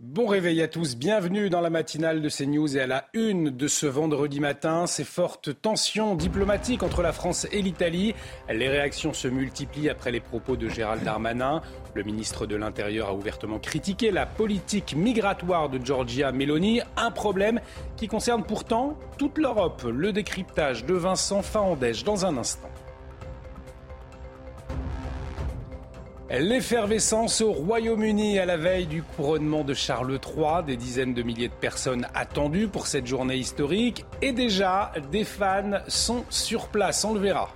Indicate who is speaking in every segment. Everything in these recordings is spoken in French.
Speaker 1: Bon réveil à tous, bienvenue dans la matinale de CNews et à la une de ce vendredi matin. Ces fortes tensions diplomatiques entre la France et l'Italie. Les réactions se multiplient après les propos de Gérald Darmanin. Le ministre de l'Intérieur a ouvertement critiqué la politique migratoire de Giorgia Meloni, un problème qui concerne pourtant toute l'Europe. Le décryptage de Vincent Faandège dans un instant. L'effervescence au Royaume-Uni à la veille du couronnement de Charles III, des dizaines de milliers de personnes attendues pour cette journée historique et déjà des fans sont sur place, on le verra.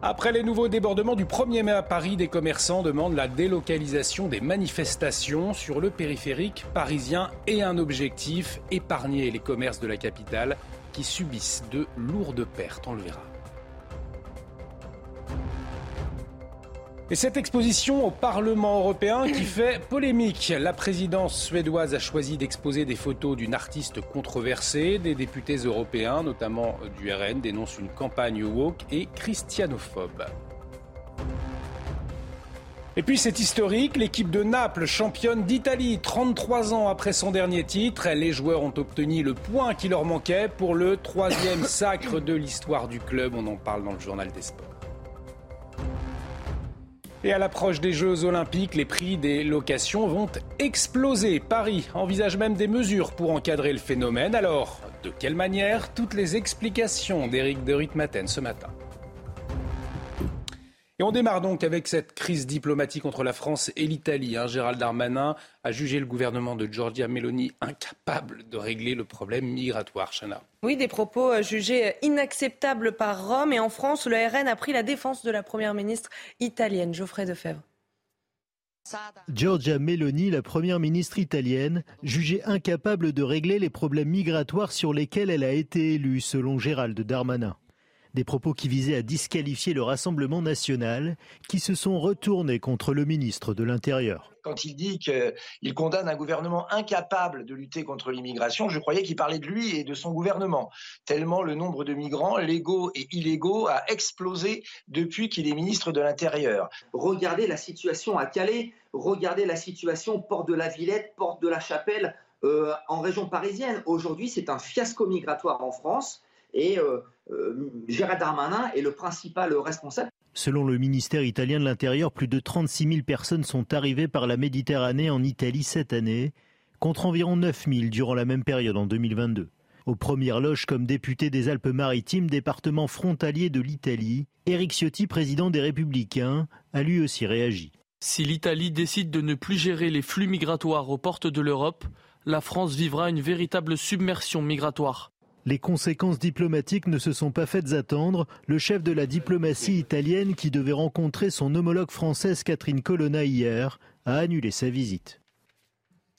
Speaker 1: Après les nouveaux débordements du 1er mai à Paris, des commerçants demandent la délocalisation des manifestations sur le périphérique parisien et un objectif, épargner les commerces de la capitale qui subissent de lourdes pertes, on le verra. Et cette exposition au Parlement européen qui fait polémique. La présidence suédoise a choisi d'exposer des photos d'une artiste controversée. Des députés européens, notamment du RN, dénoncent une campagne woke et christianophobe. Et puis c'est historique, l'équipe de Naples, championne d'Italie, 33 ans après son dernier titre, les joueurs ont obtenu le point qui leur manquait pour le troisième sacre de l'histoire du club. On en parle dans le journal des sports. Et à l'approche des Jeux Olympiques, les prix des locations vont exploser. Paris envisage même des mesures pour encadrer le phénomène. Alors, de quelle manière Toutes les explications d'Éric de Ritmaten ce matin. Et on démarre donc avec cette crise diplomatique entre la France et l'Italie. Hein. Gérald Darmanin a jugé le gouvernement de Giorgia Meloni incapable de régler le problème migratoire. Chana.
Speaker 2: Oui, des propos euh, jugés inacceptables par Rome. Et en France, le RN a pris la défense de la première ministre italienne, Geoffrey Defebvre.
Speaker 3: Giorgia Meloni, la première ministre italienne, jugée incapable de régler les problèmes migratoires sur lesquels elle a été élue, selon Gérald Darmanin. Des propos qui visaient à disqualifier le Rassemblement national, qui se sont retournés contre le ministre de l'Intérieur.
Speaker 4: Quand il dit qu'il condamne un gouvernement incapable de lutter contre l'immigration, je croyais qu'il parlait de lui et de son gouvernement, tellement le nombre de migrants, légaux et illégaux, a explosé depuis qu'il est ministre de l'Intérieur.
Speaker 5: Regardez la situation à Calais, regardez la situation Porte de la Villette, Porte de la Chapelle, euh, en région parisienne. Aujourd'hui, c'est un fiasco migratoire en France. Et euh, euh, Gérard Darmanin est le principal responsable.
Speaker 3: Selon le ministère italien de l'Intérieur, plus de 36 000 personnes sont arrivées par la Méditerranée en Italie cette année, contre environ 9 000 durant la même période en 2022. Aux premières loges comme député des Alpes-Maritimes, département frontalier de l'Italie, Éric Ciotti, président des Républicains, a lui aussi réagi.
Speaker 6: Si l'Italie décide de ne plus gérer les flux migratoires aux portes de l'Europe, la France vivra une véritable submersion migratoire.
Speaker 3: Les conséquences diplomatiques ne se sont pas faites attendre. Le chef de la diplomatie italienne, qui devait rencontrer son homologue française Catherine Colonna hier, a annulé sa visite.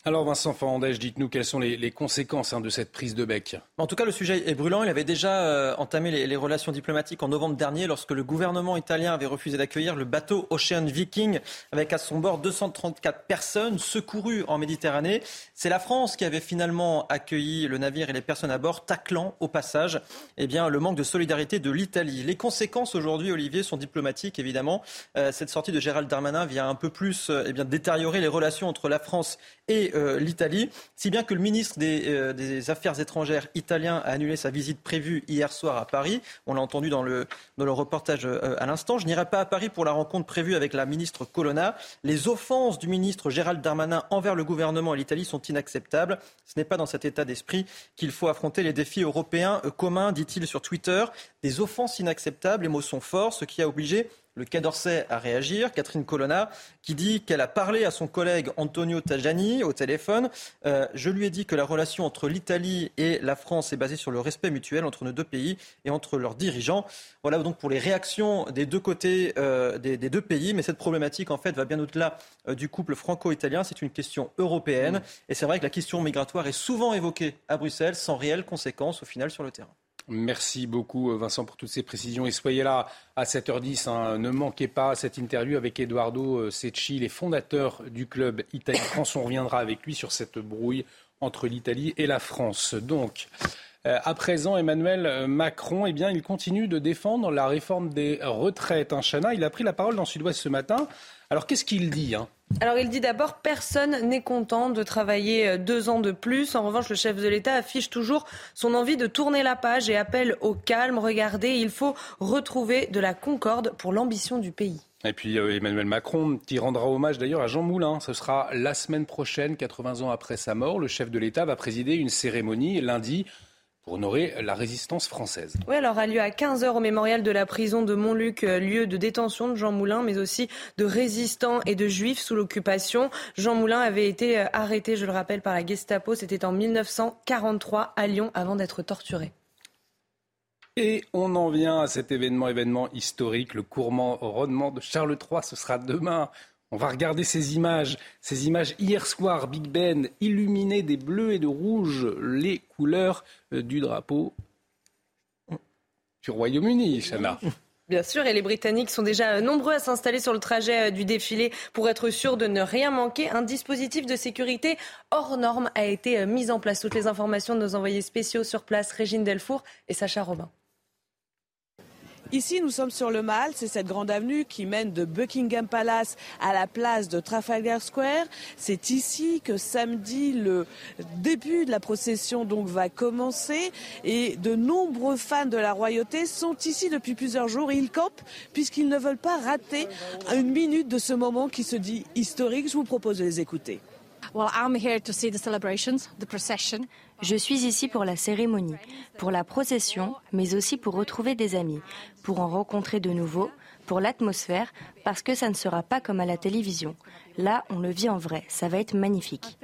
Speaker 1: Alors Vincent Fandège, dites-nous quelles sont les, conséquences hein, de cette prise de bec.
Speaker 7: En tout cas, le sujet est brûlant. Il avait déjà euh, entamé les, relations diplomatiques en novembre dernier lorsque le gouvernement italien avait refusé d'accueillir le bateau Ocean Viking avec à son bord 234 personnes secourues en Méditerranée. C'est la France qui avait finalement accueilli le navire et les personnes à bord, taclant au passage eh bien, le manque de solidarité de l'Italie. Les conséquences aujourd'hui, Olivier, sont diplomatiques évidemment. Euh, cette sortie de Gérald Darmanin vient un peu plus euh, eh bien, détériorer les relations entre la France et euh, l'Italie, si bien que le ministre euh, des, Affaires étrangères italien a annulé sa visite prévue hier soir à Paris. On l'a entendu dans le, reportage euh, à l'instant. Je n'irai pas à Paris pour la rencontre prévue avec la ministre Colonna. Les offenses du ministre Gérald Darmanin envers le gouvernement et l'Italie sont inacceptables. Ce n'est pas dans cet état d'esprit qu'il faut affronter les défis européens communs, dit-il sur Twitter. Des offenses inacceptables, les mots sont forts, ce qui a obligé le Quai d'Orsay à réagir. Catherine Colonna qui dit qu'elle a parlé à son collègue Antonio Tajani au téléphone. Euh, je lui ai dit que la relation entre l'Italie et la France est basée sur le respect mutuel entre nos deux pays et entre leurs dirigeants. Voilà donc pour les réactions des deux côtés euh, des, deux pays. Mais cette problématique, en fait, va bien au-delà euh, du couple franco-italien. C'est une question européenne. Mmh. Et c'est vrai que la question migratoire est souvent évoquée à Bruxelles sans réelles conséquences au final sur le terrain.
Speaker 1: Merci beaucoup Vincent pour toutes ces précisions et soyez là à 7h10. Hein. Ne manquez pas cette interview avec Eduardo Secchi, les fondateurs du club Italie-France. On reviendra avec lui sur cette brouille entre l'Italie et la France. Donc, euh, à présent, Emmanuel Macron, eh bien, il continue de défendre la réforme des retraites. Hein, Chana, il a pris la parole dans Sud-Ouest ce matin. Alors, qu'est-ce qu'il dit hein?
Speaker 2: Alors il dit d'abord personne n'est content de travailler euh, deux ans de plus. En revanche, le chef de l'État affiche toujours son envie de tourner la page et appelle au calme. Regardez, il faut retrouver de la concorde pour l'ambition du pays.
Speaker 1: Et puis euh, Emmanuel Macron qui rendra hommage d'ailleurs à Jean Moulin. Ce sera la semaine prochaine, 80 ans après sa mort. Le chef de l'État va présider une cérémonie lundi pour honorer la résistance française.
Speaker 2: Oui, alors a lieu à 15h au mémorial de la prison de Montluc, euh, lieu de détention de Jean Moulin, mais aussi de résistants et de juifs sous l'occupation. Jean Moulin avait été euh, arrêté, je le rappelle, par la Gestapo. C'était en 1943 à Lyon avant d'être torturé.
Speaker 1: Et on en vient à cet événement, événement historique, le couronnement de Charles III. Ce sera demain on va regarder ces images, ces images hier soir, Big Ben, illuminé des bleus et de rouges, les couleurs euh, du drapeau du Royaume-Uni, Chana.
Speaker 2: Bien sûr, et les Britanniques sont déjà euh, nombreux à s'installer sur le trajet euh, du défilé pour être sûrs de ne rien manquer. Un dispositif de sécurité hors norme a été mis en place. Toutes les informations de nos envoyés spéciaux sur place, Régine Delfour et Sacha Robin.
Speaker 8: Ici, nous sommes sur le Mall, c'est cette grande avenue qui mène de Buckingham Palace à la place de Trafalgar Square. C'est ici que samedi, le début de la procession va commencer et de nombreux fans de la royauté sont ici depuis plusieurs jours et ils campent puisqu'ils ne veulent pas rater une minute de ce moment qui se dit historique. Je vous propose de les écouter.
Speaker 9: Je suis ici pour la cérémonie, pour la procession, mais aussi pour retrouver des amis, pour en rencontrer de nouveaux, pour l'atmosphère, parce que ça ne sera pas comme à la télévision. Là, on le vit en vrai, ça va être magnifique.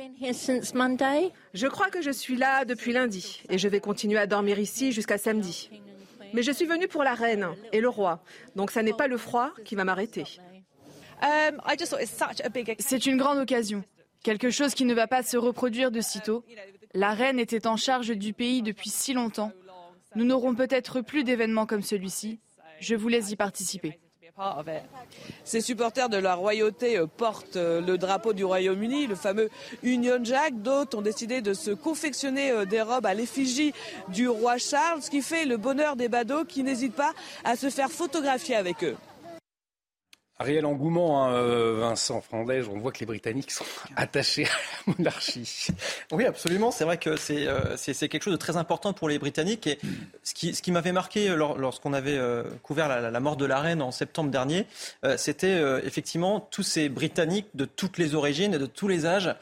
Speaker 10: Je crois que je suis là depuis lundi et je vais continuer à dormir ici jusqu'à samedi. Mais je suis venue pour la reine et le roi, donc ça n'est pas le froid qui va m'arrêter.
Speaker 11: Um, C'est une grande occasion. Quelque chose qui ne va pas se reproduire de sitôt. La reine était en charge du pays depuis si longtemps. Nous n'aurons peut-être plus d'événements comme celui-ci. Je vous laisse y participer.
Speaker 8: Ces supporters de la royauté euh, portent euh, le drapeau du Royaume-Uni, le fameux Union Jack. D'autres ont décidé de se confectionner euh, des robes à l'effigie du roi Charles, ce qui fait le bonheur des badauds qui n'hésitent pas à se faire photographier avec eux.
Speaker 1: Réel engouement, hein, euh, Vincent Frandège. On voit que les Britanniques sont attachés à la monarchie.
Speaker 7: Oui, absolument. C'est vrai que c'est euh, quelque chose de très important pour les Britanniques. Et ce qui, ce qui m'avait marqué lorsqu'on avait euh, couvert la, mort de la reine en septembre dernier, c'était effectivement tous ces Britanniques de toutes les origines et de tous les âges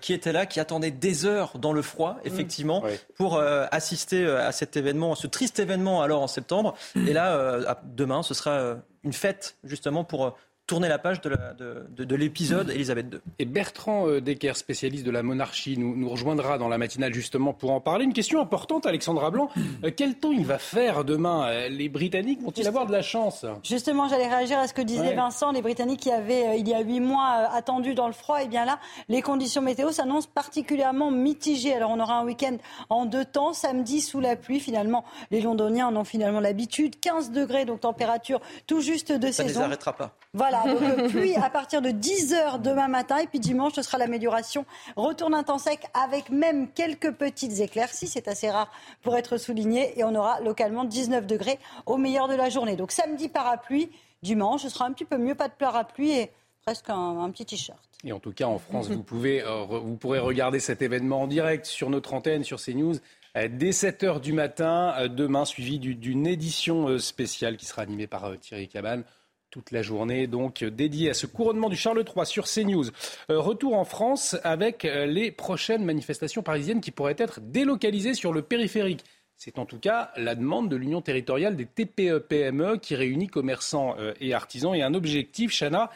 Speaker 7: qui étaient là, qui attendaient des heures dans le froid, mmh. effectivement, pour assister à cet événement, à ce triste événement alors en septembre. Et là, demain, ce sera une fête justement pour euh, tourner la page de l'épisode Elisabeth II.
Speaker 1: Et Bertrand euh, Decker, spécialiste de la monarchie, nous, nous, rejoindra dans la matinale justement pour en parler. Une question importante, Alexandra Blanc. Euh, quel temps il va faire demain euh, Les Britanniques vont-ils avoir de la chance?
Speaker 12: Justement, j'allais réagir à ce que disait Vincent. Les Britanniques qui avaient, il y a huit mois, attendu dans le froid, et eh bien là, les conditions météo s'annoncent particulièrement mitigées. Alors on aura un week-end en deux temps, samedi sous la pluie. Finalement, les Londoniens en ont finalement l'habitude. 15 degrés, donc température tout juste de saison. Ça
Speaker 7: ne les arrêtera pas.
Speaker 12: Voilà, donc euh, pluie à partir de 10h demain matin. Et puis dimanche, ce sera l'amélioration. Retour d'un temps sec avec même quelques petites éclaircies. C'est assez rare pour être souligné. Et on aura localement 19 degrés au meilleur de la journée. Donc samedi, parapluie. Dimanche, ce sera un petit peu mieux. Pas de parapluie et presque un, petit t-shirt.
Speaker 1: Et en tout cas, en France, vous, pouvez, euh, vous pourrez regarder cet événement en direct sur notre antenne, sur CNews euh, dès 7h du matin, demain, suivi d'une édition spéciale qui sera animée par Thierry Cabane toute la journée, donc dédiée à ce couronnement du Charles III sur CNews. Euh, retour en France avec euh, les prochaines manifestations parisiennes qui pourraient être délocalisées sur le périphérique. C'est en tout cas la demande de l'Union territoriale des TPE-PME qui réunit commerçants euh, et artisans et un objectif, Chana,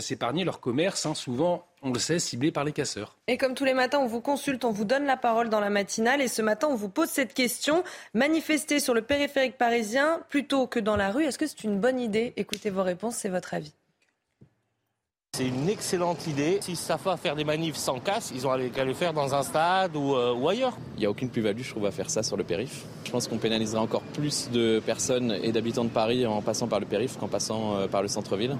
Speaker 1: s'épargner leur commerce, hein, souvent, on le sait, ciblé par les casseurs.
Speaker 2: Et comme tous les matins, on vous consulte, on vous donne la parole dans la matinale. Et ce matin, on vous pose cette question. Manifester sur le périphérique parisien plutôt que dans la rue, est-ce que c'est une bonne idée? Écoutez vos réponses, c'est votre avis.
Speaker 13: C'est une excellente idée. S'ils savent pas faire des manifs sans casse, ils ont qu'à le faire dans un stade ou, euh, ou ailleurs.
Speaker 14: Il n'y a aucune plus-value, je trouve, à faire ça sur le périph. Je pense qu'on pénaliserait encore plus de personnes et d'habitants de Paris en passant par le périph' qu'en passant euh, par le centre-ville.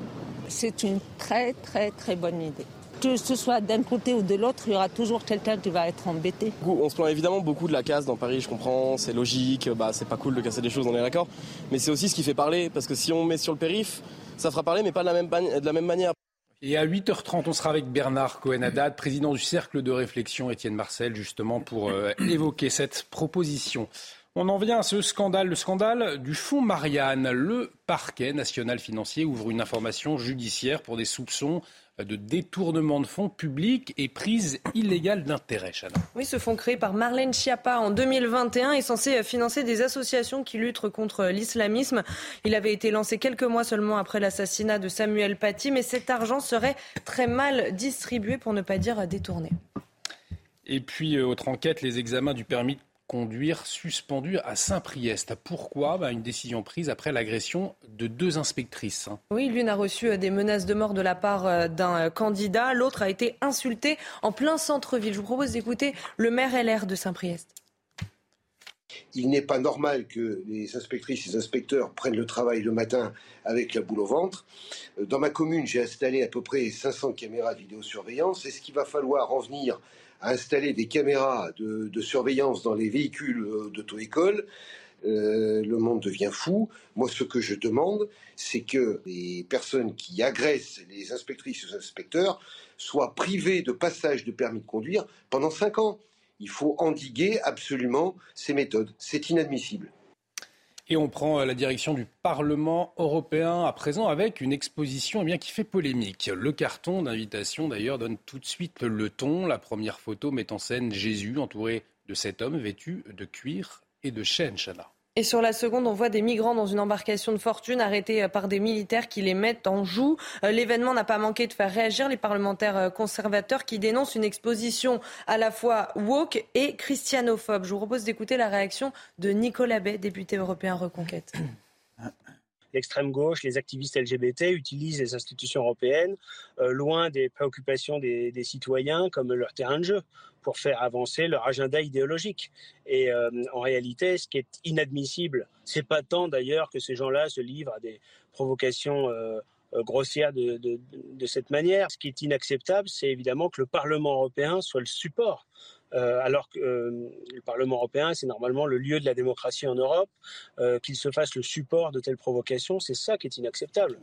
Speaker 15: C'est une très très très bonne idée. Que ce soit d'un côté ou de l'autre, il y aura toujours quelqu'un qui va être embêté.
Speaker 14: On se plaint évidemment beaucoup de la casse dans Paris, je comprends, c'est logique, bah, c'est pas cool de casser des choses, on est d'accord. Mais c'est aussi ce qui fait parler, parce que si on met sur le périph', ça fera parler, mais pas de la même, de la même manière.
Speaker 1: Et à 8h30, on sera avec Bernard Cohen-Haddad, président du Cercle de réflexion Étienne Marcel, justement pour euh, évoquer cette proposition. On en vient à ce scandale, le scandale du fonds Marianne. Le parquet national financier ouvre une information judiciaire pour des soupçons de détournement de fonds publics et prise illégale d'intérêt,
Speaker 2: Oui, ce fonds créé par Marlène Schiappa en 2021 est censé financer des associations qui luttent contre l'islamisme. Il avait été lancé quelques mois seulement après l'assassinat de Samuel Paty, mais cet argent serait très mal distribué, pour ne pas dire détourné.
Speaker 1: Et puis, euh, autre enquête, les examens du permis de conduire suspendu à Saint-Priest. Pourquoi? Bah, Une décision prise après l'agression de deux inspectrices. Hein.
Speaker 2: Oui, l'une a reçu euh, des menaces de mort de la part euh, d'un euh, candidat, l'autre a été insultée en plein centre-ville. Je vous propose d'écouter le maire LR de Saint-Priest.
Speaker 16: Il n'est pas normal que les inspectrices et les inspecteurs prennent le travail le matin avec la boule au ventre. Dans ma commune, j'ai installé à peu près 500 caméras de vidéosurveillance. Est-ce qu'il va falloir en venir à installer des caméras de, surveillance dans les véhicules euh, d'auto-école, euh, le monde devient fou. Moi, ce que je demande, c'est que les personnes qui agressent les inspectrices et les inspecteurs soient privées de passage de permis de conduire pendant cinq ans. Il faut endiguer absolument ces méthodes. C'est inadmissible.
Speaker 1: Et on prend euh, la direction du Parlement européen à présent avec une exposition eh qui fait polémique. Le carton d'invitation d'ailleurs donne tout de suite le ton. La première photo met en scène Jésus entouré de cet homme vêtu de cuir et de chêne, Chana.
Speaker 2: Et sur la seconde, on voit des migrants dans une embarcation de fortune arrêtés euh, par des militaires qui les mettent en joue. Euh, l'événement n'a pas manqué de faire réagir les parlementaires euh, conservateurs qui dénoncent une exposition à la fois woke et christianophobe. Je vous propose d'écouter la réaction de Nicolas Bay, député européen Reconquête.
Speaker 17: l'extrême gauche, les activistes LGBT utilisent les institutions européennes loin des préoccupations des, citoyens comme leur terrain de jeu pour faire avancer leur agenda idéologique. Et euh, en réalité, ce qui est inadmissible, c'est pas tant d'ailleurs que ces gens-là se livrent à des provocations euh, euh, grossières de, cette manière. Ce qui est inacceptable, c'est évidemment que le Parlement européen soit le support alors que euh, le Parlement européen, c'est normalement le lieu de la démocratie en Europe, euh, qu'il se fasse le support de telles provocations, c'est ça qui est inacceptable.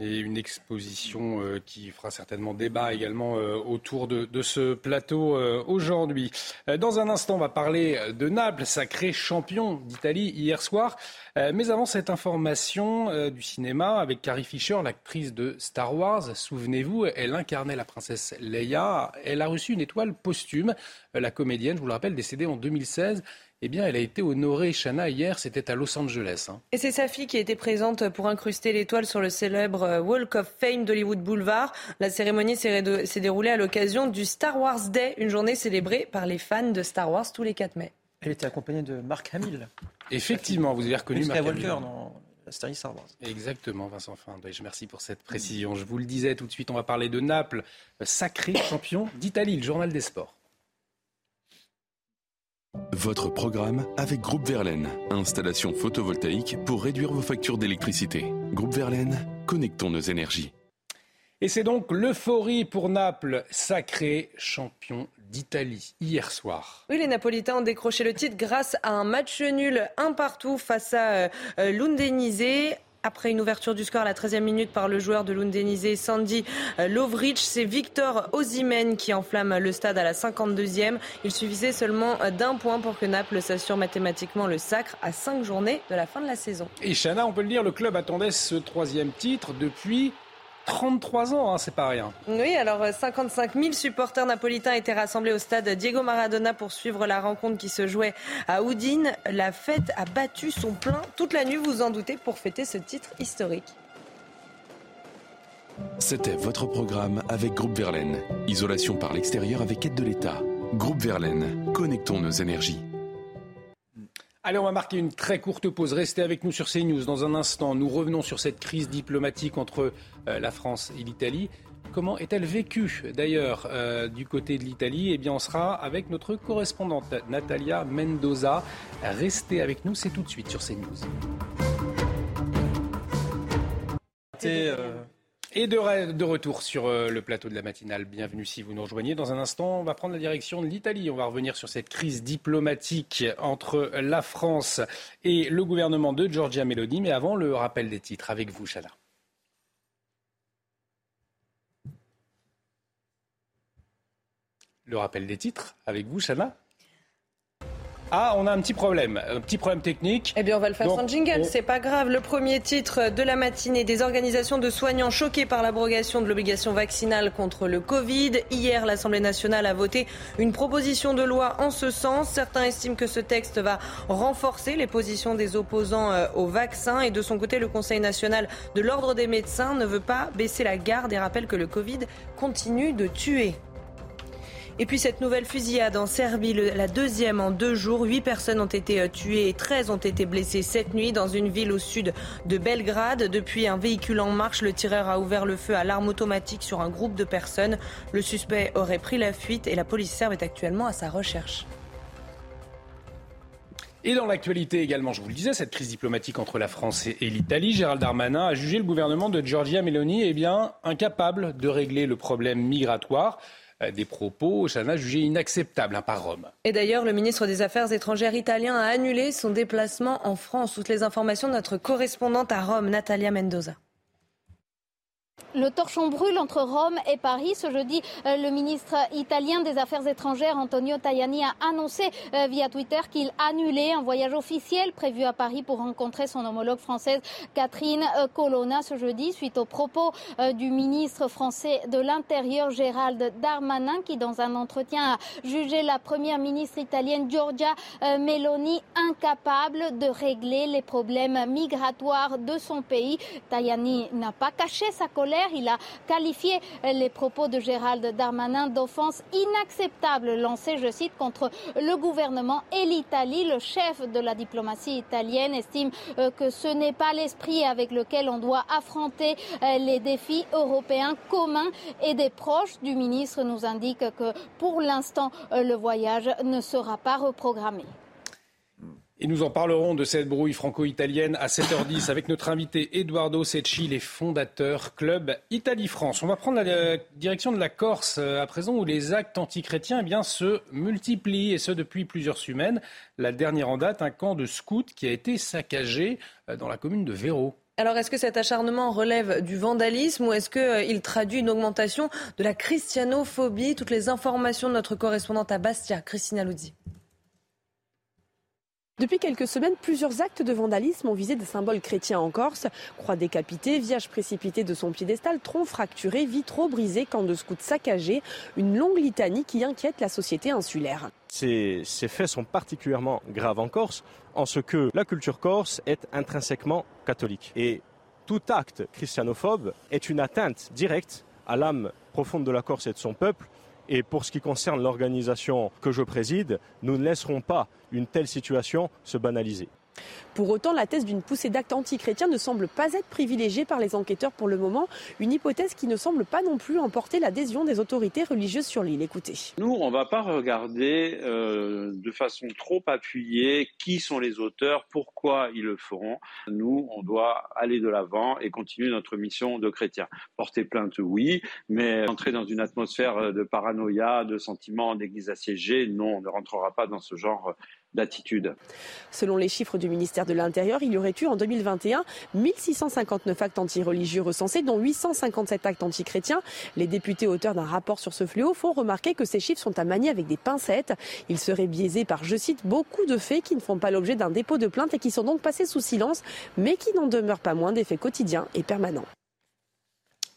Speaker 1: Et une exposition qui fera certainement débat également autour de, ce plateau aujourd'hui. Dans un instant, on va parler de Naples, sacré champion d'Italie hier soir. Mais avant cette information du cinéma, avec Carrie Fisher, l'actrice de Star Wars, souvenez-vous, elle incarnait la princesse Leia. Elle a reçu une étoile posthume. Euh, la comédienne, je vous le rappelle, décédée en 2016. Eh bien, elle a été honorée, Shana, hier, c'était à Los Angeles. Hein.
Speaker 2: Et c'est sa fille qui a été présente pour incruster l'étoile sur le célèbre euh, Walk of Fame d'Hollywood Boulevard. La cérémonie s'est déroulée à l'occasion du Star Wars Day, une journée célébrée par les fans de Star Wars tous les 4 mai.
Speaker 18: Elle était accompagnée de Mark Hamill.
Speaker 1: Effectivement, vous avez reconnu Mark
Speaker 18: Hamill. dans la série Star Wars.
Speaker 1: Exactement, Vincent Findrich. Merci pour cette précision. Je vous le disais tout de suite, on va parler de Naples, sacré champion d'Italie, le journal des sports.
Speaker 19: Votre programme avec Groupe Verlaine. Installation photovoltaïque pour réduire vos factures d'électricité. Groupe Verlaine, connectons nos énergies.
Speaker 1: Et c'est donc l'euphorie pour Naples, sacré champion d'Italie hier soir.
Speaker 2: Oui, les Napolitains ont décroché le titre grâce à un match nul un partout face à euh, euh après une ouverture du score à la 13e minute par le joueur de l'Undenizé, Sandy euh, Lovric, c'est Victor Ozimen qui enflamme le stade à la 52e. Il suffisait seulement euh, d'un point pour que Naples s'assure mathématiquement le sacre à cinq journées de la fin de la saison.
Speaker 1: Et Chana, on peut le dire, le club attendait ce troisième titre depuis 33 ans, hein, c'est pas rien.
Speaker 2: Oui, alors 55 000 supporters napolitains étaient rassemblés au stade Diego Maradona pour suivre la rencontre qui se jouait à Udine. La fête a battu son plein toute la nuit, vous en doutez, pour fêter ce titre historique.
Speaker 19: C'était votre programme avec Groupe Verlaine. Isolation par l'extérieur avec aide de l'État. Groupe Verlaine, connectons nos énergies.
Speaker 1: Allez, on va marquer une très courte pause. Restez avec nous sur CNews. Dans un instant, nous revenons sur cette crise diplomatique entre euh, la France et l'Italie. Comment est-elle vécue d'ailleurs euh, du côté de l'Italie? Eh bien, on sera avec notre correspondante Natalia Mendoza. Restez avec nous, c'est tout de suite sur CNews. Euh, et de, retour sur euh, le plateau de la matinale. Bienvenue si vous nous rejoignez. Dans un instant, on va prendre la direction de l'Italie. On va revenir sur cette crise diplomatique entre la France et le gouvernement de Giorgia Meloni. Mais avant, le rappel des titres avec vous, Chana. Le rappel des titres avec vous, Chana. Ah, on a un petit problème, un petit problème technique.
Speaker 2: Eh bien, on va le faire sans jingle, c'est pas grave. Le premier titre de la matinée des organisations de soignants choqués par l'abrogation de l'obligation vaccinale contre le Covid. Hier, l'Assemblée nationale a voté une proposition de loi en ce sens. Certains estiment que ce texte va renforcer les positions des opposants euh, au vaccin. Et de son côté, le Conseil national de l'ordre des médecins ne veut pas baisser la garde et rappelle que le Covid continue de tuer. Et puis cette nouvelle fusillade en Serbie, la deuxième en deux jours. Huit personnes ont été euh, tuées et 13 ont été blessées cette nuit dans une ville au sud de Belgrade. Depuis un véhicule en marche, le tireur a ouvert le feu à l'arme automatique sur un groupe de personnes. Le suspect aurait pris la fuite et la police serbe est actuellement à sa recherche.
Speaker 1: Et dans l'actualité également, je vous le disais, cette crise diplomatique entre la France et l'Italie, Gérald Darmanin a jugé le gouvernement de Giorgia Meloni eh bien, incapable de régler le problème migratoire. Euh, des propos, Chana, jugés inacceptables hein, par Rome.
Speaker 2: Et d'ailleurs, le ministre des Affaires étrangères italien a annulé son déplacement en France. Toutes les informations de notre correspondante à Rome, Natalia Mendoza.
Speaker 20: Le torchon brûle entre Rome et Paris. Ce jeudi, euh, le ministre italien des Affaires étrangères, Antonio Tajani, a annoncé euh, via Twitter qu'il annulait un voyage officiel prévu à Paris pour rencontrer son homologue française Catherine euh, Colonna ce jeudi, suite aux propos du ministre français de l'Intérieur, Gérald Darmanin, qui, dans un entretien, a jugé la première ministre italienne, Giorgia Meloni, incapable de régler les problèmes migratoires de son pays. Tajani n'a pas caché sa colère il a qualifié les propos de Gérald Darmanin d'offense inacceptable lancée, je cite, contre le gouvernement et l'Italie. Le chef de la diplomatie italienne estime euh, que ce n'est pas l'esprit avec lequel on doit affronter euh, les défis européens communs et des proches du ministre nous indiquent que pour l'instant, euh, le voyage ne sera pas reprogrammé.
Speaker 1: Et nous en parlerons de cette brouille franco-italienne à 7h10 avec notre invité Eduardo Secchi, les fondateurs Club Italie-France. On va prendre la direction de la Corse euh, à présent où les actes antichrétiens eh se multiplient et ce depuis plusieurs semaines. La dernière en date, un camp de scouts qui a été saccagé euh, dans la commune de Véro.
Speaker 2: Alors, est-ce que cet acharnement relève du vandalisme ou est-ce qu'il euh, traduit une augmentation de la christianophobie? Toutes les informations de notre correspondante à Bastia, Christina Luzzi.
Speaker 21: Depuis quelques semaines, plusieurs actes de vandalisme ont visé des symboles chrétiens en Corse. Croix décapitée, vierge précipitée de son piédestal, tronc fracturé, vitraux brisés, camp de scouts saccagés. Une longue litanie qui inquiète la société insulaire.
Speaker 22: Ces, ces faits sont particulièrement graves en Corse, en ce que la culture corse est intrinsèquement catholique. Et tout acte christianophobe est une atteinte directe à l'âme profonde de la Corse et de son peuple. Et pour ce qui concerne l'organisation que je préside, nous ne laisserons pas une telle situation se banaliser.
Speaker 21: Pour autant, la thèse d'une poussée d'actes antichrétiens ne semble pas être privilégiée par les enquêteurs pour le moment, une hypothèse qui ne semble pas non plus emporter l'adhésion des autorités religieuses sur l'île. Écoutez.
Speaker 23: Nous, on ne va pas regarder euh, de façon trop appuyée qui sont les auteurs, pourquoi ils le feront. Nous, on doit aller de l'avant et continuer notre mission de chrétien. Porter plainte, oui, mais entrer dans une atmosphère de paranoïa, de sentiments d'église assiégée, non, on ne rentrera pas dans ce genre d'attitude.
Speaker 21: Selon les chiffres du ministère de l'Intérieur, il y aurait eu en 2021 1659 actes anti-religieux recensés, dont 857 actes anti-chrétiens. Les députés auteurs d'un rapport sur ce fléau font remarquer que ces chiffres sont à manier avec des pincettes. Ils seraient biaisés par, je cite, beaucoup de faits qui ne font pas l'objet d'un dépôt de plainte et qui sont donc passés sous silence, mais qui n'en demeurent pas moins des faits quotidiens et permanents.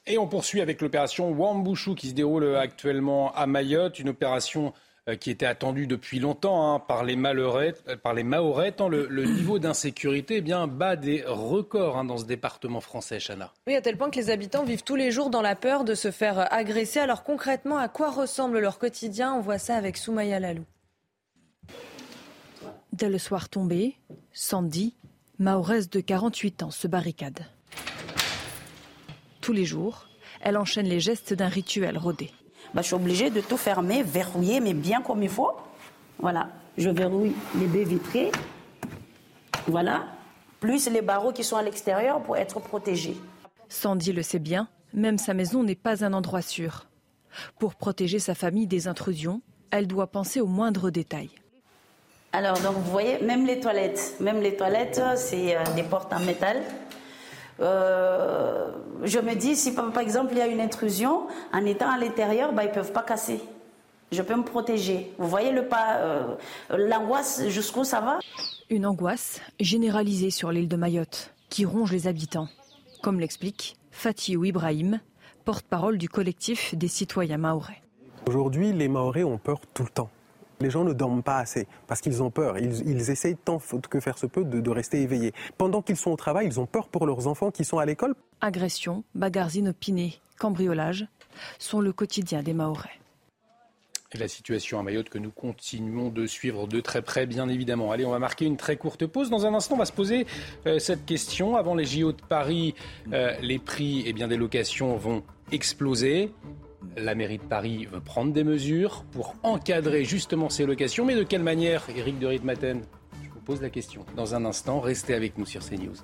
Speaker 1: Et on poursuit avec l'opération Wambushu qui se déroule actuellement à Mayotte, une opération euh, qui était attendue depuis longtemps hein, par les. Par les tant le, niveau d'insécurité eh bien bat des records hein, dans ce département français, Chana.
Speaker 2: Oui, à tel point que les habitants vivent tous les jours dans la peur de se faire agresser. Alors concrètement, à quoi ressemble leur quotidien? On voit ça avec Soumaya Lalou.
Speaker 24: Dès le soir tombé, Sandy, Mahorès de 48 ans, se barricade. Tous les jours, elle enchaîne les gestes d'un rituel rodé.
Speaker 25: Bah, je suis obligée de tout fermer, verrouiller, mais bien comme il faut. Voilà, je verrouille les baies vitrées. Voilà, plus les barreaux qui sont à l'extérieur pour être protégés.
Speaker 24: Sandy le sait bien, même sa maison n'est pas un endroit sûr. Pour protéger sa famille des intrusions, elle doit penser aux moindres détails.
Speaker 25: Alors, donc, vous voyez, même les toilettes, même les toilettes, c'est euh, des portes en métal. Euh, je me dis, si par exemple il y a une intrusion, en étant à l'intérieur, bah, ils ne peuvent pas casser. Je peux me protéger. Vous voyez le pas, euh, l'angoisse jusqu'où ça va?
Speaker 24: Une angoisse généralisée sur l'île de Mayotte, qui ronge les habitants, comme l'explique Fatih Ibrahim, porte-parole du collectif des citoyens maorais.
Speaker 26: Aujourd'hui, les Maorais ont peur tout le temps. Les gens ne dorment pas assez parce qu'ils ont peur. Ils, essayent tant que faire se peut de, rester éveillés. Pendant qu'ils sont au travail, ils ont peur pour leurs enfants qui sont à l'école.
Speaker 24: Agressions, bagarres inopinées, cambriolages sont le quotidien des Mahorais.
Speaker 1: Et la situation à Mayotte que nous continuons de suivre de très près, bien évidemment. Allez, on va marquer une très courte pause. Dans un instant, on va se poser euh, cette question. Avant les JO de Paris, euh, les prix et eh bien, des locations vont exploser. La mairie de Paris veut prendre des mesures pour encadrer justement ces locations. Mais de quelle manière, Éric de Ritmaten? Je vous pose la question. Dans un instant, restez avec nous sur CNews.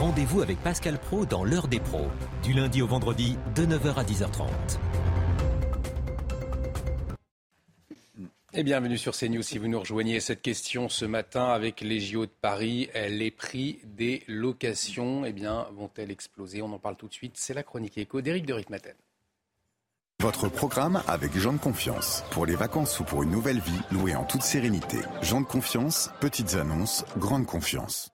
Speaker 27: Rendez-vous avec Pascal Pro dans l'heure des pros, du lundi au vendredi de 9h à 10h30.
Speaker 1: Et bienvenue sur CNews si vous nous rejoignez cette question ce matin avec les JO de Paris. Les prix des locations eh bien, vont-elles exploser? On en parle tout de suite. C'est la chronique éco d'Éric de Ritmaten.
Speaker 28: Votre programme avec Jean de Confiance. Pour les vacances ou pour une nouvelle vie, louée en toute sérénité. Jean de Confiance, petites annonces, grande confiance.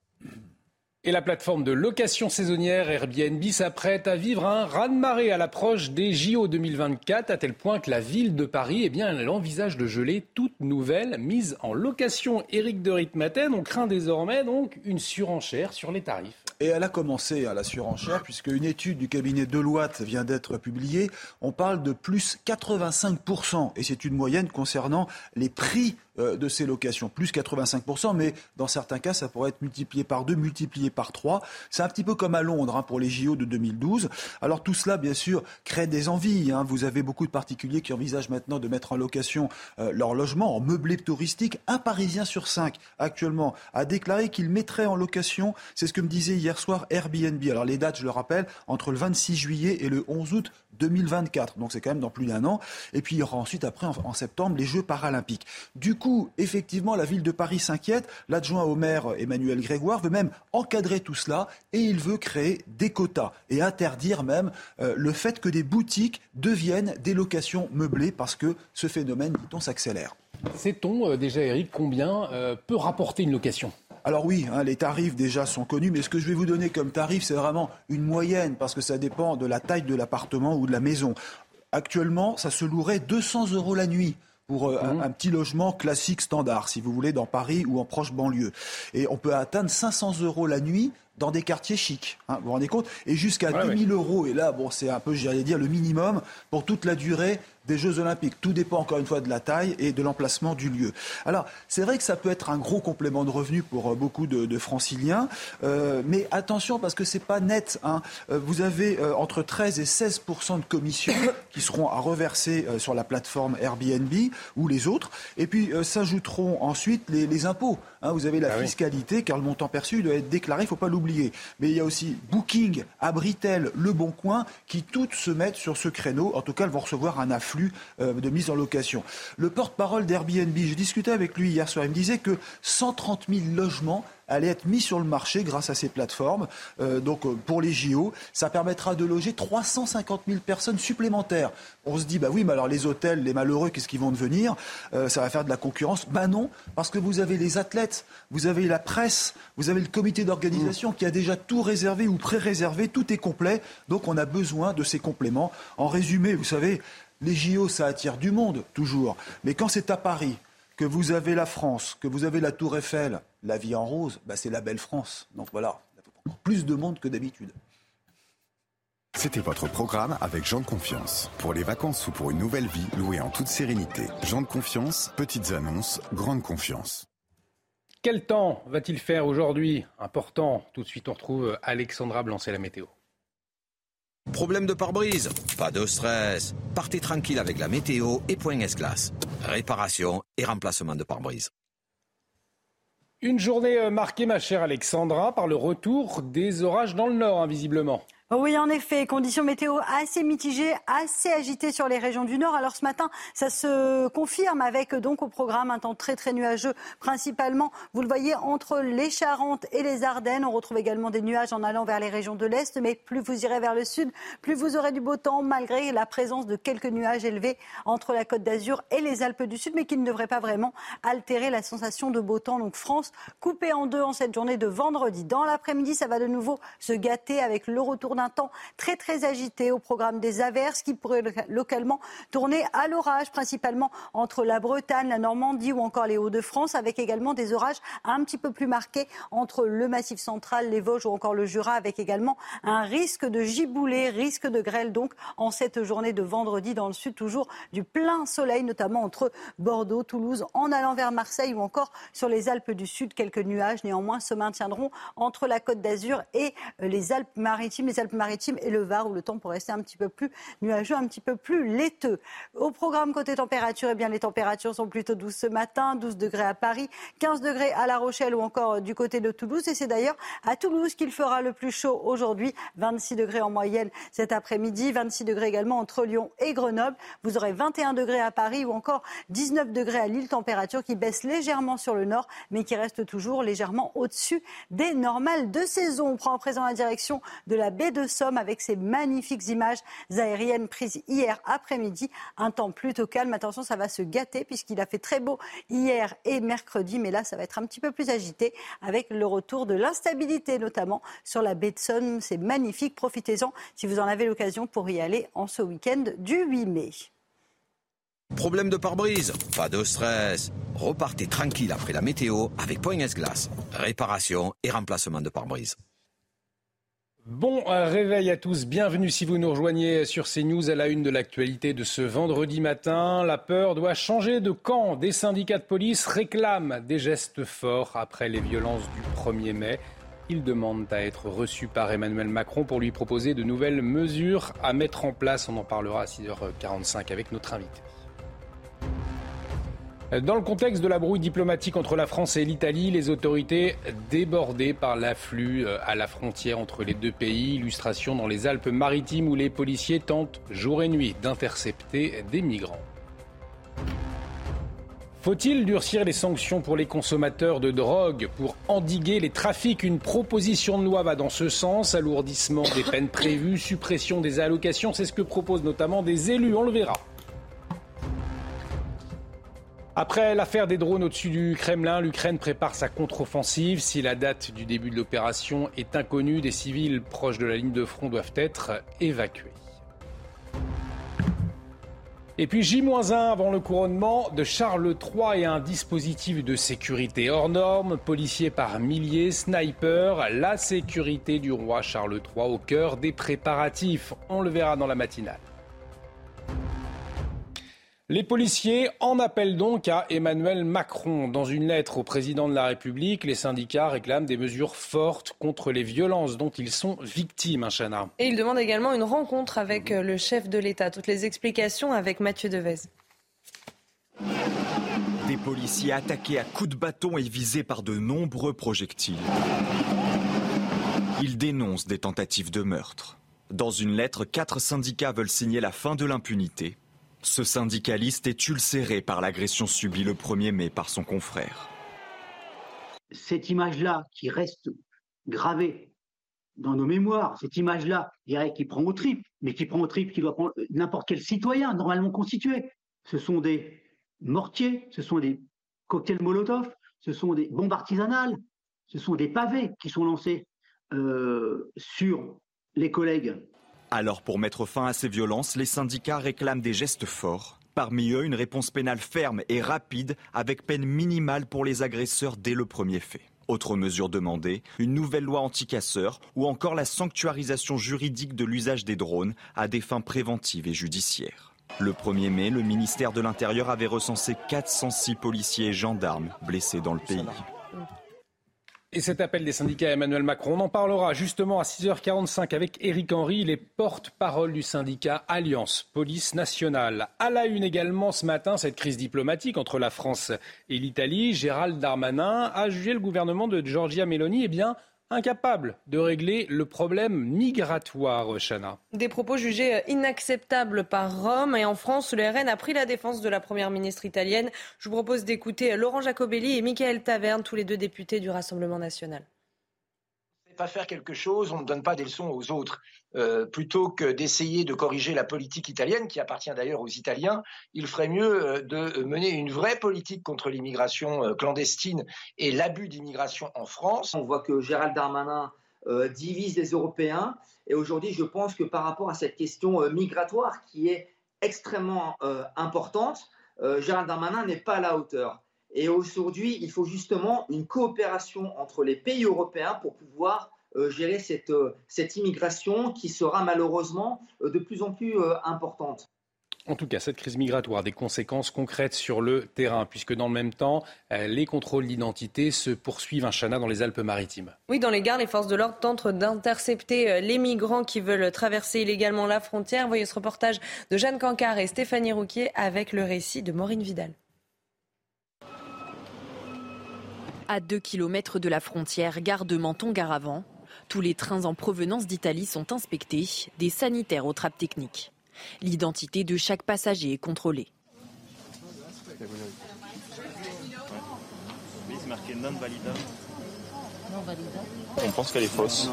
Speaker 1: Et la plateforme de location saisonnière Airbnb s'apprête à vivre un raz-de-marée à l'approche des JO 2024, à tel point que la ville de Paris, eh bien, elle envisage de geler toute nouvelle mise en location. Éric de Ritmaten, on craint désormais donc une surenchère sur les tarifs.
Speaker 29: Et elle a commencé à la surenchère, puisque une étude du cabinet Deloitte vient d'être publiée. On parle de plus 85%, et c'est une moyenne concernant les prix de ces locations, plus 85%, mais dans certains cas, ça pourrait être multiplié par deux, multiplié par trois. C'est un petit peu comme à Londres hein, pour les JO de 2012. Alors tout cela, bien sûr, crée des envies. Hein. Vous avez beaucoup de particuliers qui envisagent maintenant de mettre en location euh, leur logement en meublé touristique. Un Parisien sur cinq, actuellement, a déclaré qu'il mettrait en location, c'est ce que me disait hier soir Airbnb. Alors les dates, je le rappelle, entre le 26 juillet et le 11 août 2024. Donc c'est quand même dans plus d'un an. Et puis il y aura ensuite, après, en, septembre, les Jeux paralympiques. Du coup, effectivement, la ville de Paris s'inquiète. L'adjoint au maire, Emmanuel Grégoire, veut même encadrer tout cela et il veut créer des quotas et interdire même euh, le fait que des boutiques deviennent des locations meublées parce que ce phénomène, dit-on, s'accélère.
Speaker 1: Sait-on euh, déjà, Eric, combien euh, peut rapporter une location?
Speaker 29: Alors oui, hein, les tarifs déjà sont connus, mais ce que je vais vous donner comme tarif, c'est vraiment une moyenne, parce que ça dépend de la taille de l'appartement ou de la maison. Actuellement, ça se louerait 200 euros la nuit pour euh, mmh. un, petit logement classique standard, si vous voulez, dans Paris ou en proche banlieue. Et on peut atteindre 500 euros la nuit dans des quartiers chics. Hein, vous vous rendez compte Et jusqu'à 2000 euros. Et là, bon, c'est un peu, j'allais dire, le minimum pour toute la durée des Jeux Olympiques. Tout dépend encore une fois de la taille et de l'emplacement du lieu. Alors, c'est vrai que ça peut être un gros complément de revenu pour euh, beaucoup de, franciliens, euh, mais attention parce que c'est pas net. Hein. Euh, vous avez entre 13 et 16 de commissions qui seront à reverser sur la plateforme Airbnb ou les autres, et puis s'ajouteront ensuite les, impôts. Hein. Vous avez la ah fiscalité, car le montant perçu doit être déclaré, il ne faut pas l'oublier. Mais il y a aussi Booking, Abritel, Le Bon Coin, qui toutes se mettent sur ce créneau. En tout cas, elles vont recevoir un afflux euh, de mise en location. Le porte-parole d'Airbnb, j'ai discuté avec lui hier soir, il me disait que 130 000 logements allaient être mis sur le marché grâce à ces plateformes. Euh, donc euh, pour les JO, ça permettra de loger 350 000 personnes supplémentaires. On se dit, bah oui, mais alors les hôtels, les malheureux, qu'est-ce qu'ils vont devenir? Euh, Ça va faire de la concurrence. Bah non, parce que vous avez les athlètes, vous avez la presse, vous avez le comité d'organisation qui a déjà tout réservé ou pré-réservé, tout est complet. Donc on a besoin de ces compléments. En résumé, vous savez, les JO, ça attire du monde, toujours. Mais quand c'est à Paris, que vous avez la France, que vous avez la Tour Eiffel, la vie en rose, bah c'est la belle France. Donc voilà, plus de monde que d'habitude.
Speaker 28: C'était votre programme avec Jean de Confiance. Pour les vacances ou pour une nouvelle vie, louée en toute sérénité. Jean de Confiance, petites annonces, grande confiance.
Speaker 1: Quel temps va-t-il faire aujourd'hui? Important. Tout de suite, on retrouve Alexandra Blancet, la météo.
Speaker 30: Problème de pare-brise? Pas de stress. Partez tranquille avec la météo et Point S-Glace. Réparation et remplacement de pare-brise.
Speaker 1: Une journée marquée, ma chère Alexandra, par le retour des orages dans le nord, invisiblement.
Speaker 12: Oui, en effet, conditions météo assez mitigées, assez agitées sur les régions du Nord. Alors ce matin, ça se confirme avec donc au programme un temps très très nuageux, principalement, vous le voyez, entre les Charentes et les Ardennes. On retrouve également des nuages en allant vers les régions de l'Est, mais plus vous irez vers le sud, plus vous aurez du beau temps, malgré la présence de quelques nuages élevés entre la Côte d'Azur et les Alpes du Sud, mais qui ne devraient pas vraiment altérer la sensation de beau temps. Donc France coupée en deux en cette journée de vendredi. Dans l'après-midi, ça va de nouveau se gâter avec le retour un temps très très agité au programme des averses qui pourraient localement tourner à l'orage, principalement entre la Bretagne, la Normandie ou encore les Hauts-de-France, avec également des orages un petit peu plus marqués entre le Massif central, les Vosges ou encore le Jura, avec également un risque de giboulée, risque de grêle donc en cette journée de vendredi dans le sud, toujours du plein soleil, notamment entre Bordeaux, Toulouse, en allant vers Marseille ou encore sur les Alpes du Sud. Quelques nuages néanmoins se maintiendront entre la Côte d'Azur et les Alpes-Maritimes. Les Alpes-Maritimes et le Var où le temps pourrait rester un petit peu plus nuageux, un petit peu plus laiteux. Au programme côté température, eh bien, les températures sont plutôt douces ce matin, 12 degrés à Paris, 15 degrés à La Rochelle ou encore du côté de Toulouse. Et c'est d'ailleurs à Toulouse qu'il fera le plus chaud aujourd'hui, 26 degrés en moyenne cet après-midi, 26 degrés également entre Lyon et Grenoble. Vous aurez 21 degrés à Paris ou encore 19 degrés à Lille, température qui baisse légèrement sur le nord, mais qui reste toujours légèrement au-dessus des normales de saison. On prend en présent la direction de la baie de Somme avec ces magnifiques images aériennes prises hier après-midi. Un temps plutôt calme. Attention, ça va se gâter puisqu'il a fait très beau hier et mercredi, mais là, ça va être un petit peu plus agité avec le retour de l'instabilité, notamment sur la baie de Somme. C'est magnifique. Profitez-en si vous en avez l'occasion pour y aller en ce week-end du 8 mai.
Speaker 30: Problème de pare-brise? Pas de stress. Repartez tranquille après la météo avec Point S-Glace. Réparation et remplacement de pare-brise.
Speaker 1: Bon réveil à tous, bienvenue si vous nous rejoignez sur CNews à la une de l'actualité de ce vendredi matin. La peur doit changer de camp. Des syndicats de police réclament des gestes forts après les violences du 1er mai. Ils demandent à être reçus par Emmanuel Macron pour lui proposer de nouvelles mesures à mettre en place. On en parlera à 6h45 avec notre invité. Dans le contexte de la brouille diplomatique entre la France et l'Italie, les autorités débordées par l'afflux euh, à la frontière entre les deux pays, illustration dans les Alpes-Maritimes où les policiers tentent jour et nuit d'intercepter des migrants. Faut-il durcir les sanctions pour les consommateurs de drogue pour endiguer les trafics? Une proposition de loi va dans ce sens. Alourdissement des peines prévues, suppression des allocations, c'est ce que proposent notamment des élus, on le verra. Après l'affaire des drones au-dessus du Kremlin, l'Ukraine prépare sa contre-offensive. Si la date du début de l'opération est inconnue, des civils proches de la ligne de front doivent être évacués. Et puis J-1 avant le couronnement de Charles III et un dispositif de sécurité hors norme, policiers par milliers, snipers, la sécurité du roi Charles III au cœur des préparatifs. On le verra dans la matinale. Les policiers en appellent donc à Emmanuel Macron. Dans une lettre au président de la République, les syndicats réclament des mesures fortes contre les violences dont ils sont victimes, Chana.
Speaker 2: Et ils demandent également une rencontre avec euh, le chef de l'État. Toutes les explications avec Mathieu Devez.
Speaker 31: Des policiers attaqués à coups de bâton et visés par de nombreux projectiles. Ils dénoncent des tentatives de meurtre. Dans une lettre, quatre syndicats veulent signer la fin de l'impunité ce syndicaliste est ulcéré par l'agression subie le 1er mai par son confrère.
Speaker 32: cette image-là qui reste gravée dans nos mémoires, cette image-là, je dirais, qui prend au trip, mais qui prend au trip, qui doit prendre n'importe quel citoyen normalement constitué. Ce sont des mortiers, ce sont des cocktails Molotov, ce sont des bombes artisanales, ce sont des pavés qui sont lancés euh, sur les collègues.
Speaker 31: Alors pour mettre fin à ces violences, les syndicats réclament des gestes forts. Parmi eux, une réponse pénale ferme et rapide avec peine minimale pour les agresseurs dès le premier fait. Autre mesure demandée, une nouvelle loi anti-casseurs ou encore la sanctuarisation juridique de l'usage des drones à des fins préventives et judiciaires. Le 1er mai, le ministère de l'Intérieur avait recensé 406 policiers et gendarmes blessés dans le pays.
Speaker 1: Et cet appel des syndicats à Emmanuel Macron, on en parlera justement à 6h45 avec Éric Henry, les porte-parole du syndicat Alliance Police Nationale. À la une également ce matin, cette crise diplomatique entre la France et l'Italie. Gérald Darmanin a jugé le gouvernement de Giorgia Meloni eh bien, incapable de régler le problème migratoire, Chana.
Speaker 2: Des propos jugés inacceptables par Rome et en France, le RN a pris la défense de la première ministre italienne. Je vous propose d'écouter Laurent Jacobelli et Michael Taverne, tous les deux députés du Rassemblement national
Speaker 4: pas faire quelque chose, on ne donne pas des leçons aux autres. Euh, plutôt que d'essayer de corriger la politique italienne, qui appartient d'ailleurs aux Italiens, il ferait mieux euh, de mener une vraie politique contre l'immigration euh, clandestine et l'abus d'immigration en France.
Speaker 5: On voit que Gérald Darmanin divise les Européens. Et aujourd'hui, je pense que par rapport à cette question migratoire qui est extrêmement importante, Gérald Darmanin n'est pas à la hauteur. Et aujourd'hui, il faut justement une coopération entre les pays européens pour pouvoir gérer cette, euh, cette, immigration qui sera malheureusement euh, de plus en plus importante.
Speaker 1: En tout cas, cette crise migratoire a des conséquences concrètes sur le terrain, puisque dans le même temps, les contrôles d'identité se poursuivent un chana dans les Alpes-Maritimes.
Speaker 2: Oui, dans les gares, les forces de l'ordre tentent d'intercepter les migrants qui veulent traverser illégalement la frontière. Voyez ce reportage de Jeanne Cancard et Stéphanie Rouquier avec le récit de Maureen Vidal.
Speaker 33: À 2 km de la frontière, gare de Menton-Garavant, tous les trains en provenance d'Italie sont inspectés, des sanitaires aux trappes techniques. L'identité de chaque passager est contrôlée.
Speaker 34: On pense qu'elle est fausse.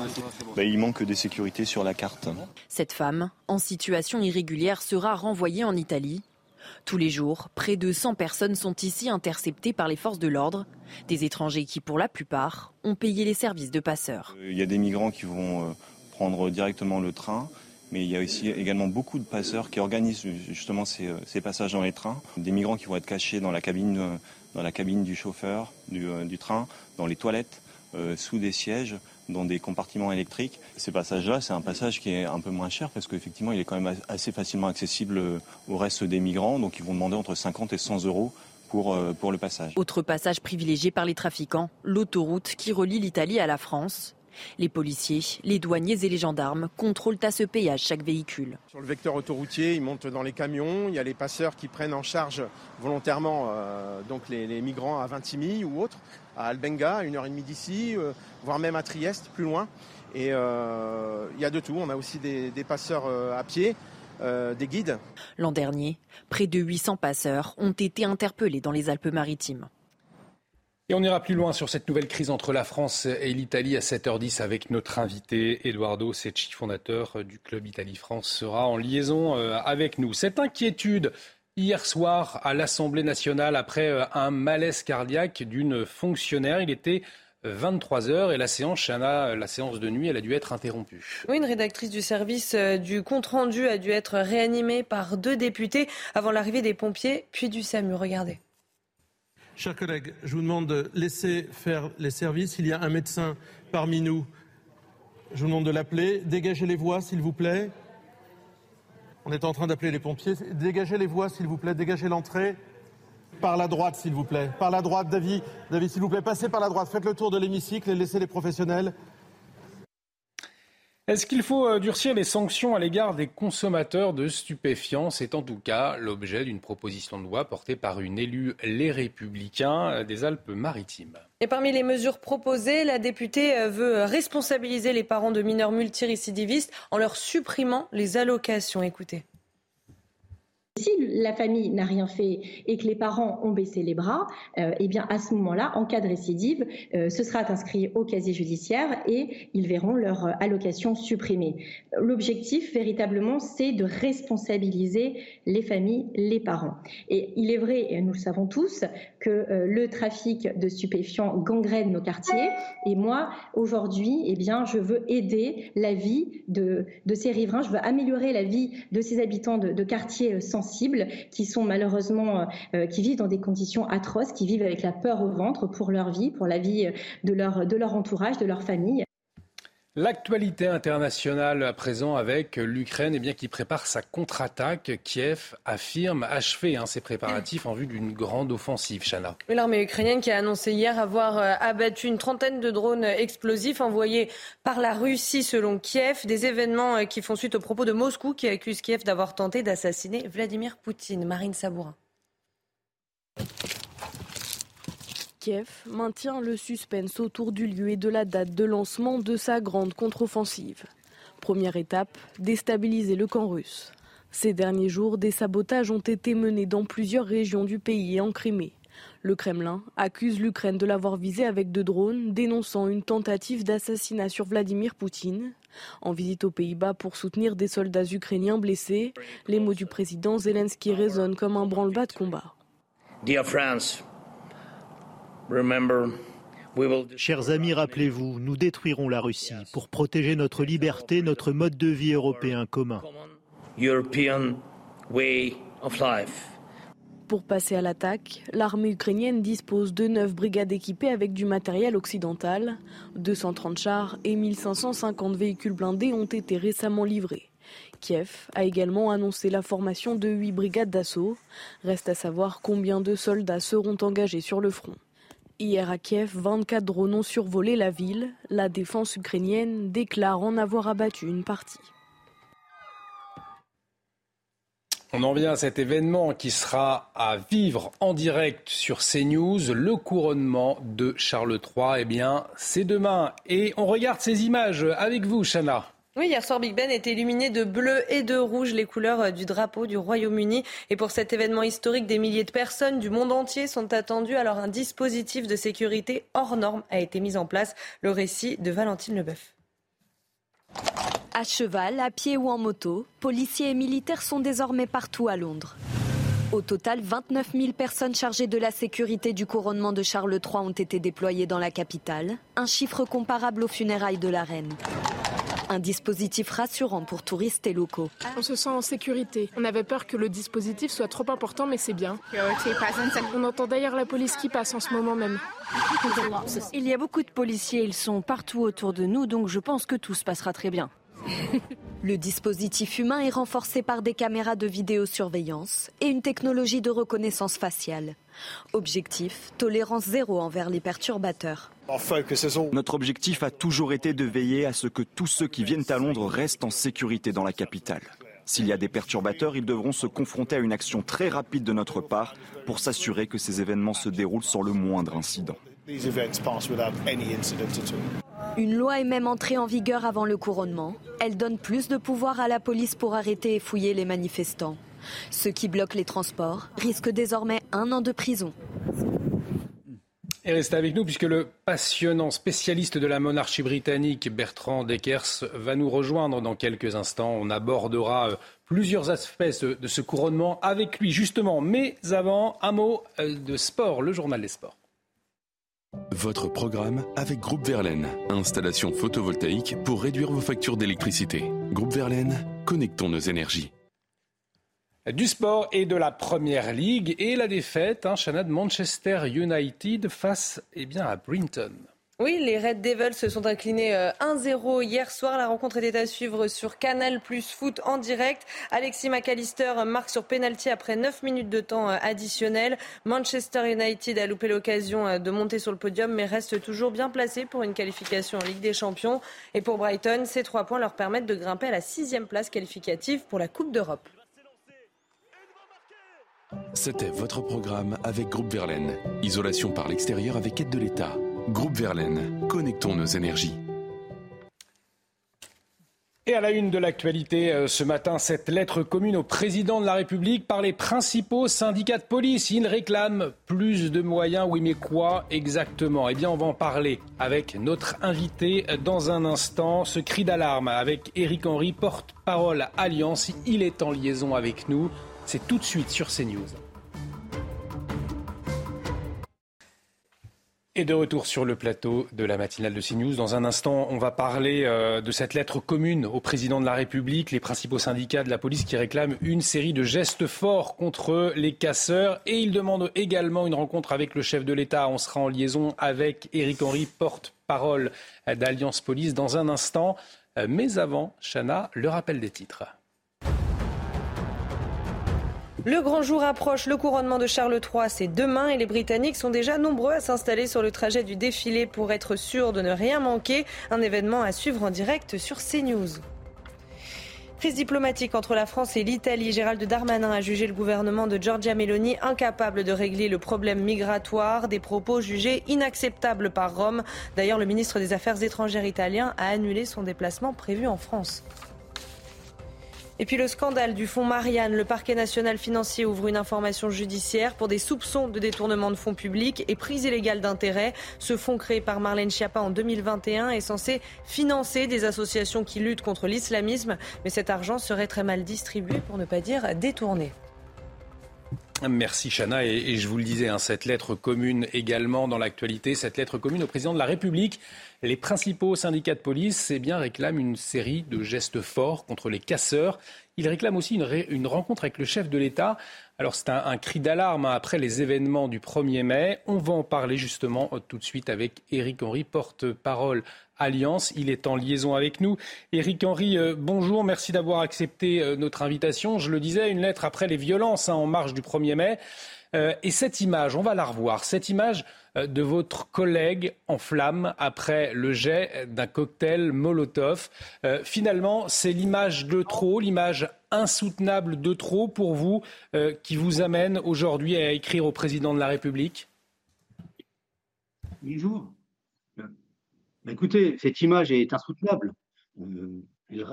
Speaker 34: Bah, il manque des sécurités sur la carte.
Speaker 33: Cette femme, en situation irrégulière, sera renvoyée en Italie tous les jours, près de 100 personnes sont ici interceptées par les forces de l'ordre, des étrangers qui, pour la plupart, ont payé les services de passeurs.
Speaker 34: Euh, il y a des migrants qui vont euh, prendre directement le train, mais il y a aussi également beaucoup de passeurs qui organisent justement ces, euh, passages dans les trains. Des migrants qui vont être cachés dans la cabine du chauffeur du, train, dans les toilettes, sous des sièges dans des compartiments électriques. Ces passages-là, c'est un passage qui est un peu moins cher parce qu'effectivement, il est quand même assez facilement accessible euh, au reste des migrants. Donc, ils vont demander entre 50 et 100 euros pour, euh, pour le passage.
Speaker 33: Autre passage privilégié par les trafiquants, l'autoroute qui relie l'Italie à la France. Les policiers, les douaniers et les gendarmes contrôlent à ce péage chaque véhicule.
Speaker 35: Sur le vecteur autoroutier, ils montent dans les camions. Il y a les passeurs qui prennent en charge volontairement euh, donc les, migrants à Vintimille ou autres, à Albenga, à une heure et demie d'ici, euh, voire même à Trieste, plus loin. Et euh, il y a de tout. On a aussi des, passeurs à pied. des guides.
Speaker 33: L'an dernier, près de 800 passeurs ont été interpellés dans les Alpes-Maritimes.
Speaker 1: Et on ira plus loin sur cette nouvelle crise entre la France et l'Italie à 7h10 avec notre invité Eduardo Secchi, fondateur du club Italie-France, sera en liaison euh, avec nous. Cette inquiétude hier soir à l'Assemblée nationale après euh, un malaise cardiaque d'une fonctionnaire, il était 23 heures et la séance, la séance de nuit, elle a dû être interrompue.
Speaker 2: Oui, une rédactrice du service euh, du compte-rendu a dû être réanimée par deux députés avant l'arrivée des pompiers puis du SAMU. Regardez.
Speaker 36: Chers collègues, je vous demande de laisser faire les services. Il y a un médecin parmi nous. Je vous demande de l'appeler. Dégagez les voies, s'il vous plaît. On est en train d'appeler les pompiers. Dégagez les voies, s'il vous plaît. Dégagez l'entrée. Par la droite, s'il vous plaît. Par la droite, David. David, s'il vous plaît, passez par la droite. Faites le tour de l'hémicycle et laissez les professionnels
Speaker 1: est-ce qu'il faut euh, durcir les sanctions à l'égard des consommateurs de stupéfiants? C'est en tout cas l'objet d'une proposition de loi portée par une élue Les Républicains des Alpes-Maritimes.
Speaker 2: Et parmi les mesures proposées, la députée euh, veut responsabiliser les parents de mineurs multirécidivistes en leur supprimant les allocations. Écoutez.
Speaker 37: Si la famille n'a rien fait et que les parents ont baissé les bras, eh bien à ce moment-là, en cas de récidive, ce sera inscrit au casier judiciaire et ils verront leur allocation supprimée. L'objectif véritablement, c'est de responsabiliser les familles, les parents. Et il est vrai, et nous le savons tous, que le trafic de stupéfiants gangrène nos quartiers. Et moi, aujourd'hui, eh bien, je veux aider la vie de, ces riverains. Je veux améliorer la vie de ces habitants de, quartiers euh, qui sont malheureusement, euh, euh, qui vivent dans des conditions atroces, qui vivent avec la peur au ventre pour leur vie, pour la vie de leur, de leur entourage, de leur famille.
Speaker 1: L'actualité internationale à présent avec l'Ukraine eh bien, qui prépare sa contre-attaque. Kiev affirme achever hein, ses préparatifs en vue d'une grande offensive. Chana.
Speaker 2: L'armée ukrainienne qui a annoncé hier avoir euh, abattu une trentaine de drones explosifs envoyés par la Russie selon Kiev. Des événements euh, qui font suite aux propos de Moscou qui accuse Kiev d'avoir tenté d'assassiner Vladimir Poutine. Marine Sabourin.
Speaker 38: Kiev maintient le suspense autour du lieu et de la date de lancement de sa grande contre-offensive. Première étape, déstabiliser le camp russe. Ces derniers jours, des sabotages ont été menés dans plusieurs régions du pays et en Crimée. Le Kremlin accuse l'Ukraine de l'avoir visé avec deux drones, dénonçant une tentative d'assassinat sur Vladimir Poutine. En visite aux Pays-Bas pour soutenir des soldats ukrainiens blessés, les mots du président Zelensky résonnent comme un branle-bas de combat.
Speaker 3: Dear France, Chers amis, rappelez-vous, nous détruirons la Russie pour protéger notre liberté, notre mode de vie européen commun.
Speaker 38: Pour passer à l'attaque, l'armée ukrainienne dispose de 9 brigades équipées avec du matériel occidental. 230 chars et 1550 véhicules blindés ont été récemment livrés. Kiev a également annoncé la formation de 8 brigades d'assaut. Reste à savoir combien de soldats seront engagés sur le front. Hier à Kiev, 24 drones ont survolé la ville. La défense ukrainienne déclare en avoir abattu une partie.
Speaker 1: On en vient à cet événement qui sera à vivre en direct sur CNews, le couronnement de Charles III. Eh bien, c'est demain. Et on regarde ces images avec vous, Chana.
Speaker 2: Oui, hier soir, Big Ben était illuminé de bleu et de rouge, les couleurs euh, du drapeau du Royaume-Uni. Et pour cet événement historique, des milliers de personnes du monde entier sont attendues. Alors, un dispositif de sécurité hors norme a été mis en place. Le récit de Valentine Leboeuf.
Speaker 24: À cheval, à pied ou en moto, policiers et militaires sont désormais partout à Londres. Au total, 29 000 personnes chargées de la sécurité du couronnement de Charles III ont été déployées dans la capitale, un chiffre comparable aux funérailles de la reine. Un dispositif rassurant pour touristes et locaux.
Speaker 39: On se sent en sécurité. On avait peur que le dispositif soit trop important, mais c'est bien. On entend d'ailleurs la police qui passe en ce moment même.
Speaker 40: Il y a beaucoup de policiers, ils sont partout autour de nous, donc je pense que tout se passera très bien.
Speaker 24: Le dispositif humain est renforcé par des caméras de vidéosurveillance et une technologie de reconnaissance faciale. Objectif, tolérance zéro envers les perturbateurs.
Speaker 31: Notre objectif a toujours été de veiller à ce que tous ceux qui viennent à Londres restent en sécurité dans la capitale. S'il y a des perturbateurs, ils devront se confronter à une action très rapide de notre part pour s'assurer que ces événements se déroulent sans le moindre incident.
Speaker 24: Une loi est même entrée en vigueur avant le couronnement. Elle donne plus de pouvoir à la police pour arrêter et fouiller les manifestants. Ceux qui bloquent les transports risquent désormais un an de prison.
Speaker 1: Et restez avec nous puisque le passionnant spécialiste de la monarchie britannique Bertrand Deckers va nous rejoindre dans quelques instants. On abordera euh, plusieurs aspects de ce couronnement avec lui justement. Mais avant, un mot euh, de sport, le journal des sports.
Speaker 41: Votre programme avec Groupe Verlaine. Installation photovoltaïque pour réduire vos factures d'électricité. Groupe Verlaine, connectons nos énergies
Speaker 1: du sport et de la Première Ligue et la défaite, hein, Chana de Manchester United face eh bien, à Brinton.
Speaker 2: Oui, les Red Devils se sont inclinés 1-0 euh, hier soir. La rencontre était à suivre sur Canal Plus Foot en direct. Alexis McAllister marque sur penalty après 9 minutes de temps euh, additionnel. Manchester United a loupé l'occasion euh, de monter sur le podium mais reste toujours bien placé pour une qualification en Ligue des Champions. Et pour Brighton, ces trois points leur permettent de grimper à la sixième place qualificative pour la Coupe d'Europe.
Speaker 41: C'était votre programme avec Groupe Verlaine. Isolation par l'extérieur avec aide de l'État. Groupe Verlaine, connectons nos énergies.
Speaker 1: Et à la une de l'actualité euh, ce matin, cette lettre commune au président de la République par les principaux syndicats de police. Ils réclament plus de moyens. Oui, mais quoi exactement? Eh bien, on va en parler avec notre invité dans un instant. Ce cri d'alarme avec Éric Henry, porte-parole Alliance. Il est en liaison avec nous. C'est tout de suite sur CNews. Et de retour sur le plateau de la matinale de CNews. Dans un instant, on va parler euh, de cette lettre commune au président de la République, les principaux syndicats de la police qui réclament une série de gestes forts contre les casseurs. Et ils demandent également une rencontre avec le chef de l'État. On sera en liaison avec Éric Henry, porte-parole d'Alliance Police, dans un instant. Euh, mais avant, Chana, le rappel des titres.
Speaker 2: Le grand jour approche, le couronnement de Charles III, c'est demain et les Britanniques sont déjà nombreux à s'installer sur le trajet du défilé pour être sûrs de ne rien manquer. Un événement à suivre en direct sur CNews. Crise diplomatique entre la France et l'Italie. Gérald Darmanin a jugé le gouvernement de Giorgia Meloni incapable de régler le problème migratoire, des propos jugés inacceptables par Rome. D'ailleurs, le ministre des Affaires étrangères italien a annulé son déplacement prévu en France. Et puis le scandale du fonds Marianne, le parquet national financier ouvre une information judiciaire pour des soupçons de détournement de fonds publics et prise illégale d'intérêt. Ce fonds créé par Marlène Schiappa en 2021 est censé financer des associations qui luttent contre l'islamisme, mais cet argent serait très mal distribué pour ne pas dire détourné.
Speaker 1: Merci Chana. Et, je vous le disais, hein, cette lettre commune également dans l'actualité, cette lettre commune au président de la République. Les principaux syndicats de police eh bien, réclament une série de gestes forts contre les casseurs. Ils réclament aussi une, rencontre avec le chef de l'État. Alors c'est un, cri d'alarme hein, après les événements du 1er mai. On va en parler justement tout de suite avec Éric Henry, porte-parole Alliance. Il est en liaison avec nous. Éric Henry, euh, bonjour, merci d'avoir accepté euh, notre invitation. Je le disais, une lettre après les violences hein, en marge du 1er mai. Euh, et cette image, on va la revoir, cette image de votre collègue en flammes après le jet d'un cocktail Molotov. finalement, c'est l'image de trop, l'image insoutenable de trop pour vous qui vous amène aujourd'hui à écrire au président de la République
Speaker 32: Bonjour. Bah, écoutez, cette image est insoutenable. Euh, elle,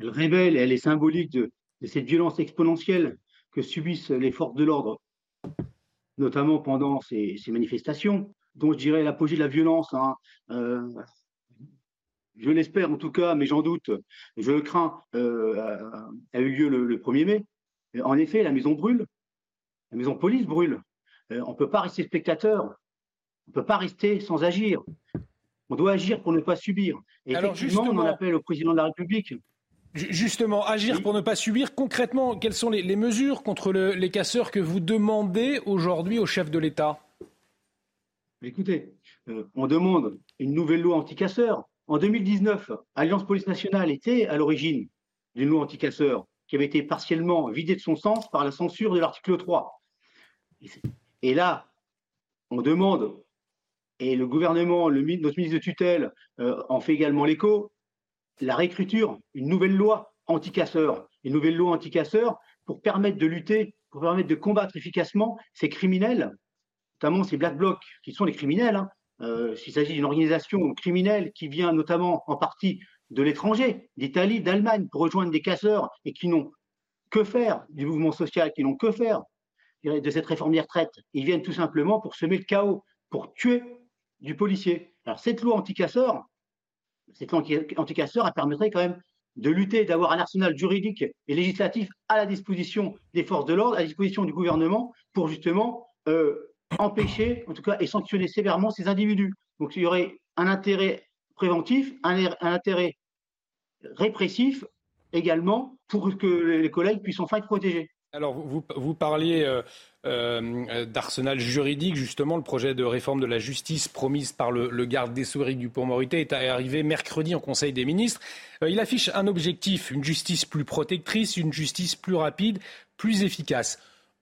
Speaker 32: révèle, elle est symbolique de, cette violence exponentielle que subissent les forces de l'ordre, notamment pendant ces, manifestations, dont je dirais l'apogée de la violence. Hein. Euh, je l'espère en tout cas, mais j'en doute, je le crains, euh, a, eu lieu le, 1er mai. En effet, la maison brûle, la maison police brûle. on ne peut pas rester spectateur, on ne peut pas rester sans agir. On doit agir pour ne pas subir. Et Alors effectivement, on en appelle au président de la République.
Speaker 1: Justement, agir pour ne pas subir. Concrètement, quelles sont les, mesures contre les casseurs que vous demandez aujourd'hui au chef de l'État?
Speaker 32: Écoutez, euh, on demande une nouvelle loi anti-casseurs. En 2019, Alliance Police Nationale était à l'origine d'une loi anti-casseurs qui avait été partiellement vidée de son sens par la censure de l'article 3. Et là, on demande et le gouvernement, notre ministre de tutelle euh, en fait également l'écho, la réécriture, une nouvelle loi anti-casseurs, une nouvelle loi anti-casseurs pour permettre de lutter, pour permettre de combattre efficacement ces criminels, notamment ces black blocs qui sont les criminels. Hein. Euh, s'il s'agit d'une organisation criminelle qui vient notamment en partie de l'étranger, d'Italie, d'Allemagne, pour rejoindre des casseurs et qui n'ont que faire du mouvement social, qui n'ont que faire de cette réforme des retraites. Ils viennent tout simplement pour semer le chaos, pour tuer du policier. Alors cette loi anti-casseur, cette loi anti-casseur, elle permettrait quand même de lutter, d'avoir un arsenal juridique et législatif à la disposition des forces de l'ordre, à la disposition du gouvernement, pour justement euh, empêcher, en tout cas, et sanctionner sévèrement ces individus. Donc il y aurait un intérêt préventif, un, un intérêt répressif également pour que les collègues puissent enfin être protégés.
Speaker 1: Alors, vous, parliez euh, euh, d'arsenal juridique. Justement, le projet de réforme de la justice promise par le, garde des Sceaux, Éric Dupond-Moretti, est arrivé mercredi en Conseil des ministres. Euh, il affiche un objectif, une justice plus protectrice, une justice plus rapide, plus efficace.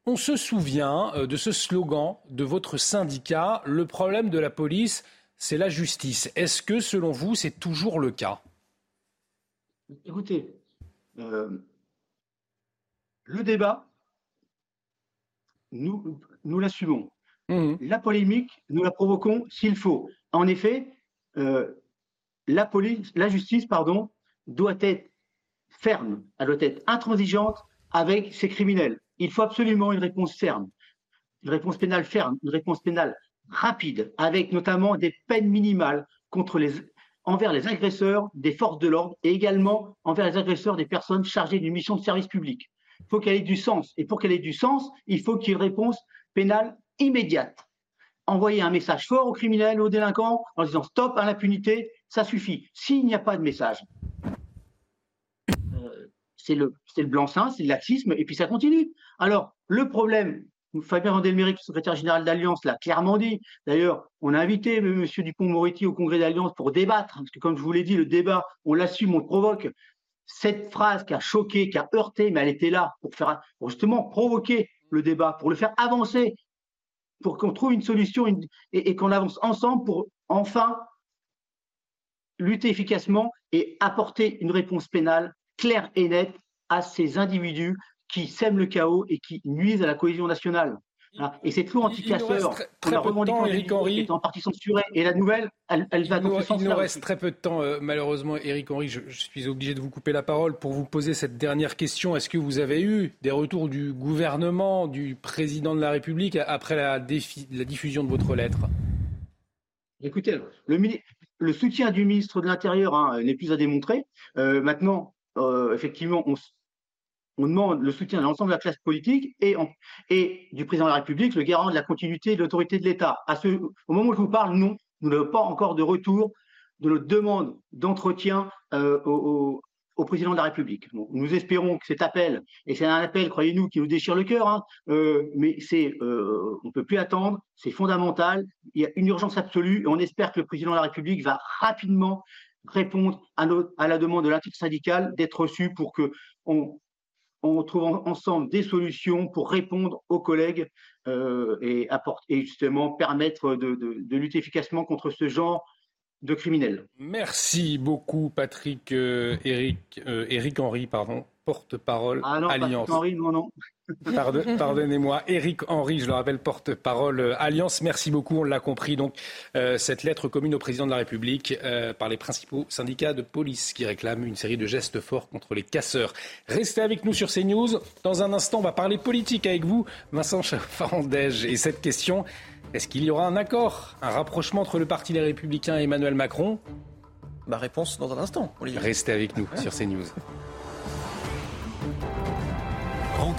Speaker 1: On se souvient de ce slogan de votre syndicat, le problème de la police, c'est la justice. Est-ce que, selon vous, c'est toujours le cas?
Speaker 32: Écoutez, le débat, nous, nous l'assumons. Mmh. La polémique, nous la provoquons s'il faut. En effet, euh, la, police, la justice pardon, doit être ferme, elle doit être intransigeante avec ces criminels. Il faut absolument une réponse ferme, une réponse pénale ferme, une réponse pénale rapide, avec notamment des peines minimales contre les, envers les agresseurs des forces de l'ordre et également envers les agresseurs des personnes chargées d'une mission de service public. Il faut qu'elle ait du sens. Et pour qu'elle ait du sens, il faut qu'il y ait une réponse pénale immédiate. Envoyer un message fort aux criminels, aux délinquants, en disant stop à l'impunité, ça suffit. S'il n'y a pas de message, euh, c'est le, le blanc-seing, c'est le laxisme, et puis ça continue. Alors, le problème, Fabien Vandelméric, secrétaire général d'Alliance, l'a clairement dit. D'ailleurs, on a invité M. Dupont-Moretti au congrès d'Alliance pour débattre, parce que comme je vous l'ai dit, le débat, on l'assume, on le provoque. Cette phrase qui a choqué, qui a heurté, mais elle était là pour, faire, justement provoquer le débat, pour le faire avancer, pour qu'on trouve une solution et qu'on avance ensemble pour enfin lutter efficacement et apporter une réponse pénale claire et nette à ces individus qui sèment le chaos et qui nuisent à la cohésion nationale. Et cette loi anti-casseurs,
Speaker 1: on la revendique Eric Henry.
Speaker 32: est en partie censurée, et la nouvelle, elle, elle va dans ce
Speaker 1: sens Il nous reste très peu de temps, euh, malheureusement, Eric Henry. Je, je, suis obligé de vous couper la parole pour vous poser cette dernière question. Est-ce que vous avez eu des retours du gouvernement, du président de la République, après la, défi, la diffusion de votre lettre?
Speaker 32: Écoutez, le, le, soutien du ministre de l'Intérieur hein, n'est plus à démontrer. Euh, maintenant, euh, effectivement, on, on demande le soutien de l'ensemble de la classe politique et, et, du président de la République, le garant de la continuité de l'autorité de l'État. Au moment où je vous parle, non, nous n'avons pas encore de retour de notre demande d'entretien euh, au, au, président de la République. nous espérons que cet appel, et c'est un appel, croyez-nous, qui nous déchire le cœur, hein, euh, mais euh, on ne peut plus attendre, c'est fondamental, il y a une urgence absolue, et on espère que le président de la République va rapidement répondre à, à la demande de l'intersyndicale d'être reçu pour que on, on trouve ensemble des solutions pour répondre aux collègues euh, et, apporter, justement permettre de, lutter efficacement contre ce genre de criminels.
Speaker 1: Merci beaucoup Patrick euh, Eric, euh, Eric Henry, pardon, porte-parole
Speaker 32: ah non,
Speaker 1: Alliance.
Speaker 32: Henry, non, non.
Speaker 1: Pardonnez-moi, Éric Henry, je le rappelle, porte-parole euh, Alliance. Merci beaucoup, on l'a compris. Donc, euh, cette lettre commune au président de la République euh, par les principaux syndicats de police qui réclament une série de gestes forts contre les casseurs. Restez avec nous sur CNews. Dans un instant, on va parler politique avec vous, Vincent Farandège. Et cette question, est-ce qu'il y aura un accord, un rapprochement entre le Parti Les Républicains et Emmanuel Macron?
Speaker 7: Ma réponse dans un instant.
Speaker 1: Restez avec nous sur CNews.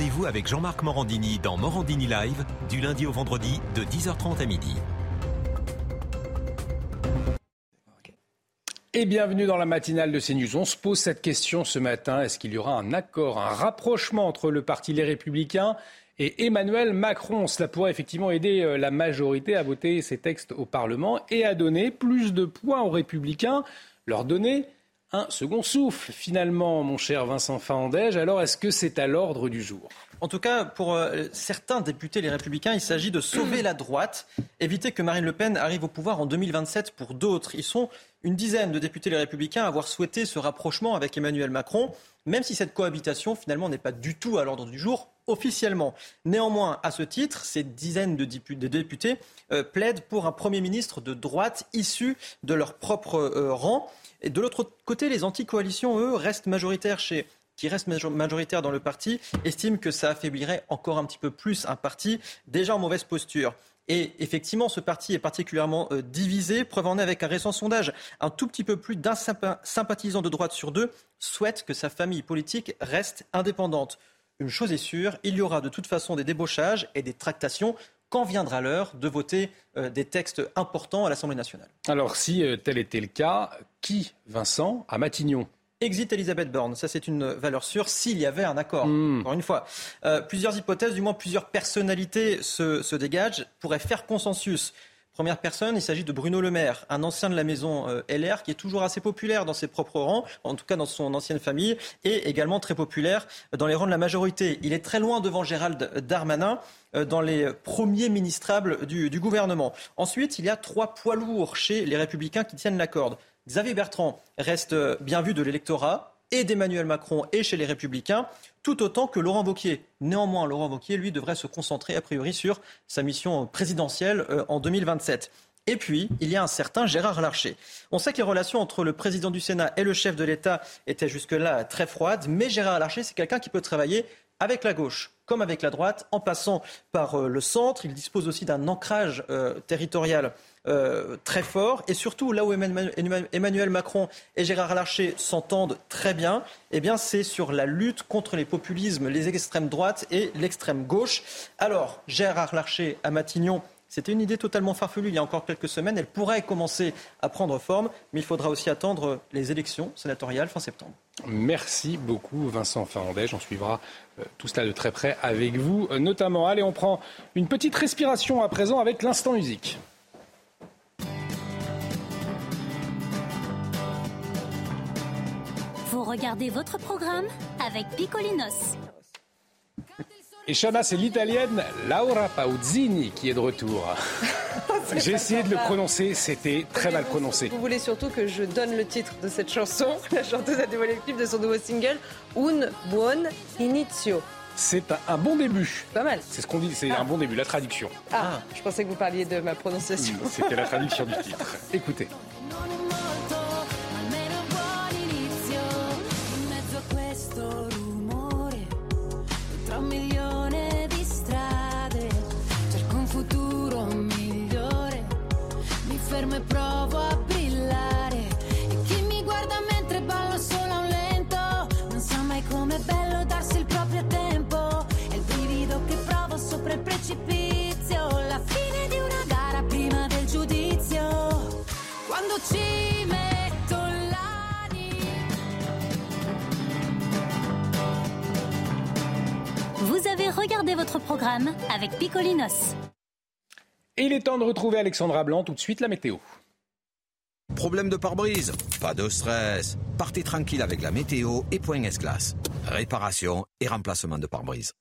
Speaker 27: Rendez-vous avec Jean-Marc Morandini dans Morandini Live du lundi au vendredi de 10h30 à midi.
Speaker 1: Et bienvenue dans la matinale de CNews. On se pose cette question ce matin. Est-ce qu'il y aura un accord, un rapprochement entre le Parti Les Républicains et Emmanuel Macron? Cela pourrait effectivement aider euh, la majorité à voter ces textes au Parlement et à donner plus de points aux Républicains, leur donner un second souffle, finalement, mon cher Vincent Fahandège. Alors, est-ce que c'est à l'ordre du jour?
Speaker 7: En tout cas, pour euh, certains députés, les républicains, il s'agit de sauver la droite, éviter que Marine Le Pen arrive au pouvoir en 2027 pour d'autres. Ils sont une dizaine de députés, les républicains, à avoir souhaité ce rapprochement avec Emmanuel Macron, même si cette cohabitation, finalement, n'est pas du tout à l'ordre du jour officiellement. Néanmoins, à ce titre, ces dizaines de députés euh, plaident pour un Premier ministre de droite issu de leur propre euh, rang. Et de l'autre côté, les anti-coalitions, eux, restent majoritaires chez qui restent majoritaires dans le parti, estiment que ça affaiblirait encore un petit peu plus un parti déjà en mauvaise posture. Et effectivement, ce parti est particulièrement euh, divisé. Preuve en est avec un récent sondage. Un tout petit peu plus d'un sympathisant de droite sur deux souhaite que sa famille politique reste indépendante. Une chose est sûre, il y aura de toute façon des débauchages et des tractations quand viendra l'heure de voter euh, des textes importants à l'Assemblée nationale?
Speaker 1: Alors si euh, tel était le cas, qui, Vincent, à Matignon?
Speaker 7: Exit Elisabeth Borne, ça c'est une valeur sûre s'il y avait un accord. Hmm. Encore une fois, euh, plusieurs hypothèses, du moins plusieurs personnalités se, se dégagent, pourraient faire consensus. Première personne, il s'agit de Bruno Le Maire, un ancien de la maison euh, LR qui est toujours assez populaire dans ses propres rangs, en tout cas dans son ancienne famille, et également très populaire dans les rangs de la majorité. Il est très loin devant Gérald Darmanin euh, dans les premiers ministrables du, du gouvernement. Ensuite, il y a trois poids lourds chez les républicains qui tiennent la corde. Xavier Bertrand reste bien vu de l'électorat et d'Emmanuel Macron et chez les Républicains tout autant que Laurent Wauquiez. Néanmoins, Laurent Wauquiez, lui, devrait se concentrer a priori sur sa mission présidentielle euh, en 2027. Et puis, il y a un certain Gérard Larcher. On sait que les relations entre le président du Sénat et le chef de l'État étaient jusque-là très froides, mais Gérard Larcher, c'est quelqu'un qui peut travailler avec la gauche comme avec la droite, en passant par euh, le centre. Il dispose aussi d'un ancrage euh, territorial euh, très fort. Et surtout, là où Emmanuel Macron et Gérard Larcher s'entendent très bien, eh bien, c'est sur la lutte contre les populismes, les extrêmes droites et l'extrême gauche. Alors, Gérard Larcher à Matignon c'était une idée totalement farfelue il y a encore quelques semaines. Elle pourrait commencer à prendre forme, mais il faudra aussi attendre les élections sénatoriales fin septembre.
Speaker 1: Merci beaucoup Vincent Farandège. On suivra euh, tout cela de très près avec vous, euh, notamment. Allez, on prend une petite respiration à présent avec l'instant musique.
Speaker 42: Regardez votre programme avec Picolinos.
Speaker 1: Et Chana, c'est l'italienne Laura Pauzzini qui est de retour. J'ai essayé de le prononcer, c'était très mal prononcé.
Speaker 2: Vous voulez surtout que je donne le titre de cette chanson La chanteuse a dévoilé le clip de son nouveau single, Un buon inizio.
Speaker 1: C'est un, bon début.
Speaker 2: Pas mal.
Speaker 1: C'est ce qu'on dit, c'est un bon début, la traduction.
Speaker 2: Ah, je pensais que vous parliez de ma prononciation.
Speaker 1: C'était la traduction du titre. Écoutez.
Speaker 42: Quando ci metto l'anima. Vous avez regardé votre programme avec Picolinos.
Speaker 1: Et il est temps de retrouver Alexandra Blanc. Tout de suite, la météo.
Speaker 30: Problème de pare-brise? Pas de stress. Partez tranquille avec la météo et Point S-Glace. Réparation et remplacement de pare-brise.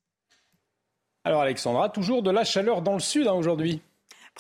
Speaker 1: Alors Alexandra, toujours de la chaleur dans le sud hein, aujourd'hui.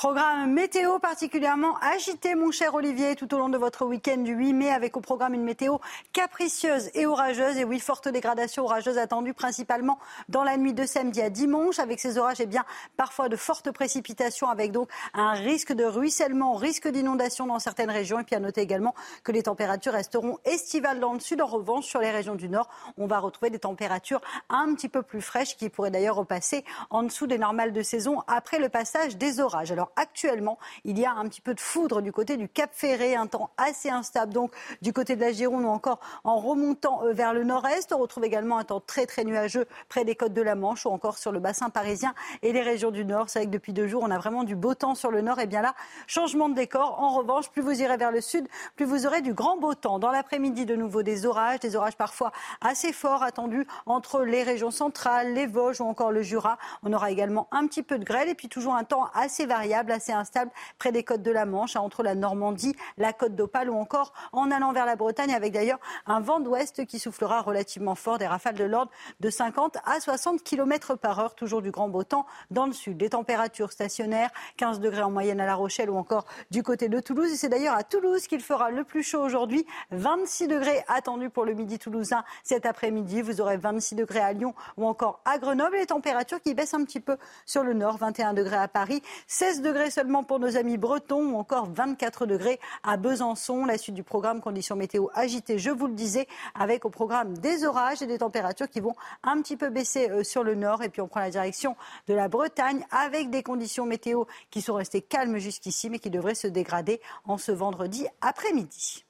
Speaker 12: Programme météo particulièrement agité, mon cher Olivier, tout au long de votre week-end du 8 mai, avec au programme une météo capricieuse et orageuse. Et oui, forte dégradation orageuse attendue principalement dans la nuit de samedi à dimanche, avec ces orages, et eh bien, parfois de fortes précipitations, avec donc un risque de ruissellement, risque d'inondation dans certaines régions. Et puis à noter également que les températures resteront estivales dans le sud. En revanche, sur les régions du nord, on va retrouver des températures un petit peu plus fraîches, qui pourraient d'ailleurs repasser en dessous des normales de saison après le passage des orages. Alors, actuellement, il y a un petit peu de foudre du côté du Cap Ferré, un temps assez instable donc du côté de la Gironde ou encore en remontant euh, vers le nord-est. On retrouve également un temps très très nuageux près des côtes de la Manche ou encore sur le bassin parisien et les régions du nord. C'est vrai que depuis deux jours, on a vraiment du beau temps sur le nord. Et bien là, changement de décor. En revanche, plus vous irez vers le sud, plus vous aurez du grand beau temps. Dans l'après-midi, de nouveau des orages, des orages parfois assez forts attendus entre les régions centrales, les Vosges ou encore le Jura. On aura également un petit peu de grêle et puis toujours un temps assez variable assez instable près des côtes de la Manche, hein, entre la Normandie, la côte d'Opale ou encore en allant vers la Bretagne, avec d'ailleurs un vent d'ouest qui soufflera relativement fort, des rafales de l'ordre de 50 à 60 km par heure, toujours du grand beau temps dans le sud. Des températures stationnaires, 15 degrés en moyenne à La Rochelle ou encore du côté de Toulouse. Et c'est d'ailleurs à Toulouse qu'il fera le plus chaud aujourd'hui. 26 degrés attendus pour le midi toulousain cet après-midi. Vous aurez 26 degrés à Lyon ou encore à Grenoble. Les températures qui baissent un petit peu sur le nord, 21 degrés à Paris, 16 degrés seulement pour nos amis bretons ou encore 24 degrés à Besançon. La suite du programme conditions météo agitées, je vous le disais, avec au programme des orages et des températures qui vont un petit peu baisser euh, sur le nord. Et puis on prend la direction de la Bretagne avec des conditions météo qui sont restées calmes jusqu'ici mais qui devraient se dégrader en ce vendredi après-midi.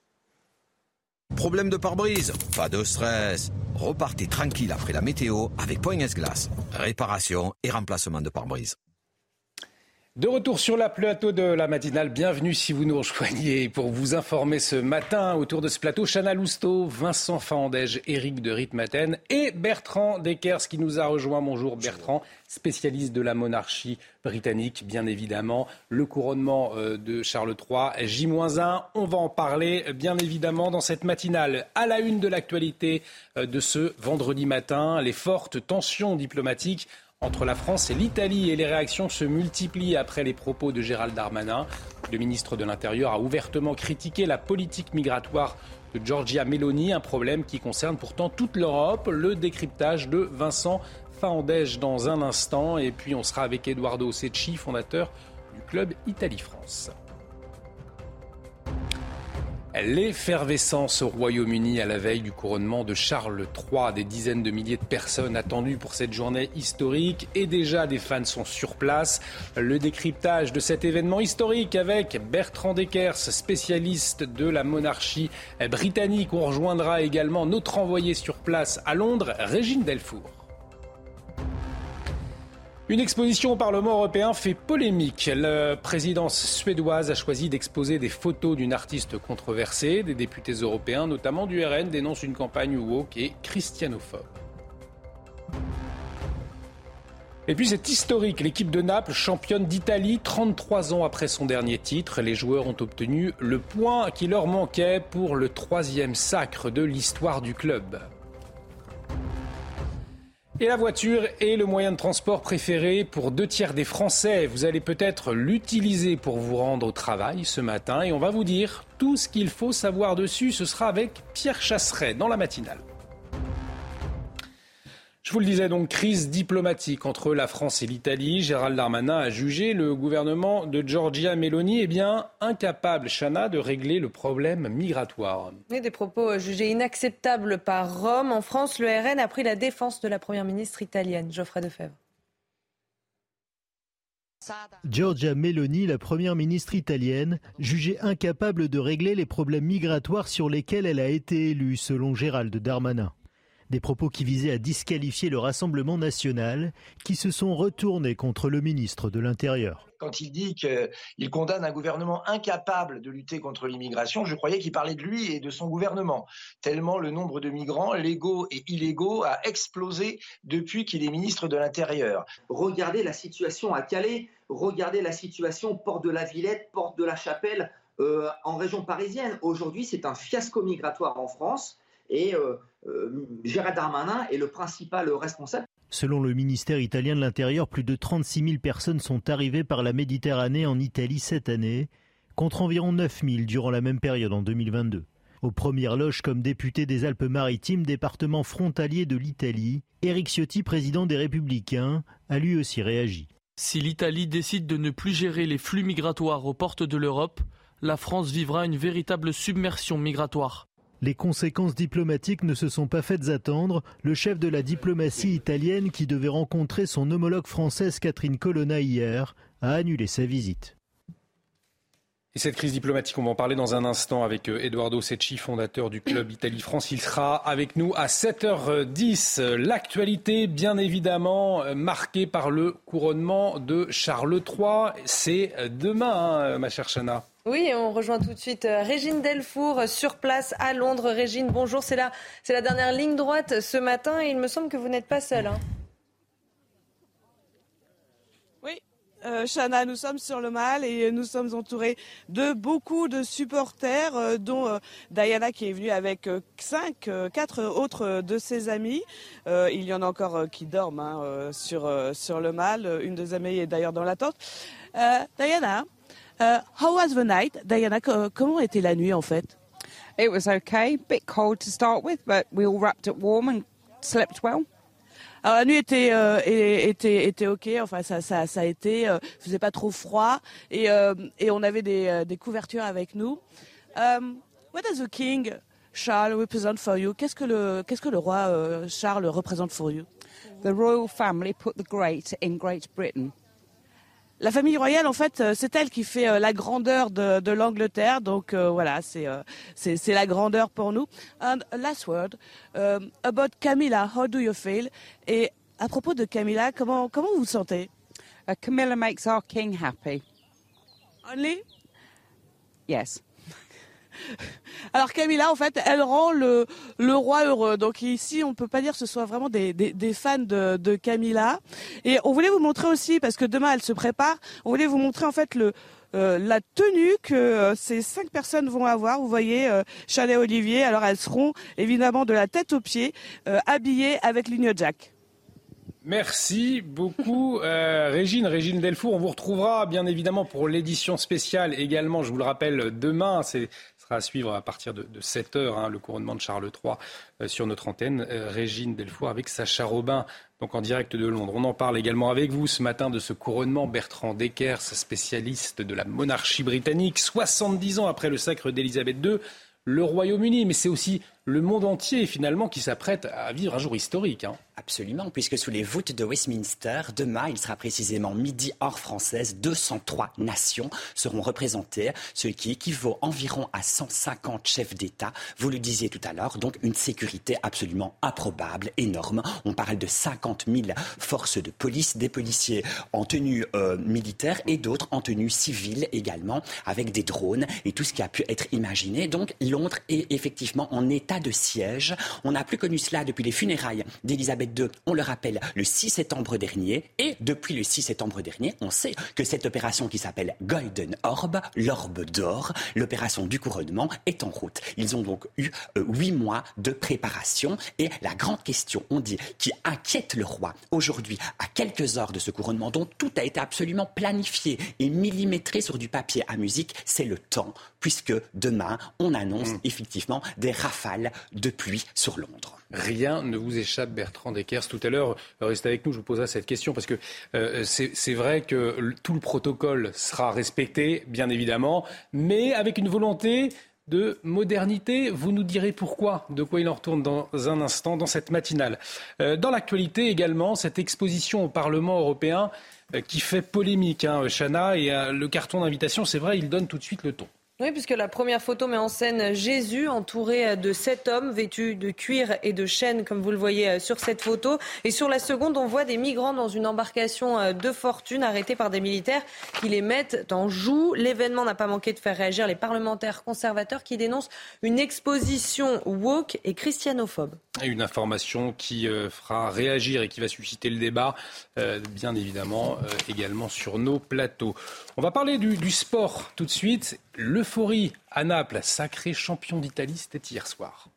Speaker 30: Problème de pare-brise? Pas de stress. Repartez tranquille après la météo avec Point S-Glace. Réparation et remplacement de pare-brise.
Speaker 1: De retour sur la plateau de la matinale, bienvenue si vous nous rejoignez pour vous informer ce matin autour de ce plateau. Chana Lousteau, Vincent Fandège, Éric de Ritmaten et Bertrand Deckers qui nous a rejoint. Bonjour Bertrand, spécialiste de la monarchie britannique, bien évidemment. Le couronnement euh, de Charles III, J-1. On va en parler, bien évidemment, dans cette matinale. À la une de l'actualité euh, de ce vendredi matin, les fortes tensions diplomatiques entre la France et l'Italie et les réactions se multiplient après les propos de Gérald Darmanin. Le ministre de l'Intérieur a ouvertement critiqué la politique migratoire de Giorgia Meloni, un problème qui concerne pourtant toute l'Europe. Le décryptage de Vincent Faandège dans un instant et puis on sera avec Eduardo Secchi, fondateur du club Italie-France. L'effervescence au Royaume-Uni à la veille du couronnement de Charles III. Des dizaines de milliers de personnes attendues pour cette journée historique et déjà des fans sont sur place. Le décryptage de cet événement historique avec Bertrand Deckers, spécialiste de la monarchie britannique. On rejoindra également notre envoyé sur place à Londres, Régine Delfour. Une exposition au Parlement européen fait polémique. La présidence suédoise a choisi d'exposer des photos d'une artiste controversée. Des députés européens, notamment du RN, dénoncent une campagne woke et christianophobe. Et puis c'est historique, l'équipe de Naples, championne d'Italie, 33 ans après son dernier titre, les joueurs ont obtenu le point qui leur manquait pour le troisième sacre de l'histoire du club. Et la voiture est le moyen de transport préféré pour deux tiers des Français. Vous allez peut-être l'utiliser pour vous rendre au travail ce matin et on va vous dire tout ce qu'il faut savoir dessus. Ce sera avec Pierre Chasseret dans la matinale. Je vous le disais donc, crise diplomatique entre la France et l'Italie. Gérald Darmanin a jugé le gouvernement de Giorgia Meloni eh bien, incapable, Chana, de régler le problème migratoire.
Speaker 2: Et des propos jugés inacceptables par Rome. En France, le RN a pris la défense de la première ministre italienne, Geoffrey Defebvre.
Speaker 3: Giorgia Meloni, la première ministre italienne, jugée incapable de régler les problèmes migratoires sur lesquels elle a été élue, selon Gérald Darmanin. Des propos qui visaient à disqualifier le Rassemblement national, qui se sont retournés contre le ministre de l'Intérieur.
Speaker 4: Quand il dit qu'il condamne un gouvernement incapable de lutter contre l'immigration, je croyais qu'il parlait de lui et de son gouvernement, tellement le nombre de migrants, légaux et illégaux, a explosé depuis qu'il est ministre de l'Intérieur.
Speaker 5: Regardez la situation à Calais, regardez la situation Porte de la Villette, Porte de la Chapelle, euh, en région parisienne. Aujourd'hui, c'est un fiasco migratoire en France. Et euh, euh, Gérard Darmanin est le principal responsable.
Speaker 3: Selon le ministère italien de l'Intérieur, plus de 36 000 personnes sont arrivées par la Méditerranée en Italie cette année, contre environ 9 000 durant la même période en 2022. Aux premières loges comme député des Alpes-Maritimes, département frontalier de l'Italie, Éric Ciotti, président des Républicains, a lui aussi réagi.
Speaker 6: Si l'Italie décide de ne plus gérer les flux migratoires aux portes de l'Europe, la France vivra une véritable submersion migratoire.
Speaker 3: Les conséquences diplomatiques ne se sont pas faites attendre. Le chef de la diplomatie italienne, qui devait rencontrer son homologue française Catherine Colonna hier, a annulé sa visite.
Speaker 1: Et cette crise diplomatique, on va en parler dans un instant avec euh, Eduardo Secchi, fondateur du club Italie-France. Il sera avec nous à 7h10. L'actualité, bien évidemment, euh, marquée par le couronnement de Charles III. C'est demain, hein, ma chère Chana.
Speaker 2: Oui, on rejoint tout de suite euh, Régine Delfour sur place à Londres. Régine, bonjour. C'est la, c'est la dernière ligne droite ce matin et il me semble que vous n'êtes pas seule. Hein.
Speaker 8: Oui, euh, Chana, nous sommes sur le mal et nous sommes entourés de beaucoup de supporters, euh, dont Diana qui est venue avec cinq, quatre autres de ses amis. il y en a encore qui dorment hein, sur, sur le mal. Une de amies est d'ailleurs dans la tente. Diana, Uh, how was the night, Diana? Comment était la nuit en fait?
Speaker 43: It was okay, bit cold to start with, but we all wrapped it warm and slept well.
Speaker 8: Alors la nuit était euh, était était ok, enfin ça ça ça a été, euh, faisait pas trop froid et euh, et on avait des euh, des couvertures avec nous. Um, what does the king Charles represent for you? Qu'est-ce que le qu'est-ce que le roi euh, Charles représente pour you?
Speaker 43: The royal family put the great in Great Britain.
Speaker 8: La famille royale, en fait, euh, c'est elle qui fait euh, la grandeur de, de l'Angleterre. Donc euh, voilà, c'est c'est la grandeur pour nous. And last word um, about Camilla. How do you feel? Et à propos de Camilla, comment comment vous vous sentez?
Speaker 43: Uh, Camilla makes our king happy.
Speaker 8: Only?
Speaker 43: Yes.
Speaker 8: Alors Camilla, en fait, elle rend le, le roi heureux. Donc ici, on peut pas dire que ce soit vraiment des, des, des fans de, de, Camilla. Et on voulait vous montrer aussi, parce que demain elle se prépare, on voulait vous montrer en fait le, euh, la tenue que euh, ces cinq personnes vont avoir. Vous voyez, euh, Chalet Olivier. Alors elles seront évidemment de la tête aux pieds, euh, habillées avec Ligne Jack.
Speaker 1: Merci beaucoup, euh, Régine. Régine Delfour, on vous retrouvera bien évidemment pour l'édition spéciale également, je vous le rappelle, demain. C'est à suivre à partir de, 7 heures, hein, le couronnement de Charles III euh, sur notre antenne. Euh, Régine Delfour avec Sacha Robin, donc en direct de Londres. On en parle également avec vous ce matin de ce couronnement. Bertrand Deckers, spécialiste de la monarchie britannique, 70 ans après le sacre d'Élisabeth II. le Royaume-Uni, mais c'est aussi le monde entier finalement qui s'apprête à vivre un jour historique. Hein.
Speaker 44: Absolument, puisque sous les voûtes de Westminster, demain, il sera précisément midi hors française, 203 nations seront représentées, ce qui équivaut environ à 150 chefs d'État. Vous le disiez tout à l'heure, donc une sécurité absolument improbable, énorme. On parle de 50 000 forces de police, des policiers en tenue euh, militaire et d'autres en tenue civile également, avec des drones et tout ce qui a pu être imaginé. Donc Londres est effectivement en état de siège. On n'a plus connu cela depuis les funérailles d'Elisabeth II, on le rappelle, le 6 septembre dernier. Et depuis le 6 septembre dernier, on sait que cette opération qui s'appelle Golden Orb, l'orbe d'or, l'opération du couronnement, est en route. Ils ont donc eu euh, huit mois de préparation. Et la grande question, on dit, qui inquiète le roi aujourd'hui, à quelques heures de ce couronnement, dont tout a été absolument planifié et millimétré sur du papier à musique, c'est le temps, puisque demain, on annonce mm. effectivement des rafales de pluie sur Londres.
Speaker 1: Rien ne vous échappe, Bertrand Deckers. Tout à l'heure, restez avec nous, je vous poserai cette question parce que euh, c'est vrai que tout le protocole sera respecté, bien évidemment, mais avec une volonté de modernité. Vous nous direz pourquoi, de quoi il en retourne dans un instant, dans cette matinale. Euh, dans l'actualité également, cette exposition au Parlement européen euh, qui fait polémique, hein, Chana, et le carton d'invitation, c'est vrai, il donne tout de suite le ton.
Speaker 2: Oui, puisque la première photo met en scène Jésus entouré de sept hommes vêtus de cuir et de chêne, comme vous le voyez euh, sur cette photo. Et sur la seconde, on voit des migrants dans une embarcation euh, de fortune arrêtés par des militaires qui les mettent en joue. L'événement n'a pas manqué de faire réagir les parlementaires conservateurs qui dénoncent une exposition woke et christianophobe.
Speaker 1: Une information qui euh, fera réagir et qui va susciter le débat, bien évidemment, également sur nos plateaux. On va parler du sport tout de suite. L'euphorie à Naples, sacré champion d'Italie, c'était hier soir.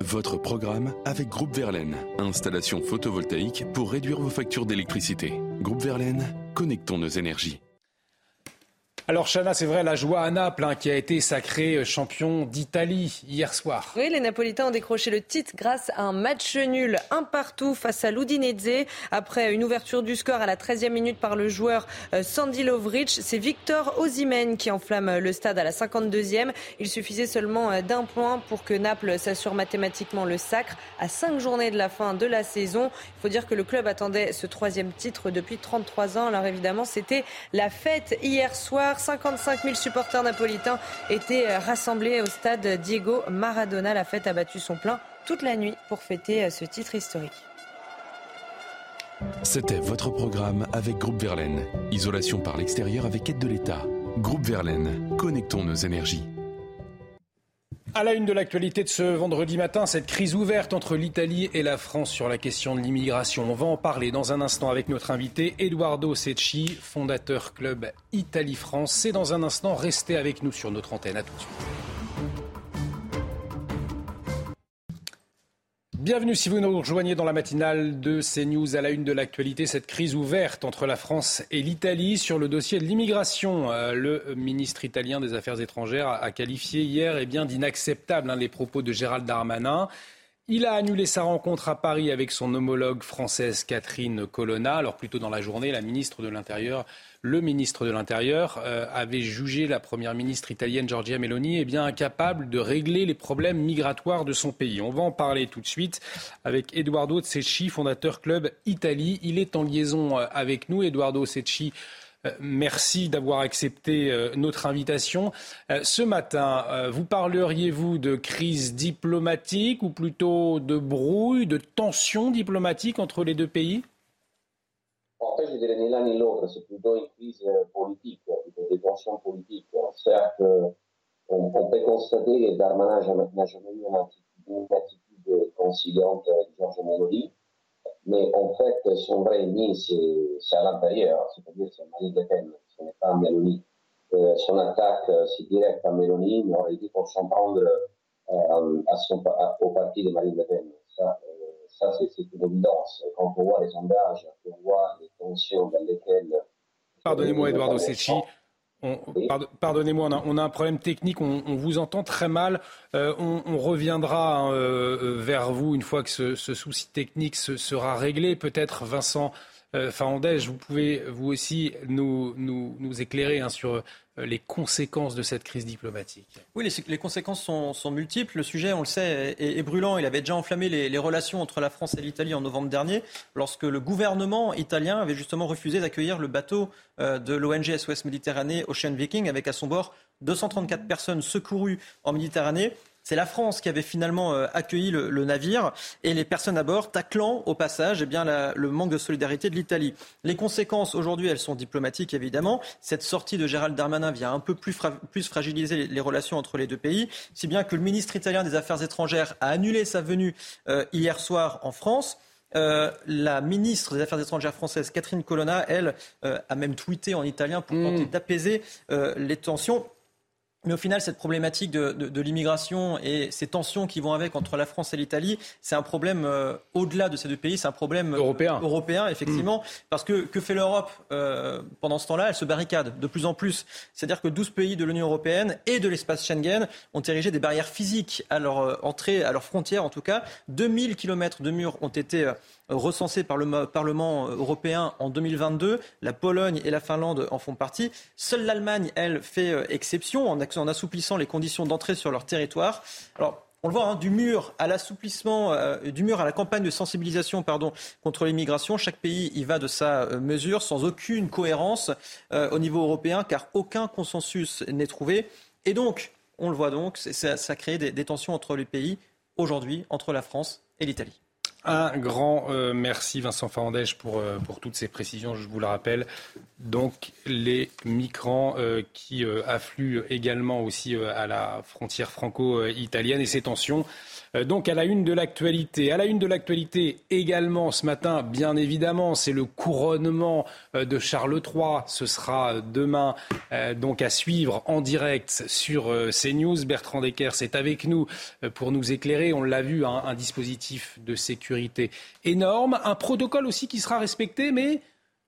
Speaker 41: Votre programme avec Groupe Verlaine, installation photovoltaïque pour réduire vos factures d'électricité. Groupe Verlaine, connectons nos énergies.
Speaker 1: Alors Chana, c'est vrai, la joie à Naples hein, qui a été sacré euh, champion d'Italie hier soir.
Speaker 2: Oui, les Napolitains ont décroché le titre grâce à un match nul un partout face à l'Udinese. Après une ouverture du score à la 13e minute par le joueur euh, Sandy Lovric, c'est Victor Osimhen qui enflamme euh, le stade à la 52e. Il suffisait seulement d'un point pour que Naples s'assure mathématiquement le sacre à cinq journées de la fin de la saison. Il faut dire que le club attendait ce troisième titre depuis 33 ans. Alors évidemment, c'était la fête hier soir. 55 000 supporters napolitains étaient euh, rassemblés au stade Diego Maradona. La fête a battu son plein toute la nuit pour fêter euh, ce titre historique.
Speaker 41: C'était votre programme avec Groupe Verlaine. Isolation par l'extérieur avec aide de l'État. Groupe Verlaine, connectons nos énergies.
Speaker 1: À la une de l'actualité de ce vendredi matin, cette crise ouverte entre l'Italie et la France sur la question de l'immigration. On va en parler dans un instant avec notre invité Eduardo Secchi, fondateur club Italie-France. C'est dans un instant, restez avec nous sur notre antenne. À tout de suite. Bienvenue si vous nous rejoignez dans la matinale de CNews à la une de l'actualité. Cette crise ouverte entre la France et l'Italie sur le dossier de l'immigration. Euh, le ministre italien des Affaires étrangères a qualifié hier eh d'inacceptable hein, les propos de Gérald Darmanin. Il a annulé sa rencontre à Paris avec son homologue française Catherine Colonna. Alors plutôt dans la journée, la ministre de l'Intérieur le ministre de l'Intérieur euh, avait jugé la première ministre italienne Giorgia Meloni eh bien, incapable de régler les problèmes migratoires de son pays. On va en parler tout de suite avec Eduardo Secchi, fondateur Club Italie. Il est en liaison euh, avec nous. Eduardo Secchi, euh, Merci d'avoir accepté notre invitation. Ce matin, vous parleriez-vous de crise diplomatique ou plutôt de brouille, de tension diplomatique entre les deux pays?
Speaker 45: En fait, je dirais ni l'un ni l'autre, c'est plutôt une crise politique, des tensions politiques. Certes, on, peut constater que Darmanin n'a jamais eu une attitude, conciliante avec Georges Meloni, mais en fait, son vrai ennemi, c'est à l'intérieur, c'est-à-dire c'est Marine Le Pen, ce n'est pas Meloni. Euh, son attaque, euh, c'est direct à Meloni, mais aurait été pour s'en prendre son, au parti de Marine Le Pen. Ça c'est une évidence. Quand on voit les sondages, on voit les tensions dans lesquelles...
Speaker 1: Pardonnez-moi, Eduardo Secchi. Pardonnez-moi, on, a un problème technique, on, vous entend très mal. Euh, on, reviendra hein, euh, vers vous une fois que ce, souci technique se, sera réglé. Peut-être Vincent euh, vous pouvez vous aussi nous éclairer hein, sur euh, les conséquences de cette crise diplomatique
Speaker 7: Oui, les, conséquences sont, multiples. Le sujet, on le sait, est, brûlant. Il avait déjà enflammé les, relations entre la France et l'Italie en novembre dernier, lorsque le gouvernement italien avait justement refusé d'accueillir le bateau euh, de l'ONG SOS Méditerranée Ocean Viking, avec à son bord 234 personnes secourues en Méditerranée. C'est la France qui avait finalement euh, accueilli le, navire et les personnes à bord taclant au passage eh bien, le manque de solidarité de l'Italie. Les conséquences aujourd'hui, elles sont diplomatiques évidemment. Cette sortie de Gérald Darmanin vient un peu plus, fragiliser les, relations entre les deux pays, si bien que le ministre italien des Affaires étrangères a annulé sa venue euh, hier soir en France. Euh, la ministre des Affaires étrangères française, Catherine Colonna, elle, a même tweeté en italien pour tenter mmh. d'apaiser les tensions. Mais au final, cette problématique de, l'immigration et ces tensions qui vont avec entre la France et l'Italie, c'est un problème euh, au-delà de ces deux pays, c'est un problème
Speaker 1: européen,
Speaker 7: européen effectivement. Mm. Parce que que fait l'Europe euh, pendant ce temps-là? Elle se barricade de plus en plus. C'est-à-dire que 12 pays de l'Union européenne et de l'espace Schengen ont érigé des barrières physiques à leur euh, entrée, à leurs frontières en tout cas. 2000 kilomètres de murs ont été recensés par le Parlement européen en 2022. La Pologne et la Finlande en font partie. Seule l'Allemagne, elle, fait exception en assouplissant les conditions d'entrée sur leur territoire. Alors, on le voit, hein, du mur à l'assouplissement, euh, du mur à la campagne de sensibilisation pardon, contre l'immigration, chaque pays y va de sa euh, mesure, sans aucune cohérence euh, au niveau européen, car aucun consensus n'est trouvé. Et donc, on le voit donc, ça, ça crée des tensions entre les pays aujourd'hui, entre la France et l'Italie.
Speaker 1: Un grand euh, merci Vincent Fandèche pour, euh, pour toutes ces précisions, je vous le rappelle. Donc les migrants euh, qui affluent également aussi à la frontière franco-italienne et ces tensions donc à la une de l'actualité. À la une de l'actualité également ce matin, bien évidemment, c'est le couronnement euh, de Charles III. Ce sera demain euh, donc à suivre en direct sur CNews. Bertrand Deckers est avec nous pour nous éclairer. On l'a vu, hein, un dispositif de sécurité énorme, un protocole aussi qui sera respecté, mais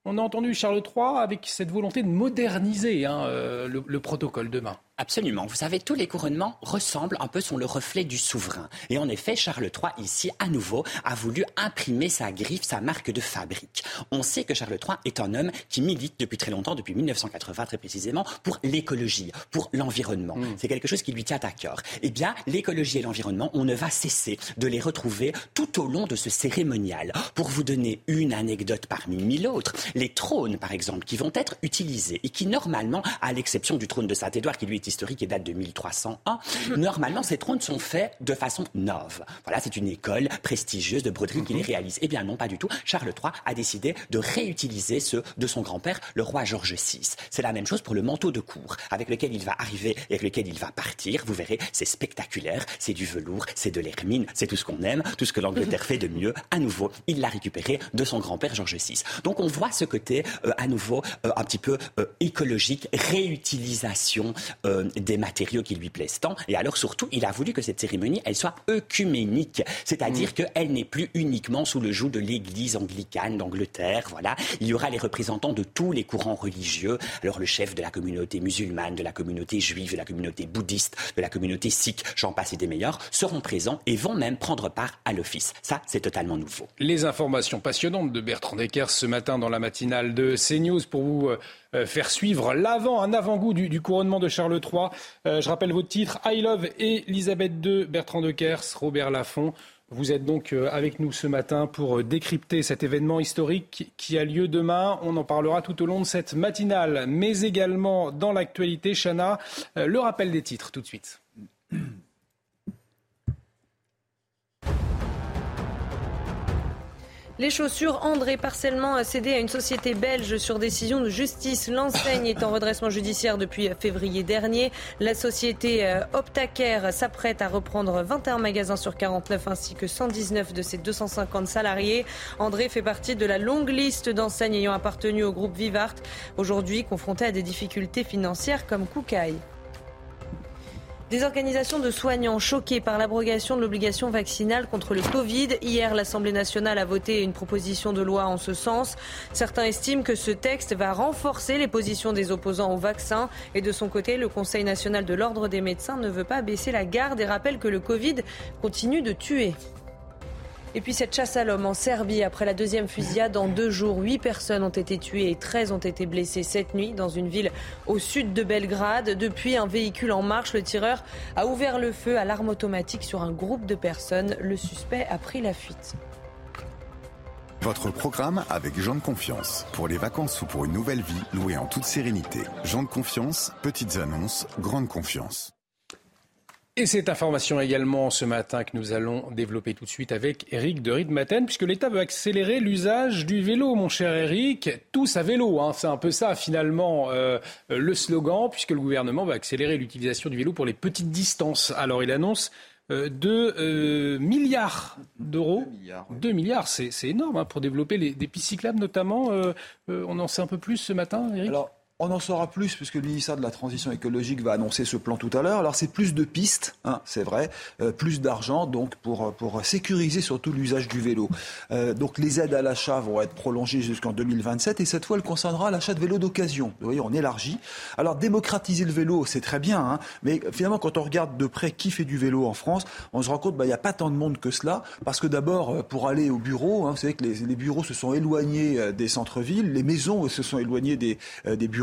Speaker 1: on a entendu Charles III avec cette volonté de moderniser hein, le protocole demain.
Speaker 44: Absolument. Vous savez, tous les couronnements ressemblent un peu, sont le reflet du souverain. Et en effet, Charles III, ici, à nouveau, a voulu imprimer sa griffe, sa marque de fabrique. On sait que Charles III est un homme qui milite depuis très longtemps, depuis 1980 très précisément, pour l'écologie, pour l'environnement. Mm. C'est quelque chose qui lui tient à cœur. Eh bien, l'écologie et l'environnement, on ne va cesser de les retrouver tout au long de ce cérémonial. Pour vous donner une anecdote parmi mille autres, les trônes, par exemple, qui vont être utilisés et qui, normalement, à l'exception du trône de Saint-Édouard, qui lui est historique et date de 1301. Normalement, ces trônes sont faits de façon neuve. Voilà, c'est une école prestigieuse de broderie qui les réalise. Eh bien non, pas du tout. Charles III a décidé de réutiliser ceux de son grand-père, le roi George VI. C'est la même chose pour le manteau de cour, avec lequel il va arriver et avec lequel il va partir. Vous verrez, c'est spectaculaire, c'est du velours, c'est de l'hermine, c'est tout ce qu'on aime, tout ce que l'Angleterre fait de mieux. À nouveau, il l'a récupéré de son grand-père George VI. Donc on voit ce côté, euh, à nouveau, euh, un petit peu euh, écologique, réutilisation euh, des matériaux qui lui plaisent tant. Et alors surtout, il a voulu que cette cérémonie, elle soit œcuménique, c'est-à-dire mm. qu'elle n'est plus uniquement sous le joug de l'Église anglicane d'Angleterre. Voilà, il y aura les représentants de tous les courants religieux. Alors le chef de la communauté musulmane, de la communauté juive, de la communauté bouddhiste, de la communauté sikh, j'en passe et des meilleurs, seront présents et vont même prendre part à l'office. Ça, c'est totalement nouveau.
Speaker 1: Les informations passionnantes de Bertrand Decker ce matin dans la matinale de CNews pour vous euh, faire suivre l'avant, un avant-goût du, couronnement de Charles III. Euh, je rappelle votre titre, I Love Elisabeth II, Bertrand de Kers, Robert Laffont. Vous êtes donc euh, avec nous ce matin pour décrypter cet événement historique qui a lieu demain. On en parlera tout au long de cette matinale, mais également dans l'actualité. Chana, le rappel des titres tout de suite.
Speaker 2: Les chaussures André partiellement cédées à une société belge sur décision de justice. L'enseigne est en redressement judiciaire depuis février dernier. La société euh, Optacare s'apprête à reprendre 21 magasins sur 49 ainsi que 119 de ses 250 salariés. André fait partie de la longue liste d'enseignes ayant appartenu au groupe Vivart, aujourd'hui confronté à des difficultés financières comme Koukaï. Des organisations de soignants choquées par l'abrogation de l'obligation vaccinale contre le Covid. Hier, l'Assemblée nationale a voté une proposition de loi en ce sens. Certains estiment que ce texte va renforcer les positions des opposants au vaccin. Et de son côté, le Conseil national de l'ordre des médecins ne veut pas baisser la garde et rappelle que le Covid continue de tuer. Et puis cette chasse à l'homme en Serbie, après la deuxième fusillade en deux jours, huit personnes ont été tuées et 13 ont été blessées cette nuit dans une ville au sud de Belgrade. Depuis un véhicule en marche, le tireur a ouvert le feu à l'arme automatique sur un groupe de personnes. Le suspect a pris la fuite.
Speaker 46: Votre programme avec Jean de Confiance. Pour les vacances ou pour une nouvelle vie, louée en toute sérénité. Jean de Confiance, petites annonces, grande confiance.
Speaker 1: Et cette information également ce matin que nous allons développer tout de suite avec Eric de Ritmaten, puisque l'État veut accélérer l'usage du vélo, mon cher Eric. Tous à vélo, hein. c'est un peu ça finalement euh, le slogan, puisque le gouvernement va accélérer l'utilisation du vélo pour les petites distances. Alors il annonce euh, 2 euh, milliards d'euros. 2 milliards, c'est énorme hein, pour développer les, des pistes cyclables notamment. Euh, on en sait un peu plus ce matin, Eric?
Speaker 29: On en saura plus puisque le ministère de la Transition écologique va annoncer ce plan tout à l'heure. Alors c'est plus de pistes, hein, c'est vrai, euh, plus d'argent donc pour, pour sécuriser surtout l'usage du vélo. Euh, donc les aides à l'achat vont être prolongées jusqu'en 2027 et cette fois elle concernera l'achat de vélos d'occasion. Vous voyez, on élargit. Alors démocratiser le vélo, c'est très bien, hein, mais finalement quand on regarde de près qui fait du vélo en France, on se rend compte qu'il bah, n'y a pas tant de monde que cela parce que d'abord euh, pour aller au bureau, hein, vous savez que les, les, bureaux se sont éloignés euh, des centres-villes, les maisons se sont éloignées des, euh, des bureaux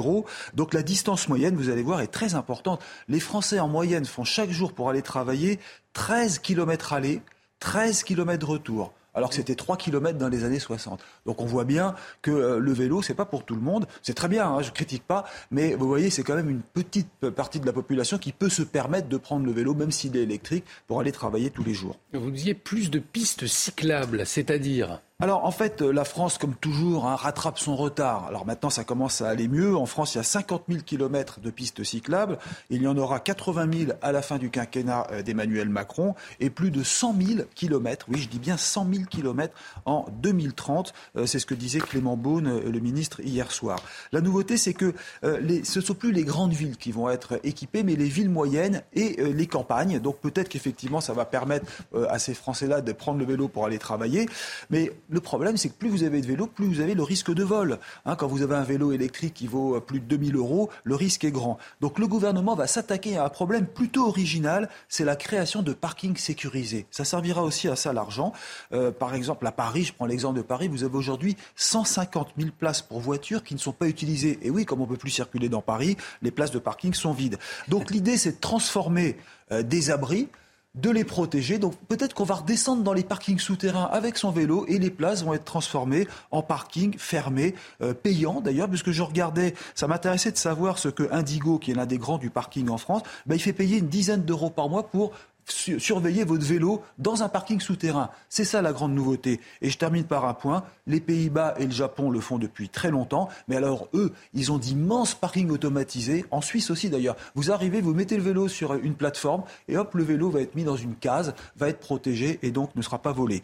Speaker 29: donc la distance moyenne, vous allez voir, est très importante. Les Français en moyenne font chaque jour pour aller travailler 13 km aller, 13 km retour alors que c'était 3 km dans les années 60. Donc on voit bien que euh, le vélo, c'est pas pour tout le monde. C'est très bien, hein, je critique pas, mais vous voyez, c'est quand même une petite partie de la population qui peut se permettre de prendre le vélo, même s'il est électrique, pour aller travailler tous les jours.
Speaker 1: Vous disiez plus de pistes cyclables, c'est-à-dire
Speaker 29: alors en fait, la France, comme toujours, hein, rattrape son retard. Alors maintenant, ça commence à aller mieux. En France, il y a 50 000 kilomètres de pistes cyclables. Il y en aura 80 000 à la fin du quinquennat euh, d'Emmanuel Macron et plus de 100 000 kilomètres, oui, je dis bien 100 000 kilomètres en 2030. Euh, c'est ce que disait Clément Beaune, euh, le ministre, hier soir. La nouveauté, c'est que les, ce ne sont plus les grandes villes qui vont être équipées, mais les villes moyennes et les campagnes. Donc peut-être qu'effectivement, ça va permettre à ces Français-là de prendre le vélo pour aller travailler. Mais le problème, c'est que plus vous avez de vélos, plus vous avez le risque de vol. Hein, quand vous avez un vélo électrique qui vaut euh, plus de 2000 euros, le risque est grand. Donc le gouvernement va s'attaquer à un problème plutôt original, c'est la création de parkings sécurisés. Ça servira aussi à ça l'argent. Euh, par exemple, à Paris, je prends l'exemple de Paris, vous avez aujourd'hui 150 000 places pour voitures qui ne sont pas utilisées. Et oui, comme on ne peut plus circuler dans Paris, les places de parking sont vides. Donc l'idée, c'est de transformer euh, des abris de les protéger. Donc peut-être qu'on va redescendre dans les parkings souterrains avec son vélo et les places vont être transformées en parking fermé, euh, payant d'ailleurs, puisque je regardais, ça m'intéressait de savoir ce que Indigo, qui est l'un des grands du parking en France, ben, il fait payer une dizaine d'euros par mois pour surveiller votre vélo dans un parking souterrain. C'est ça la grande nouveauté. Et je termine par un point. Les Pays-Bas et le Japon le font depuis très longtemps. Mais alors, eux, ils ont d'immenses parkings automatisés. En Suisse aussi, d'ailleurs. Vous arrivez, vous mettez le vélo sur une plateforme et hop, le vélo va être mis dans une case, va être protégé et donc ne sera pas volé.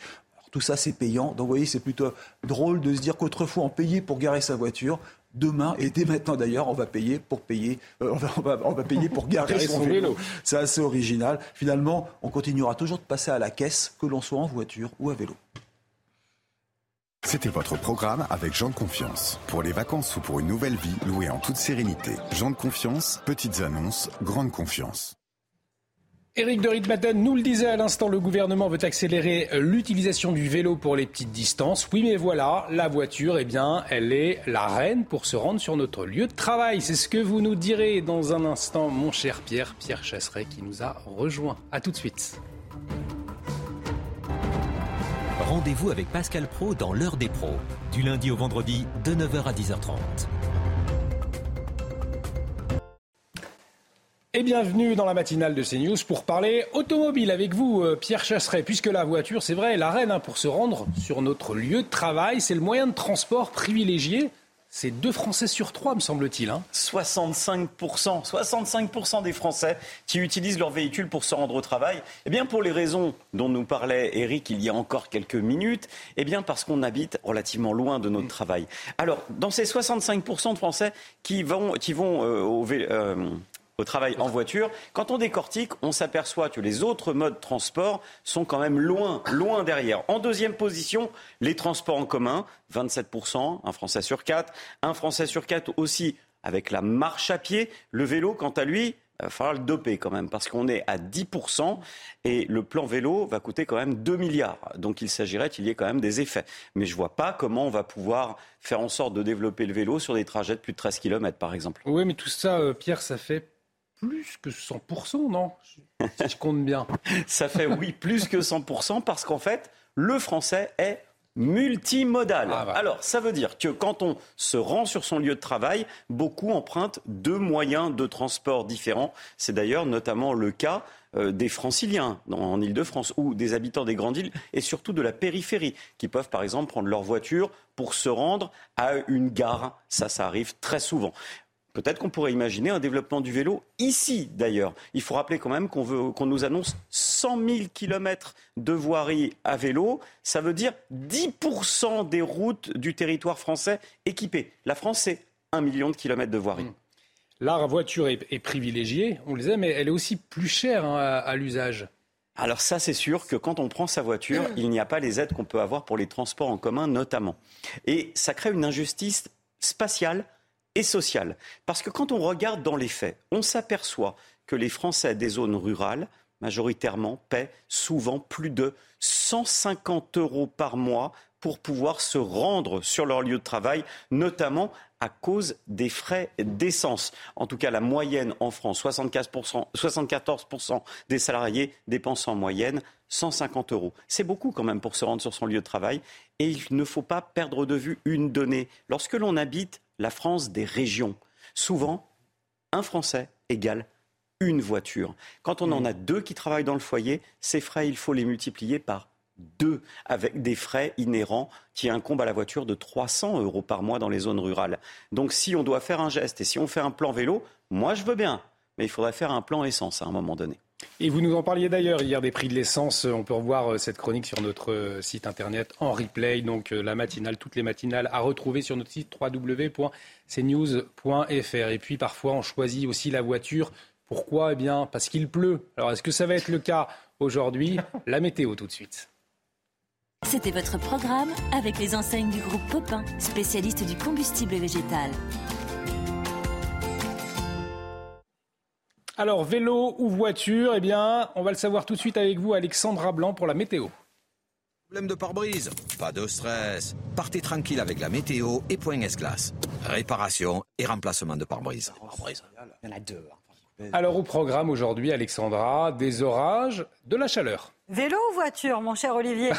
Speaker 29: tout ça, c'est payant. Donc, vous voyez, c'est plutôt drôle de se dire qu'autrefois, on payait pour garer sa voiture demain et dès maintenant d'ailleurs, on va payer pour payer, euh, on, va, on, va, payer pour garer son vélo. C'est assez original. Finalement, on continuera toujours de passer à la caisse, que l'on soit en voiture ou à vélo.
Speaker 46: C'était votre programme avec Jean de Confiance. Pour les vacances ou pour une nouvelle vie, louée en toute sérénité. Jean de Confiance, petites annonces, grande confiance.
Speaker 1: Éric de Ritmaten nous le disait à l'instant, le gouvernement veut accélérer l'utilisation du vélo pour les petites distances. Oui, mais voilà, la voiture, eh bien, elle est la reine pour se rendre sur notre lieu de travail. C'est ce que vous nous direz dans un instant, mon cher Pierre, Pierre Chasseret, qui nous a rejoint. À tout de suite.
Speaker 27: Rendez-vous avec Pascal Pro dans l'heure des pros, du lundi au vendredi, de 9h à 10h30.
Speaker 1: Et bienvenue dans la matinale de CNews pour parler automobile avec vous, euh, Pierre Chasseret, puisque la voiture, c'est vrai, est la reine hein, pour se rendre sur notre lieu de travail. C'est le moyen de transport privilégié. C'est deux Français sur trois, me semble-t-il. Hein.
Speaker 47: 65%, 65% des Français qui utilisent leur véhicule pour se rendre au travail. Eh bien, pour les raisons dont nous parlait Eric il y a encore quelques minutes, eh bien, parce qu'on habite relativement loin de notre travail. Alors, dans ces 65% de Français qui vont, qui vont euh, au euh, au travail en voiture. Quand on décortique, on s'aperçoit que les autres modes de transport sont quand même loin, loin derrière. En deuxième position, les transports en commun, 27%, un Français sur quatre. Un Français sur quatre aussi avec la marche à pied. Le vélo, quant à lui, Il va falloir le doper quand même, parce qu'on est à 10% et le plan vélo va coûter quand même 2 milliards. Donc il s'agirait qu'il y ait quand même des effets. Mais je ne vois pas comment on va pouvoir faire en sorte de développer le vélo sur des trajets de plus de 13 km, par exemple.
Speaker 1: Oui, mais tout ça, euh, Pierre, ça fait plus que 100%, non? Si je compte bien.
Speaker 47: ça fait, oui, plus que 100%, parce qu'en fait, le français est multimodal.
Speaker 1: Ah, bah.
Speaker 47: Alors, ça veut dire que quand on se rend sur son lieu de travail, beaucoup empruntent deux moyens de transport différents. C'est d'ailleurs notamment le cas euh, des franciliens en Ile-de-France ou des habitants des grandes îles et surtout de la périphérie qui peuvent par exemple prendre leur voiture pour se rendre à une gare. Ça, ça arrive très souvent. Peut-être qu'on pourrait imaginer un développement du vélo ici, d'ailleurs. Il faut rappeler quand même qu'on veut, qu'on nous annonce 100 000 kilomètres de voirie à vélo. Ça veut dire 10% des routes du territoire français équipées. La France, c'est 1 million de kilomètres de voirie.
Speaker 1: La voiture est, est privilégiée, on le disait, mais elle est aussi plus chère hein, à, à l'usage.
Speaker 47: Alors ça, c'est sûr que quand on prend sa voiture, il n'y a pas les aides qu'on peut avoir pour les transports en commun notamment. Et ça crée une injustice spatiale et sociale. Parce que quand on regarde dans les faits, on s'aperçoit que les Français des zones rurales, majoritairement, paient souvent plus de 150 euros par mois pour pouvoir se rendre sur leur lieu de travail, notamment à cause des frais d'essence. En tout cas, la moyenne en France, 75%, 74% des salariés dépensent en moyenne 150 euros. C'est beaucoup quand même pour se rendre sur son lieu de travail. Et il ne faut pas perdre de vue une donnée. Lorsque l'on habite la France des régions, souvent, un Français égale une voiture. Quand on en a deux qui travaillent dans le foyer, ces frais, il faut les multiplier par deux, avec des frais inhérents qui incombent à la voiture de 300 euros par mois dans les zones rurales. Donc si on doit faire un geste et si on fait un plan vélo, moi je veux bien, mais il faudrait faire un plan essence à un moment donné.
Speaker 1: Et vous nous en parliez d'ailleurs hier des prix de l'essence. On peut revoir euh, cette chronique sur notre euh, site internet en replay. Donc euh, la matinale, toutes les matinales à retrouver sur notre site www.cnews.fr. Et puis parfois on choisit aussi la voiture. Pourquoi? Eh bien parce qu'il pleut. Alors est-ce que ça va être le cas aujourd'hui? La météo tout de suite.
Speaker 48: C'était votre programme avec les enseignes du groupe Popin, spécialiste du combustible végétal.
Speaker 1: Alors vélo ou voiture Eh bien on va le savoir tout de suite avec vous Alexandra Blanc pour la météo.
Speaker 30: Problème de pare-brise? Pas de stress. Partez tranquille avec la météo et Point S-Glace. Réparation et remplacement de pare-brise.
Speaker 44: Il y en a deux. hein.
Speaker 1: Alors au programme aujourd'hui Alexandra, des orages, de la chaleur.
Speaker 12: Vélo ou voiture, mon cher Olivier?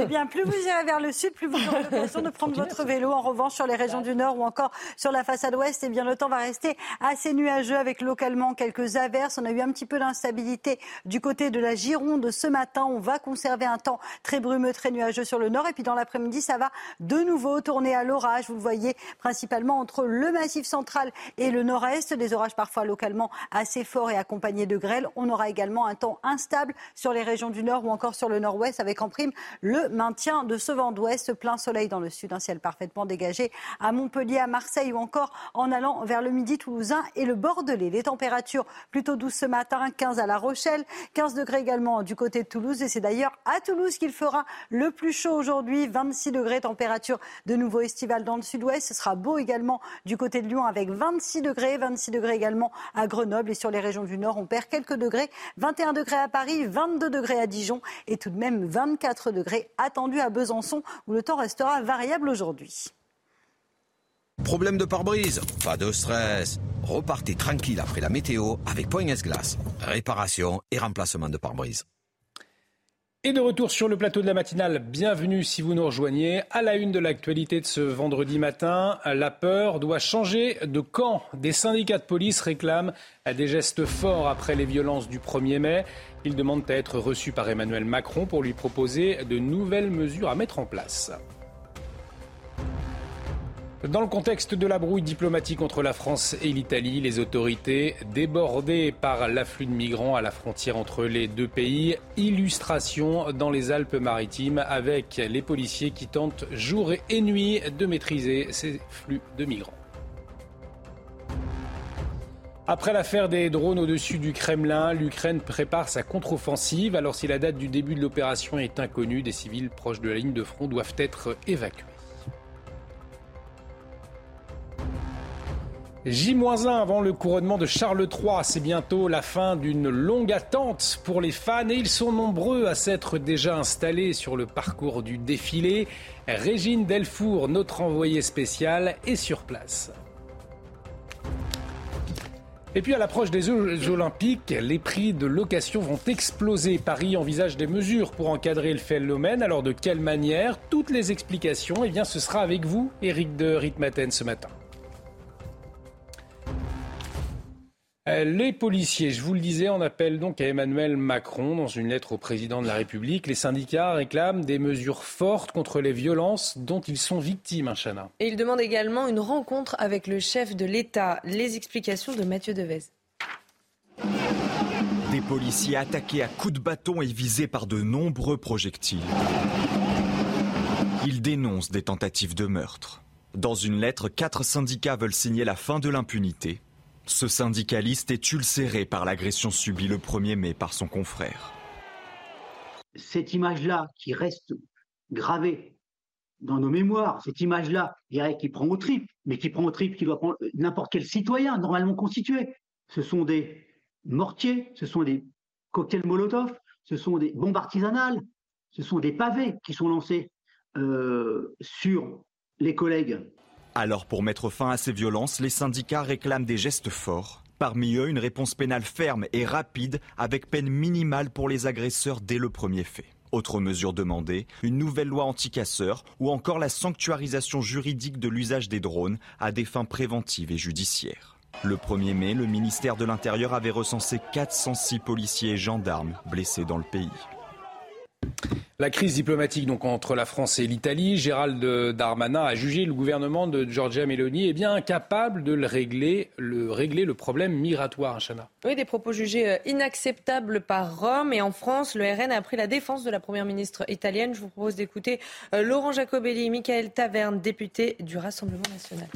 Speaker 12: Eh bien, plus vous irez vers le sud, plus vous aurez l'occasion de prendre votre vélo. En revanche, sur les régions du nord ou encore sur la façade ouest, eh bien, le temps va rester assez nuageux avec localement quelques averses. On a eu un petit peu d'instabilité du côté de la Gironde ce matin. On va conserver un temps très brumeux, très nuageux sur le nord. Et puis, dans l'après-midi, ça va de nouveau tourner à l'orage. Vous le voyez principalement entre le massif central et le nord-est. Des orages parfois localement assez forts et accompagnés de grêle. On aura également un temps instable sur les régions du nord ou encore sur le nord-ouest avec en prime le maintien de ce vent d'ouest, plein soleil dans le sud, un ciel parfaitement dégagé à Montpellier, à Marseille ou encore en allant vers le midi toulousain et le Bordelais. Les températures plutôt douces ce matin, 15 à La Rochelle, 15 degrés également du côté de Toulouse. Et c'est d'ailleurs à Toulouse qu'il fera le plus chaud aujourd'hui, 26 degrés, température de nouveau estivale dans le sud-ouest. Ce sera beau également du côté de Lyon avec 26 degrés, 26 degrés également à Grenoble. Et sur les régions du nord, on perd quelques degrés, 21 degrés à Paris, 22 degrés à Dijon et tout de même 24 degrés attendus à Besançon où le temps restera variable aujourd'hui.
Speaker 30: Problème de pare-brise Pas de stress. Repartez tranquille après la météo avec Point S-Glace. Réparation et remplacement de pare-brise.
Speaker 1: Et de retour sur le plateau de la matinale, bienvenue si vous nous rejoignez. À la une de l'actualité de ce vendredi matin, la peur doit changer de camp. Des syndicats de police réclament des gestes forts après les violences du 1er mai. Ils demandent à être reçus par Emmanuel Macron pour lui proposer de nouvelles mesures à mettre en place. Dans le contexte de la brouille diplomatique entre la France et l'Italie, les autorités débordées par l'afflux de migrants à la frontière entre les deux pays, illustration dans les Alpes-Maritimes avec les policiers qui tentent jour et nuit de maîtriser ces flux de migrants. Après l'affaire des drones au-dessus du Kremlin, l'Ukraine prépare sa contre-offensive. Alors si la date du début de l'opération est inconnue, des civils proches de la ligne de front doivent être évacués. J-1 avant le couronnement de Charles III. C'est bientôt la fin d'une longue attente pour les fans et ils sont nombreux à s'être déjà installés sur le parcours du défilé. Régine Delfour, notre envoyée spéciale, est sur place. Et puis à l'approche des Jeux olympiques, les prix de location vont exploser. Paris envisage des mesures pour encadrer le phénomène. Alors de quelle manière? Toutes les explications, eh bien ce sera avec vous, Éric de Ritmaten, ce matin. Euh, les policiers, je vous le disais, on appelle donc à Emmanuel Macron dans une lettre au président de la République. Les syndicats réclament des mesures fortes contre les violences dont ils sont victimes, hein, Chana.
Speaker 2: Et ils demandent également une rencontre avec le chef de l'État. Les explications de Mathieu Devez.
Speaker 31: Des policiers attaqués à coups de bâton et visés par de nombreux projectiles. Ils dénoncent des tentatives de meurtre. Dans une lettre, quatre syndicats veulent signer la fin de l'impunité ce syndicaliste est ulcéré par l'agression subie le 1er mai par son confrère.
Speaker 32: Cette image-là qui reste gravée dans nos mémoires, cette image-là, qui prend au trip, mais qui prend au trip, qui doit prendre n'importe quel citoyen normalement constitué. Ce sont des mortiers, ce sont des cocktails Molotov, ce sont des bombes artisanales, ce sont des pavés qui sont lancés euh, sur les collègues
Speaker 31: alors pour mettre fin à ces violences, les syndicats réclament des gestes forts. Parmi eux, une réponse pénale ferme et rapide avec peine minimale pour les agresseurs dès le premier fait. Autre mesure demandée, une nouvelle loi anti-casseurs ou encore la sanctuarisation juridique de l'usage des drones à des fins préventives et judiciaires. Le 1er mai, le ministère de l'Intérieur avait recensé 406 policiers et gendarmes blessés dans le pays.
Speaker 1: La crise diplomatique donc entre la France et l'Italie, Gérald Darmanin a jugé le gouvernement de Giorgia Meloni est bien incapable de le régler, le, régler le problème migratoire, Chana.
Speaker 2: Oui, des propos jugés euh, inacceptables par Rome. Et en France, le RN a pris la défense de la première ministre italienne. Je vous propose d'écouter euh, Laurent Jacobelli, Michael Taverne, député du Rassemblement national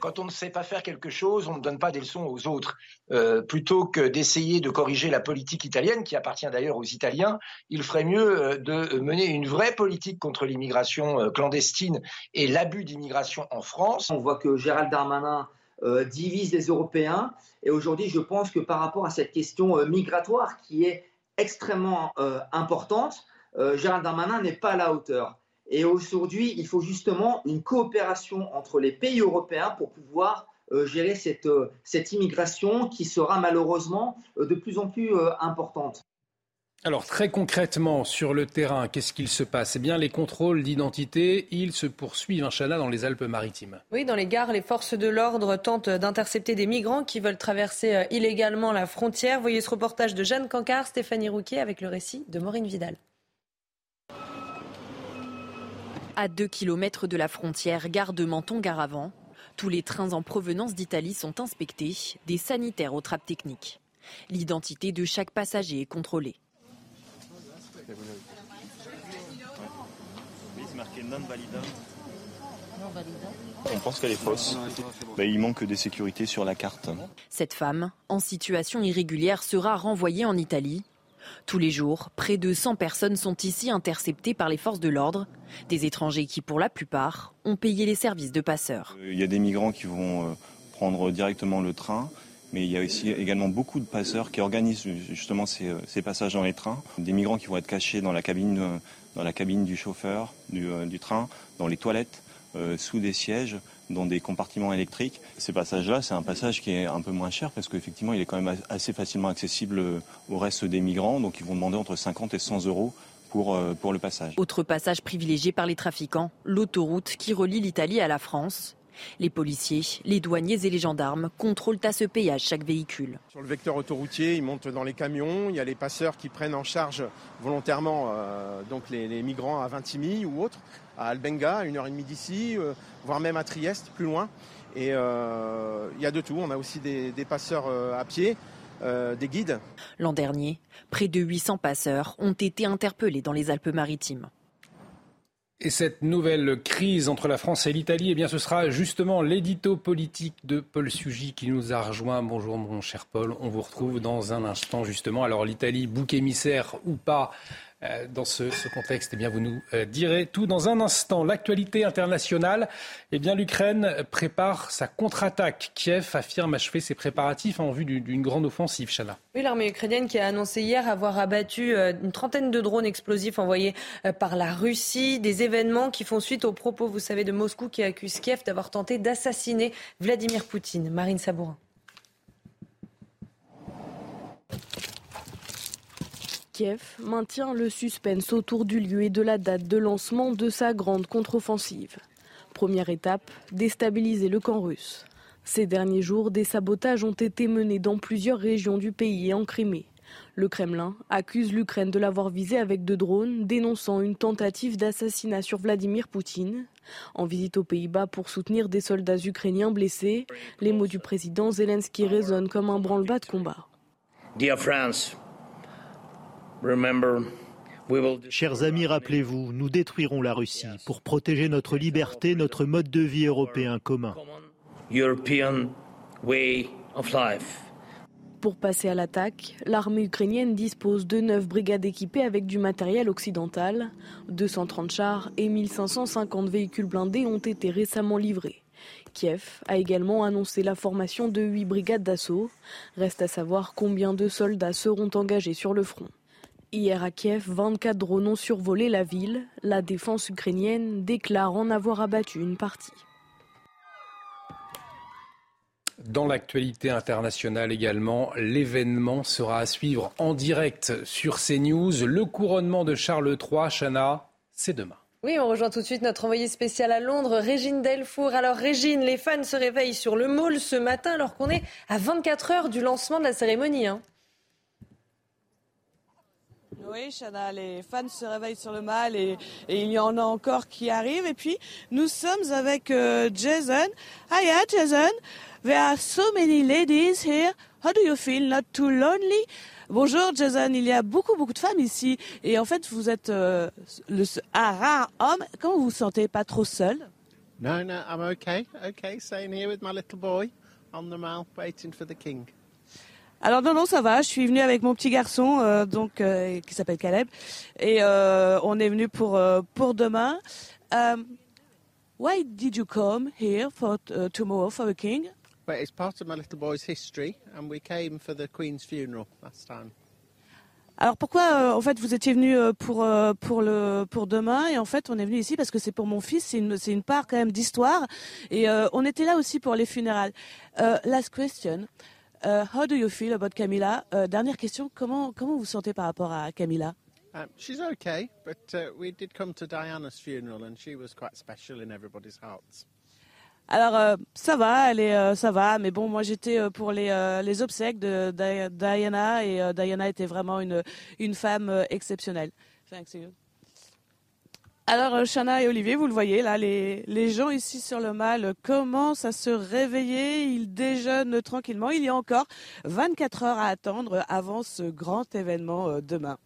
Speaker 4: quand on ne sait pas faire quelque chose, on ne donne pas des leçons aux autres. Euh, plutôt que d'essayer de corriger la politique italienne, qui appartient d'ailleurs aux Italiens, il ferait mieux euh, de mener une vraie politique contre l'immigration euh, clandestine et l'abus d'immigration en France.
Speaker 5: On voit que Gérald Darmanin divise les Européens. Et aujourd'hui, je pense que par rapport à cette question migratoire qui est extrêmement importante, Gérald Darmanin n'est pas à la hauteur. Et aujourd'hui, il faut justement une coopération entre les pays européens pour pouvoir euh, gérer cette, euh, cette, immigration qui sera malheureusement euh, de plus en plus importante.
Speaker 1: Alors très concrètement, sur le terrain, qu'est-ce qu'il se passe? Eh bien, les contrôles d'identité, ils se poursuivent, un Chana, dans les Alpes-Maritimes.
Speaker 2: Oui, dans les gares, les forces de l'ordre tentent d'intercepter des migrants qui veulent traverser illégalement la frontière. Voyez ce reportage de Jeanne Cancard, Stéphanie Rouquier, avec le récit de Maureen Vidal.
Speaker 33: À 2 km de la frontière, gare de Menton-Garavant, tous les trains en provenance d'Italie sont inspectés, des sanitaires aux trappes techniques. L'identité de chaque passager est contrôlée.
Speaker 34: On pense qu'elle est fausse. Bah, il manque des sécurités sur la carte.
Speaker 33: Cette femme, en situation irrégulière, sera renvoyée en Italie tous les jours, près de 100 personnes sont ici interceptées par les forces de l'ordre, des étrangers qui, pour la plupart, ont payé les services de passeurs.
Speaker 34: Euh, il y a des migrants qui vont euh, prendre directement le train, mais il y a aussi également beaucoup de passeurs qui organisent justement ces, euh, passages dans les trains. Des migrants qui vont être cachés dans la cabine du chauffeur du, train, dans les toilettes, sous des sièges dans des compartiments électriques. Ces passages-là, c'est un passage qui est un peu moins cher parce qu'effectivement, il est quand même assez facilement accessible au reste des migrants. Donc, ils vont demander entre 50 et 100 euros pour, euh, pour le passage.
Speaker 33: Autre passage privilégié par les trafiquants, l'autoroute qui relie l'Italie à la France. Les policiers, les douaniers et les gendarmes contrôlent à ce péage chaque véhicule.
Speaker 49: Sur le vecteur autoroutier, ils montent dans les camions. Il y a les passeurs qui prennent en charge volontairement euh, donc les, les, migrants à Vintimille ou autres à Albenga, à une heure et demie d'ici, euh, voire même à Trieste, plus loin. Et euh, il y a de tout. On a aussi des, passeurs à pied, des guides.
Speaker 33: L'an dernier, près de 800 passeurs ont été interpellés dans les Alpes-Maritimes.
Speaker 1: Et cette nouvelle crise entre la France et l'Italie, eh bien, ce sera justement l'édito politique de Paul Sugy qui nous a rejoint. Bonjour, mon cher Paul. On vous retrouve dans un instant, justement. Alors, l'Italie, bouc émissaire ou pas dans ce, contexte Eh bien, vous nous direz tout dans un instant. L'actualité internationale, eh bien, l'Ukraine prépare sa contre-attaque. Kiev affirme achever ses préparatifs en vue d'une grande offensive, Chana.
Speaker 2: Oui, l'armée ukrainienne qui a annoncé hier avoir abattu une trentaine de drones explosifs envoyés par la Russie. Des événements qui font suite aux propos, vous savez, de Moscou qui accuse Kiev d'avoir tenté d'assassiner Vladimir Poutine. Marine Sabourin.
Speaker 38: Kiev maintient le suspense autour du lieu et de la date de lancement de sa grande contre-offensive. Première étape, déstabiliser le camp russe. Ces derniers jours, des sabotages ont été menés dans plusieurs régions du pays et en Crimée. Le Kremlin accuse l'Ukraine de l'avoir visé avec deux drones, dénonçant une tentative d'assassinat sur Vladimir Poutine. En visite aux Pays-Bas pour soutenir des soldats ukrainiens blessés, les mots du président Zelensky résonnent comme un branle-bas de combat.
Speaker 50: Dear France, Chers amis, rappelez-vous, nous détruirons la Russie pour protéger notre liberté, notre mode de vie européen commun.
Speaker 38: Pour passer à l'attaque, l'armée ukrainienne dispose de 9 brigades équipées avec du matériel occidental. 230 chars et 1550 véhicules blindés ont été récemment livrés. Kiev a également annoncé la formation de 8 brigades d'assaut. Reste à savoir combien de soldats seront engagés sur le front. Hier à Kiev, 24 drones ont survolé la ville. La défense ukrainienne déclare en avoir abattu une partie.
Speaker 1: Dans l'actualité internationale également, l'événement sera à suivre en direct sur CNews. Le couronnement de Charles III, Chana, c'est demain.
Speaker 2: Oui, on rejoint tout de suite notre envoyé spécial à Londres, Régine Delfour. Alors Régine, les fans se réveillent sur le Mall ce matin alors qu'on est à 24 heures du lancement de la cérémonie. Hein.
Speaker 8: Oui, Chana, les fans se réveillent sur le mal et, il y en a encore qui arrivent. Et puis, nous sommes avec euh, Jason. Hiya, Jason. There are so many ladies here. How do you feel? Not too lonely? Bonjour, Jason. Il y a beaucoup, beaucoup de femmes ici. Et en fait, vous êtes euh, le, un rare homme. Comment vous vous sentez? Pas trop seul?
Speaker 51: No, no, I'm okay. Okay, staying here with my little boy on the mall, waiting for the king.
Speaker 8: Alors non, non, ça va. Je suis venue avec mon petit garçon, euh, donc euh, qui s'appelle Caleb, et euh, on est venu pour pour demain. Um, why did you come here for uh, tomorrow for the king?
Speaker 51: Well, it's part of my little boy's history, and we came for the Queen's funeral last time.
Speaker 8: Alors pourquoi en fait vous étiez venu pour pour le pour demain? Et en fait on est venu ici parce que c'est pour mon fils c'est une c'est une part quand même d'histoire et on était là aussi pour les funérailles. last question. Uh, how do you feel about Camilla? Uh, dernière question, comment, comment vous sentez par rapport à Camilla?
Speaker 51: Um, she's okay, but uh, we did come to Diana's funeral and she was quite special in everybody's hearts.
Speaker 8: Alors euh, ça va, elle est, euh, ça va, mais bon, moi j'étais euh, pour les, les obsèques de Diana et Diana était vraiment une, une femme exceptionnelle. Thanks you. Alors, euh, Chana et Olivier, vous le voyez, là, les, les gens ici sur le mal commencent à se réveiller. Ils déjeunent tranquillement. Il y a encore 24 heures à attendre avant ce grand événement euh, demain.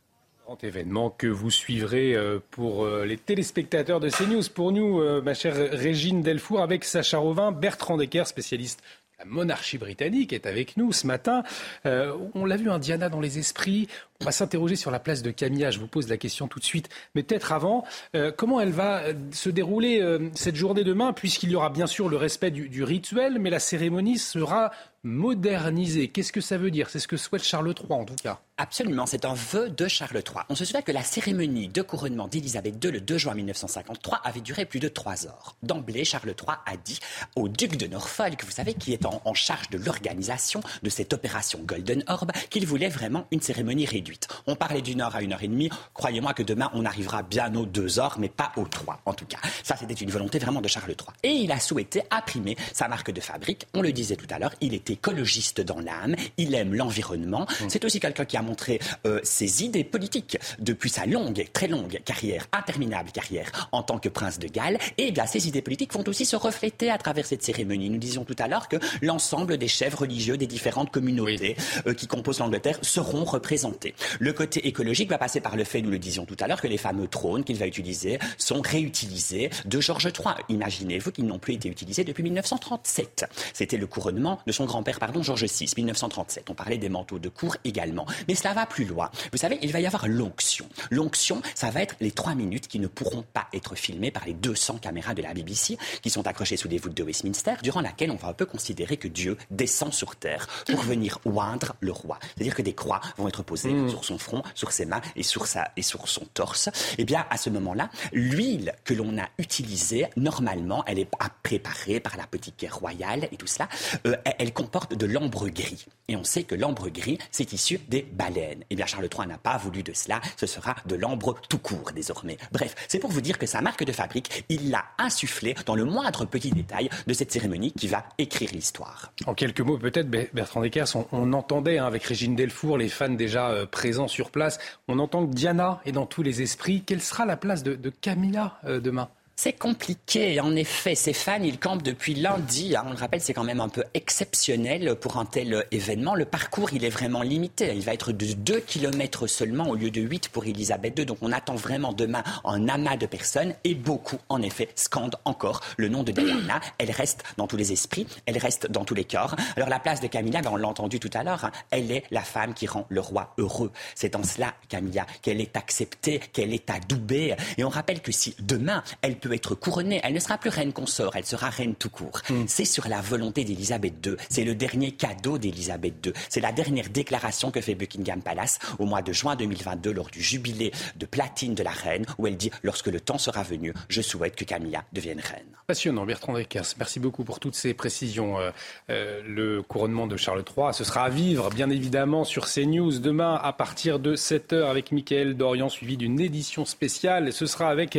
Speaker 1: Grand événement que vous suivrez euh, pour les téléspectateurs de CNews. Pour nous, ma chère Régine Delfour, avec Sacha Rovin, Bertrand Decker, spécialiste la monarchie britannique est avec nous ce matin. on l'a vu, Indiana dans les esprits. On va s'interroger sur la place de Camilla. Je vous pose la question tout de suite. Mais peut-être avant, euh, comment elle va euh, se dérouler euh, cette journée demain, puisqu'il y aura bien sûr le respect du, rituel, mais la cérémonie sera modernisée. Qu'est-ce que ça veut dire? C'est ce que souhaite Charles III en tout cas.
Speaker 44: Absolument, c'est un vœu de Charles III. On se souvient que la cérémonie de couronnement d'Élisabeth II le 2 juin 1953 avait duré plus de trois heures. D'emblée, Charles III a dit au duc de Norfolk, vous savez, qui est en, en charge de l'organisation de cette opération Golden Orb, qu'il voulait vraiment une cérémonie réduite. On parlait d'une heure à une heure et demie. Croyez-moi que demain, on arrivera bien aux deux heures, mais pas aux trois, en tout cas. Ça, c'était une volonté vraiment de Charles III. Et il a souhaité imprimer sa marque de fabrique. On le disait tout à l'heure, il est écologiste dans l'âme, il aime l'environnement. Mmh. C'est aussi quelqu'un qui a montré euh, ses idées politiques depuis sa longue, très longue carrière, interminable carrière en tant que prince de Galles. Et bien, ces idées politiques vont aussi se refléter à travers cette cérémonie. Nous disions tout à l'heure que l'ensemble des chefs religieux des différentes communautés euh, qui composent l'Angleterre seront représentés. Le côté écologique va passer par le fait, nous le disions tout à l'heure, que les fameux trônes qu'il va utiliser sont réutilisés de Georges III. Imaginez-vous qu'ils n'ont plus été utilisés depuis 1937. C'était le couronnement de son grand-père, pardon, Georges VI, 1937. On parlait des manteaux de cour également. Mais cela va plus loin. Vous savez, il va y avoir l'onction. L'onction, ça va être les trois minutes qui ne pourront pas être filmées par les 200 caméras de la BBC qui sont accrochées sous des voûtes de Westminster, durant laquelle on va un peu considérer que Dieu descend sur terre pour venir oindre le roi. C'est-à-dire que des croix vont être posées mmh. sur son front, sur ses mains et sur, sa, et sur son torse. Eh bien, à ce moment-là, l'huile que l'on a utilisée, normalement, elle est préparée par la petite guerre royale et tout cela, euh, elle comporte de l'ambre gris. Et on sait que l'ambre gris, c'est issu des baleines. Eh bien, Charles III n'a pas voulu de cela. Ce sera de l'ambre tout court désormais. Bref, c'est pour vous dire que sa marque de fabrique, il l'a insufflé dans le moindre petit détail de cette cérémonie qui va écrire l'histoire.
Speaker 1: En quelques mots, peut-être, Bertrand Deckers, on, entendait hein, avec Régine Delfour, les fans déjà euh, présents sur place, on entend que Diana est dans tous les esprits. Quelle sera la place de, Camilla euh, demain?
Speaker 44: C'est compliqué. En effet, ces fans, ils campent depuis lundi. On le rappelle, c'est quand même un peu exceptionnel pour un tel événement. Le parcours, il est vraiment limité. Il va être de 2 km seulement au lieu de 8 pour Elisabeth II. Donc on attend vraiment demain un amas de personnes et beaucoup, en effet, scandent encore le nom de Diana. Elle reste dans tous les esprits, elle reste dans tous les cœurs. Alors la place de Camilla, ben, on l'a entendu tout à l'heure, hein, elle est la femme qui rend le roi heureux. C'est en cela, Camilla, qu'elle est acceptée, qu'elle est adoubée. Et on rappelle que si demain, elle peut être couronnée. Elle ne sera plus reine consort, elle sera reine tout court. Mm. C'est sur la volonté d'Élisabeth II. C'est le dernier cadeau d'Élisabeth II. C'est la dernière déclaration que fait Buckingham Palace au mois de juin 2022 lors du jubilé de platine de la reine où elle dit lorsque le temps sera venu, je souhaite que Camilla devienne reine.
Speaker 1: Passionnant, Bertrand Deckers. Merci beaucoup pour toutes ces précisions. Euh, euh, le couronnement de Charles III, ce sera à vivre, bien évidemment, sur CNews demain à partir de 7h avec Mickaël Dorian, suivi d'une édition spéciale. Ce sera avec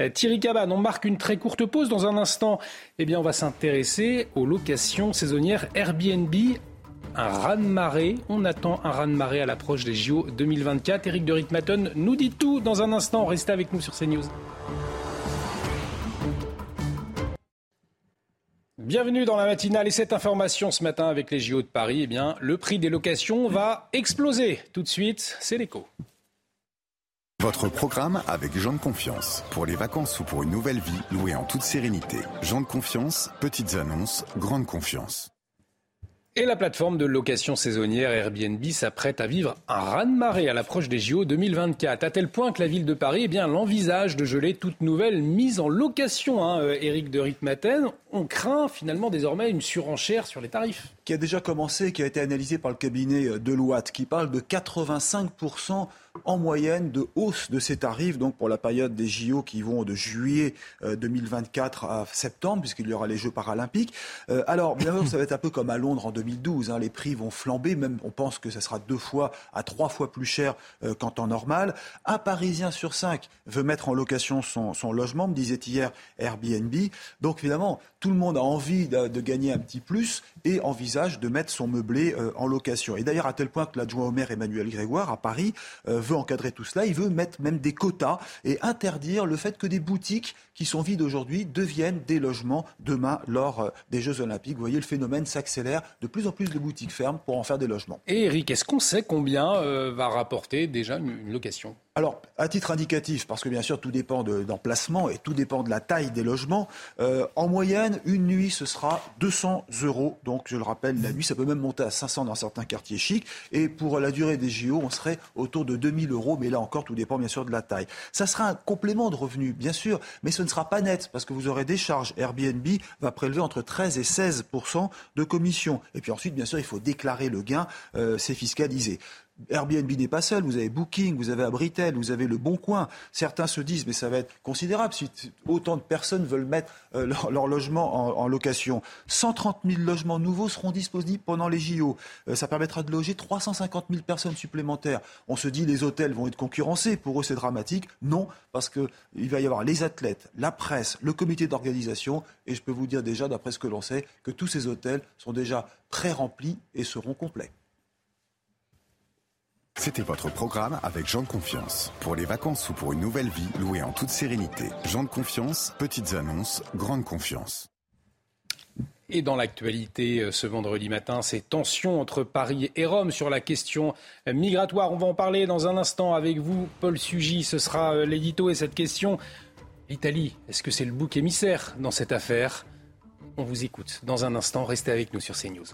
Speaker 1: euh, Thierry On marque une très courte pause. Dans un instant, eh bien, on va s'intéresser aux locations saisonnières Airbnb un raz-de-marée. On attend un raz-de-marée à l'approche des JO 2024. Eric de Ritmaton nous dit tout dans un instant. Restez avec nous sur CNews. Bienvenue dans la matinale et cette information ce matin avec les JO de Paris, eh bien, le prix des locations va exploser. Tout de suite, c'est l'écho.
Speaker 46: Votre programme avec Jean de Confiance. Pour les vacances ou pour une nouvelle vie, louée en toute sérénité. Jean de Confiance, petites annonces, grande confiance.
Speaker 1: Et la plateforme de location saisonnière Airbnb s'apprête à vivre un raz-de-marée à l'approche des JO 2024, à tel point que la ville de Paris eh bien, l'envisage de geler toute nouvelle mise en location. Hein, euh, de Ritmaten, on craint finalement désormais une surenchère sur les tarifs?
Speaker 29: Qui a déjà commencé, qui a été analysé par le cabinet euh, Deloitte, qui parle de 85% en moyenne de hausse de ces tarifs, donc pour la période des JO qui vont de juillet 2024 euh, à septembre, puisqu'il y aura les Jeux paralympiques. Euh, alors, bien sûr, ça va être un peu comme à Londres en 2012. Hein, les prix vont flamber, même on pense que ça sera deux fois à trois fois plus cher qu'en temps normal. Un Parisien sur cinq veut mettre en location son, son logement, me disait hier Airbnb. Donc, évidemment, tout le monde a envie de, gagner un petit plus et envisage de mettre son meublé en location. Et d'ailleurs, à tel point que l'adjoint au maire Emmanuel Grégoire à Paris veut encadrer tout cela. Il veut mettre même des quotas et interdire le fait que des boutiques qui sont vides aujourd'hui deviennent des logements demain lors euh, des Jeux Olympiques. Vous voyez, le phénomène s'accélère. De plus en plus de boutiques ferment pour en faire des logements.
Speaker 1: Et Eric, est-ce qu'on sait combien euh, va rapporter déjà une location?
Speaker 29: Alors, à titre indicatif, parce que bien sûr tout dépend d'emplacement et tout dépend de la taille des logements, euh, en moyenne, une nuit, ce sera 200 euros. Donc, je le rappelle, la nuit, ça peut même monter à 500 dans certains quartiers chics. Et pour la durée des JO, on serait autour de 2000 euros. Mais là encore, tout dépend bien sûr de la taille. Ça sera un complément de revenus, bien sûr, mais ce ne sera pas net parce que vous aurez des charges. Airbnb va prélever entre 13 et 16 de commission. Et puis ensuite, bien sûr, il faut déclarer le gain, euh, c'est fiscalisé. Airbnb n'est pas seul, vous avez Booking, vous avez Abritel, vous avez Le Bon Coin. Certains se disent, mais ça va être considérable si autant de personnes veulent mettre euh, leur, logement en, location. 130 000 logements nouveaux seront disponibles pendant les JO. Euh, ça permettra de loger 350 000 personnes supplémentaires. On se dit, les hôtels vont être concurrencés, pour eux c'est dramatique. Non, parce qu'il va y avoir les athlètes, la presse, le comité d'organisation, et je peux vous dire déjà, d'après ce que l'on sait, que tous ces hôtels sont déjà très remplis et seront complets.
Speaker 46: C'était votre programme avec Jean de Confiance. Pour les vacances ou pour une nouvelle vie, louée en toute sérénité. Jean de Confiance, petites annonces, grande confiance.
Speaker 1: Et dans l'actualité euh, ce vendredi matin, ces tensions entre Paris et Rome sur la question migratoire. On va en parler dans un instant avec vous, Paul Sugy. Ce sera euh, l'édito et cette question. L'Italie, est-ce que c'est le bouc émissaire dans cette affaire? On vous écoute dans un instant. Restez avec nous sur CNews.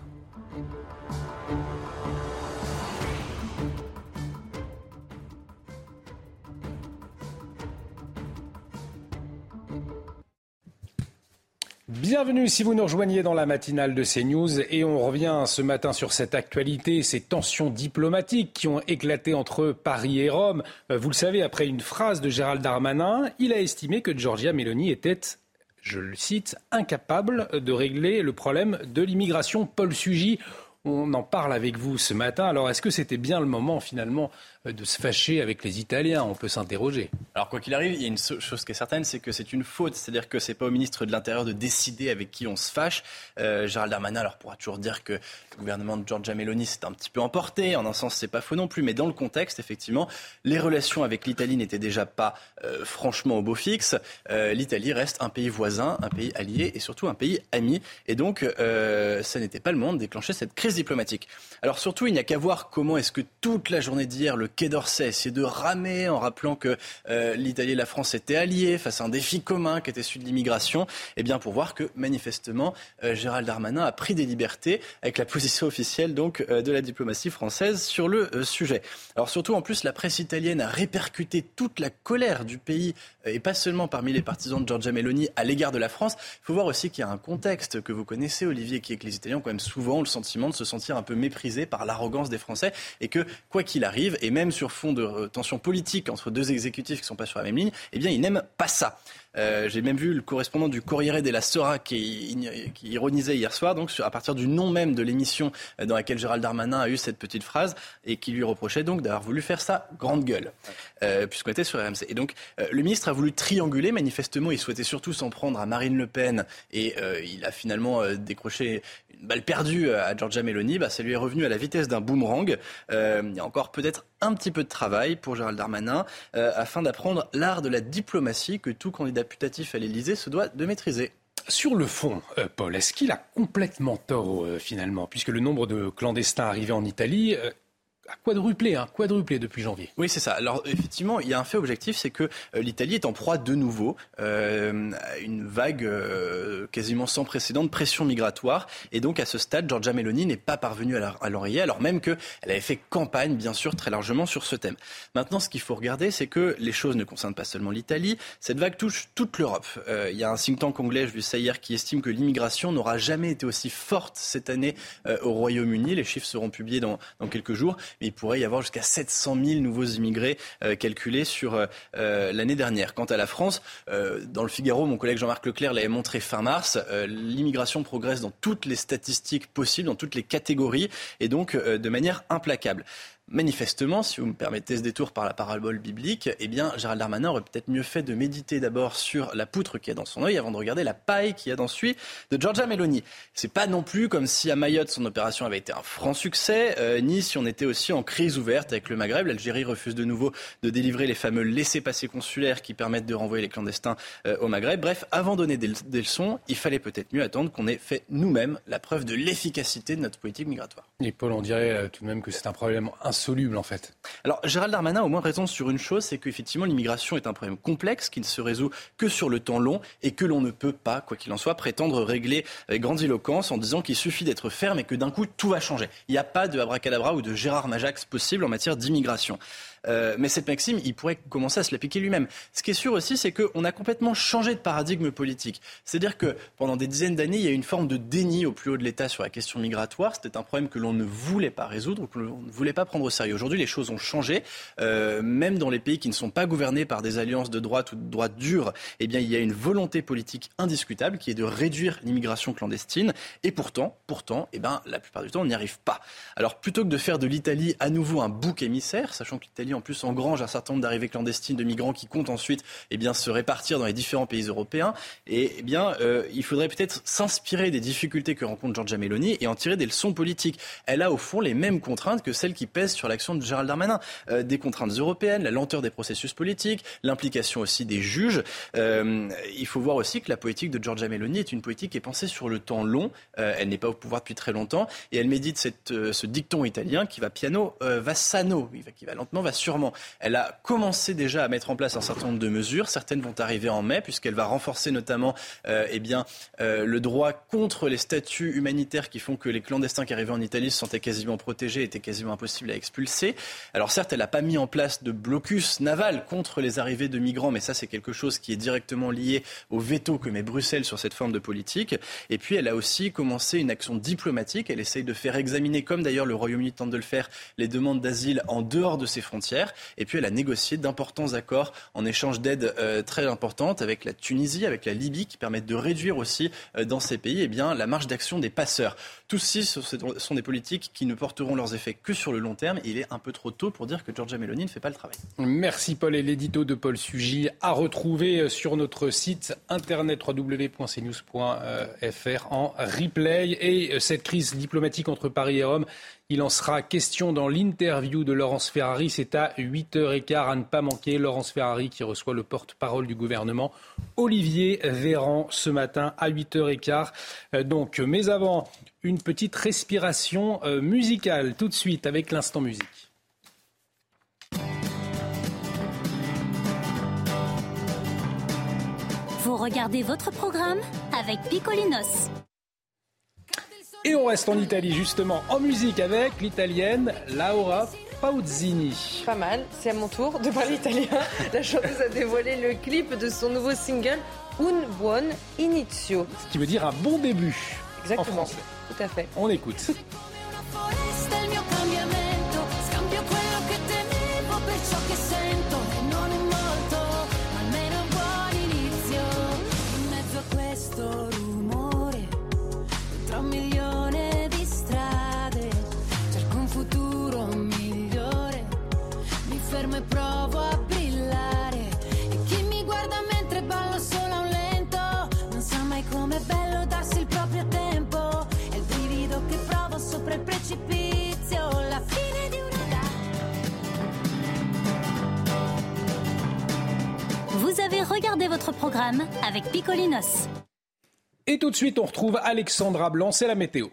Speaker 1: Bienvenue si vous nous rejoignez dans la matinale de CNews et on revient ce matin sur cette actualité, ces tensions diplomatiques qui ont éclaté entre Paris et Rome. Euh, vous le savez, après une phrase de Gérald Darmanin, il a estimé que Giorgia Meloni était je le cite, incapable de régler le problème de l'immigration. Paul Sugy, on en parle avec vous ce matin. Alors, est-ce que c'était bien le moment, finalement, de se fâcher avec les Italiens On peut s'interroger.
Speaker 52: Alors, quoi qu'il arrive, il y a une chose qui est certaine, c'est que c'est une faute. C'est-à-dire que c'est pas au ministre de l'Intérieur de décider avec qui on se fâche. Euh, Gérald Darmanin, alors, pourra toujours dire que le gouvernement de Giorgia Meloni s'est un petit peu emporté. En un sens, c'est pas faux non plus. Mais dans le contexte, effectivement, les relations avec l'Italie n'étaient déjà pas euh, franchement au beau fixe. Euh, L'Italie reste un pays voisin, un pays allié et surtout un pays ami. Et donc, euh, ça n'était pas le moment de déclencher cette crise diplomatique. Alors, surtout, il n'y a qu'à voir comment est-ce que toute la journée d'hier, le Quai d'Orsay essayait de ramer en rappelant que euh, l'Italie et la France étaient alliés face à un défi commun qui était celui de l'immigration, et eh bien pour voir que manifestement euh, Gérald Darmanin a pris des libertés avec la position officielle donc euh, de la diplomatie française sur le sujet. Alors surtout en plus la presse italienne a répercuté toute la colère du pays et pas seulement parmi les partisans de Giorgia Meloni à l'égard de la France. Il faut voir aussi qu'il y a un contexte que vous connaissez Olivier qui est que les Italiens ont quand même souvent le sentiment de se sentir un peu méprisés par l'arrogance des Français et que quoi qu'il arrive et même sur fond de euh, tensions politiques entre deux exécutifs qui ne sont pas sur la même ligne, eh bien, ils n'aiment pas ça. Euh, j'ai même vu le correspondant du Corriere della Sera qui, qui ironisait hier soir, donc à partir du nom même de l'émission euh, dans laquelle Gérald Darmanin a eu cette petite phrase et qui lui reprochait donc d'avoir voulu faire ça grande gueule, euh, puisqu'on était sur RMC. Et donc euh, le ministre a voulu trianguler. Manifestement, il souhaitait surtout s'en prendre à Marine Le Pen et il a finalement décroché une balle perdue à Giorgia Meloni. Bah, ça lui est revenu à la vitesse d'un boomerang. il y a encore peut-être un petit peu de travail pour Gérald Darmanin afin d'apprendre l'art de la diplomatie que tout candidat putatif à l'Élysée se doit de maîtriser.
Speaker 1: Sur le fond, euh, Paul, est-ce qu'il a complètement tort euh, finalement, puisque le nombre de clandestins arrivés en Italie euh, quadruplé, hein, quadruplé depuis janvier.
Speaker 52: Oui, c'est ça. Alors effectivement, il y a un fait objectif, c'est que euh, l'Italie est en proie de nouveau euh, à une vague euh, quasiment sans précédent de pression migratoire. Et donc à ce stade, Giorgia Meloni n'est pas parvenue à l'enrayer, alors même qu'elle avait fait campagne, bien sûr, très largement sur ce thème. Maintenant, ce qu'il faut regarder, c'est que les choses ne concernent pas seulement l'Italie. Cette vague touche toute l'Europe. il y a un think tank anglais, je vu ça hier, qui estime que l'immigration n'aura jamais été aussi forte cette année au Royaume-Uni. Les chiffres seront publiés dans, dans quelques jours il pourrait y avoir jusqu'à 700 000 nouveaux immigrés euh, calculés sur euh, euh, l'année dernière. Quant à la France, dans le Figaro, mon collègue Jean-Marc Leclerc l'avait montré fin mars, l'immigration progresse dans toutes les statistiques possibles, dans toutes les catégories, et donc de manière implacable manifestement, si vous me permettez ce détour par la parabole biblique, eh bien, Gérald Darmanin aurait peut-être mieux fait de méditer d'abord sur la poutre qu'il y a dans son œil avant de regarder la paille qu'il y a dans celui de Giorgia Meloni. C'est pas non plus comme si à Mayotte son opération avait été un franc succès, euh, ni si on était aussi en crise ouverte avec le Maghreb. L'Algérie refuse de nouveau de délivrer les fameux laissés-passer consulaires qui permettent de renvoyer les clandestins euh, au Maghreb. Bref, avant de donner des, leçons, il fallait peut-être mieux attendre qu'on ait fait nous-mêmes la preuve de l'efficacité de notre politique migratoire.
Speaker 1: Euh, tout de même que c'est un problème en fait.
Speaker 52: Alors Gérald Darmanin a au moins raison sur une chose, c'est qu'effectivement l'immigration est un problème complexe qui ne se résout que sur le temps long et que l'on ne peut pas, quoi qu'il en soit, prétendre régler avec grande éloquence en disant qu'il suffit d'être ferme et que d'un coup tout va changer. Il n'y a pas de abracadabra ou de Gérard Majax possible en matière d'immigration. Euh, mais cette maxime, il pourrait commencer à se l'appliquer lui-même. Ce qui est sûr aussi, c'est qu'on a complètement changé de paradigme politique. C'est-à-dire que pendant des dizaines d'années, il y a eu une forme de déni au plus haut de l'État sur la question migratoire. C'était un problème que l'on ne voulait pas résoudre, que l'on ne voulait pas prendre au sérieux. Aujourd'hui, les choses ont changé. Euh, même dans les pays qui ne sont pas gouvernés par des alliances de droite ou de droite dure, eh bien, il y a une volonté politique indiscutable qui est de réduire l'immigration clandestine. Et pourtant, pourtant, eh ben, la plupart du temps, on n'y arrive pas. Alors, plutôt que de faire de l'Italie à nouveau un bouc émissaire, sachant que l'Italie en plus engrange un certain nombre d'arrivées clandestines de migrants qui comptent ensuite eh bien, se répartir dans les différents pays européens. Et eh bien, euh, il faudrait peut-être s'inspirer des difficultés que rencontre Giorgia Meloni et en tirer des leçons politiques. Elle a au fond les mêmes contraintes que celles qui pèsent sur l'action de Gérald Darmanin. Euh, des contraintes européennes, la lenteur des processus politiques, l'implication aussi des juges. Euh, il faut voir aussi que la politique de Giorgia Meloni est une politique qui est pensée sur le temps long. elle n'est pas au pouvoir depuis très longtemps et elle médite ce dicton italien qui va piano, va sano, qui va lentement, va sûrement. Elle a commencé déjà à mettre en place un certain nombre de mesures. Certaines vont arriver en mai puisqu'elle va renforcer notamment eh bien, le droit contre les statuts humanitaires qui font que les clandestins qui arrivaient en Italie se sentaient quasiment protégés, étaient quasiment impossibles à expulser. Alors certes, elle n'a pas mis en place de blocus naval contre les arrivées de migrants, mais ça c'est quelque chose qui est directement lié au veto que met Bruxelles sur cette forme de politique. Et puis elle a aussi commencé une action diplomatique. Elle essaye de faire examiner, comme d'ailleurs le Royaume-Uni tente de le faire, les demandes d'asile en dehors de ses frontières. Et puis elle a négocié d'importants accords en échange d'aides euh, très importantes avec la Tunisie, avec la Libye, qui permettent de réduire aussi euh, dans ces pays eh bien, la marge d'action des passeurs. Tous six sont des politiques qui ne porteront leurs effets que sur le long terme. il est un peu trop tôt pour dire que Giorgia Meloni ne fait pas le travail.
Speaker 1: Merci Paul et l'édito de Paul Sugy à retrouver sur notre site internet www.cnews.fr en replay. Et cette crise diplomatique entre Paris et Rome, il en sera question dans l'interview de Laurence Ferrari. C'est à 8h15 à ne pas manquer. Laurence Ferrari qui reçoit le porte-parole du gouvernement, Olivier Véran, ce matin à 8h15. Euh, donc, mais avant, une petite respiration euh, musicale tout de suite avec l'instant musique.
Speaker 48: Vous regardez votre programme avec Picolinos.
Speaker 1: Et on reste en Italie justement en musique avec l'italienne Laura Pauzzini.
Speaker 2: Pas mal, c'est à mon tour de parler italien. La chanteuse a dévoilé le clip de son nouveau single Un buon inizio.
Speaker 1: Ce qui veut dire un bon début.
Speaker 2: Exactement.
Speaker 1: En français.
Speaker 2: Tout à fait.
Speaker 1: On écoute.
Speaker 48: Vous avez regardé votre programme avec Picolinos.
Speaker 1: Et tout de suite, on retrouve Alexandra Blanc, c'est la météo.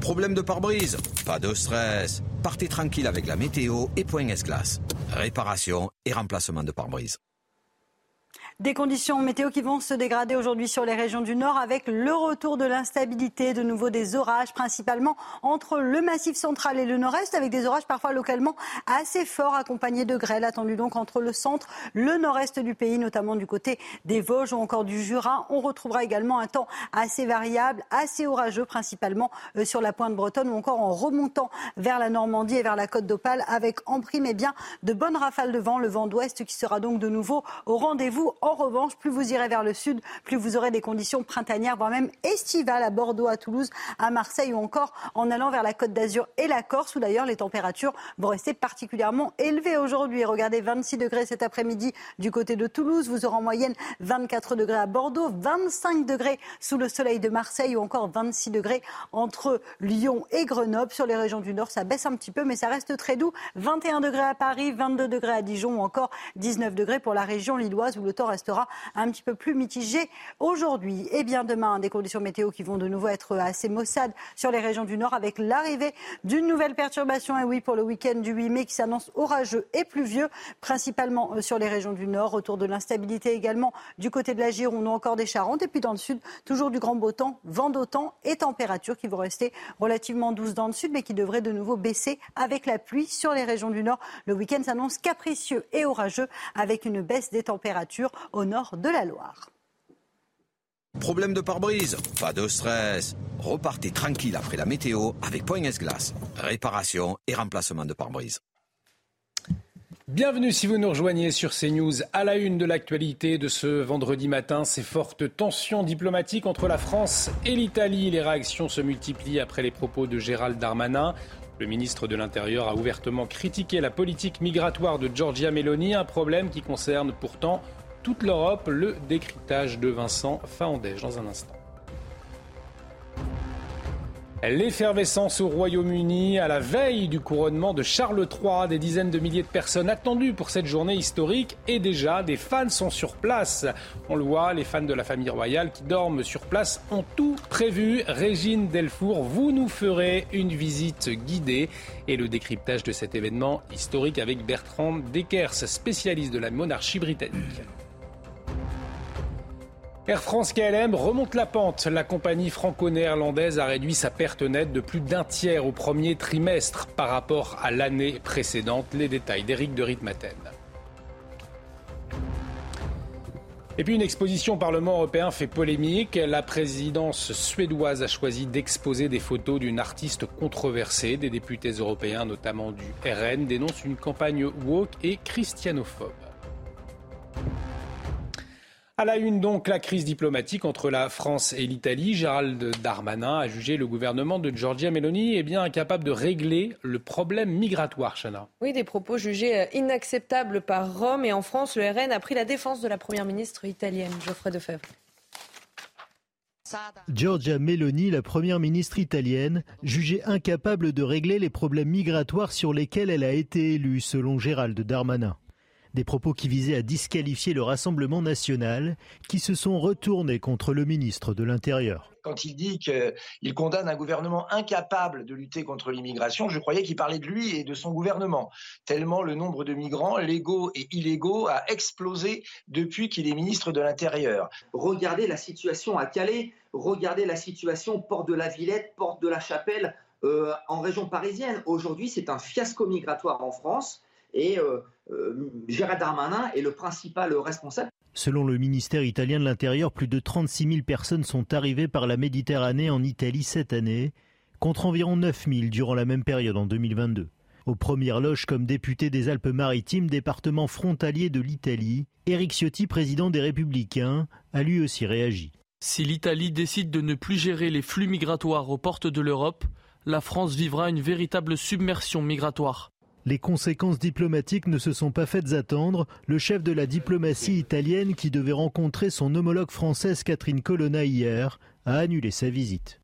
Speaker 30: Problème de pare-brise Pas de stress. Partez tranquille avec la météo et Point S-Glace. Réparation et remplacement de pare-brise.
Speaker 12: Des conditions météo qui vont se dégrader aujourd'hui sur les régions du Nord avec le retour de l'instabilité, de nouveau des orages, principalement entre le massif central et le nord-est, avec des orages parfois localement assez forts, accompagnés de grêles attendus donc entre le centre, le nord-est du pays, notamment du côté des Vosges ou encore du Jura. On retrouvera également un temps assez variable, assez orageux, principalement euh, sur la pointe bretonne ou encore en remontant vers la Normandie et vers la côte d'Opale, avec en prime eh bien, de bonnes rafales de vent, le vent d'ouest qui sera donc de nouveau au rendez-vous en revanche, plus vous irez vers le sud, plus vous aurez des conditions printanières, voire même estivales à Bordeaux, à Toulouse, à Marseille ou encore en allant vers la Côte d'Azur et la Corse, où d'ailleurs les températures vont rester particulièrement élevées aujourd'hui. Regardez, 26 degrés cet après-midi du côté de Toulouse. Vous aurez en moyenne 24 degrés à Bordeaux, 25 degrés sous le soleil de Marseille ou encore 26 degrés entre Lyon et Grenoble. Sur les régions du Nord, ça baisse un petit peu, mais ça reste très doux. 21 degrés à Paris, 22 degrés à Dijon ou encore 19 degrés pour la région lilloise où le temps restera un petit peu plus mitigé aujourd'hui. Et bien demain, des conditions météo qui vont de nouveau être assez maussades sur les régions du nord avec l'arrivée d'une nouvelle perturbation. Et oui, pour le week-end du 8 mai qui s'annonce orageux et pluvieux, principalement euh, sur les régions du nord. Retour de l'instabilité également du côté de la Gironde ou encore des Charentes. Et puis dans le sud, toujours du grand beau temps, vent d'autant et températures qui vont rester relativement douces dans le sud, mais qui devraient de nouveau baisser avec la pluie sur les régions du nord. Le week-end s'annonce capricieux et orageux avec une baisse des températures au nord de la Loire.
Speaker 30: Problème de pare-brise Pas de stress. Repartez tranquille après la météo avec Point S-Glace. Réparation et remplacement de pare-brise.
Speaker 1: Bienvenue si vous nous rejoignez sur CNews. À la une de l'actualité de ce vendredi matin, ces fortes tensions diplomatiques entre la France et l'Italie. Les réactions se multiplient après les propos de Gérald Darmanin. Le ministre de l'Intérieur a ouvertement critiqué la politique migratoire de Giorgia Meloni, un problème qui concerne pourtant toute l'Europe. Le décryptage de Vincent Faandège dans un instant. L'effervescence au Royaume-Uni à la veille du couronnement de Charles III, des dizaines de milliers de personnes attendues pour cette journée historique et déjà des fans sont sur place. On le voit, les fans de la famille royale qui dorment sur place ont tout prévu. Régine Delfour, vous nous ferez une visite guidée et le décryptage de cet événement historique avec Bertrand Deckers, spécialiste de la monarchie britannique. Air France KLM remonte la pente. La compagnie franco-néerlandaise a réduit sa perte nette de plus d'un tiers au premier trimestre par rapport à l'année précédente. Les détails d'Éric de Ritmaten. Et puis une exposition au Parlement européen fait polémique. La présidence suédoise a choisi d'exposer des photos d'une artiste controversée. Des députés européens, notamment du RN, dénoncent une campagne woke et christianophobe. À la une donc, la crise diplomatique entre la France et l'Italie. Gérald Darmanin a jugé le gouvernement de Giorgia Meloni est bien incapable de régler le problème migratoire, Chana.
Speaker 2: Oui, des propos jugés euh, inacceptables par Rome et en France, le RN a pris la défense de la première ministre italienne, Geoffrey Defebvre.
Speaker 3: Giorgia Meloni, la première ministre italienne, jugée incapable de régler les problèmes migratoires sur lesquels elle a été élue, selon Gérald Darmanin. Des propos qui visaient à disqualifier le Rassemblement national, qui se sont retournés contre le ministre de l'Intérieur.
Speaker 4: Quand il dit qu'il condamne un gouvernement incapable de lutter contre l'immigration, je croyais qu'il parlait de lui et de son gouvernement, tellement le nombre de migrants légaux et illégaux a explosé depuis qu'il est ministre de l'Intérieur.
Speaker 5: Regardez la situation à Calais, regardez la situation Porte de la Villette, Porte de la Chapelle, euh, en région parisienne. Aujourd'hui, c'est un fiasco migratoire en France. Et euh, euh, Gérard Darmanin est le principal responsable.
Speaker 3: Selon le ministère italien de l'Intérieur, plus de 36 000 personnes sont arrivées par la Méditerranée en Italie cette année, contre environ 9 000 durant la même période en 2022. Aux premières loges comme député des Alpes-Maritimes, département frontalier de l'Italie, Éric Ciotti, président des Républicains, a lui aussi réagi.
Speaker 53: Si l'Italie décide de ne plus gérer les flux migratoires aux portes de l'Europe, la France vivra une véritable submersion migratoire.
Speaker 3: Les conséquences diplomatiques ne se sont pas faites attendre. Le chef de la diplomatie italienne, qui devait rencontrer son homologue française Catherine Colonna hier, a annulé sa visite.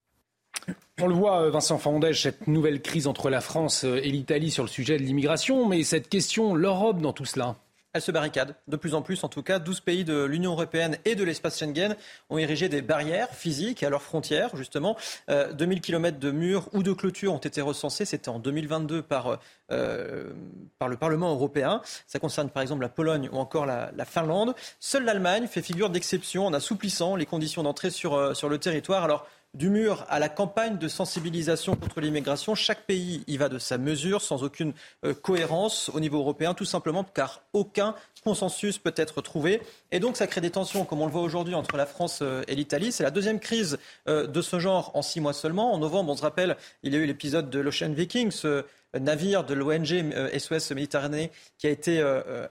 Speaker 1: On le voit, Vincent Fandège, cette nouvelle crise entre la France et l'Italie sur le sujet de l'immigration, mais cette question, l'Europe dans tout cela
Speaker 7: elle se barricade, de plus en plus en tout cas. 12 pays de l'Union européenne et de l'espace Schengen ont érigé des barrières physiques à leurs frontières, justement. 2000 euh, km de murs ou de clôtures ont été recensés. C'était en 2022 par, euh, par le Parlement européen. Ça concerne par exemple la Pologne ou encore la, Finlande. Seule l'Allemagne fait figure d'exception en assouplissant les conditions d'entrée sur, euh, sur le territoire. Alors, du mur à la campagne de sensibilisation contre l'immigration, chaque pays y va de sa mesure, sans aucune euh, cohérence au niveau européen, tout simplement car aucun consensus peut être trouvé. Et donc ça crée des tensions, comme on le voit aujourd'hui, entre la France euh, et l'Italie. C'est la deuxième crise euh, de ce genre en six mois seulement. En novembre, on se rappelle, il y a eu l'épisode de l'Ocean Viking, ce navire de l'ONG SOS Méditerranée qui a été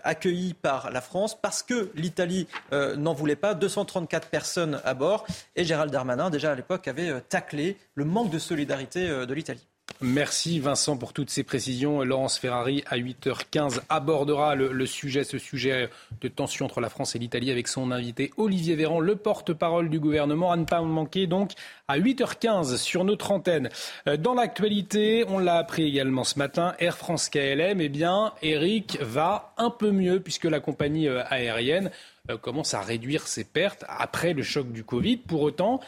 Speaker 7: accueilli par la France parce que l'Italie n'en voulait pas. 234 personnes à bord. Et Gérald Darmanin, déjà à l'époque, avait taclé le manque de solidarité de l'Italie.
Speaker 1: Merci Vincent pour toutes ces précisions. Laurence Ferrari à 8h15 abordera le, sujet, ce sujet de tension entre la France et l'Italie avec son invité Olivier Véran, le porte-parole du gouvernement. À ne pas manquer donc à 8h15 sur notre antenne. Euh, dans l'actualité, on l'a appris également ce matin, Air France KLM, eh bien, Eric va un peu mieux puisque la compagnie euh, aérienne euh, commence à réduire ses pertes après le choc du Covid? Pour autant,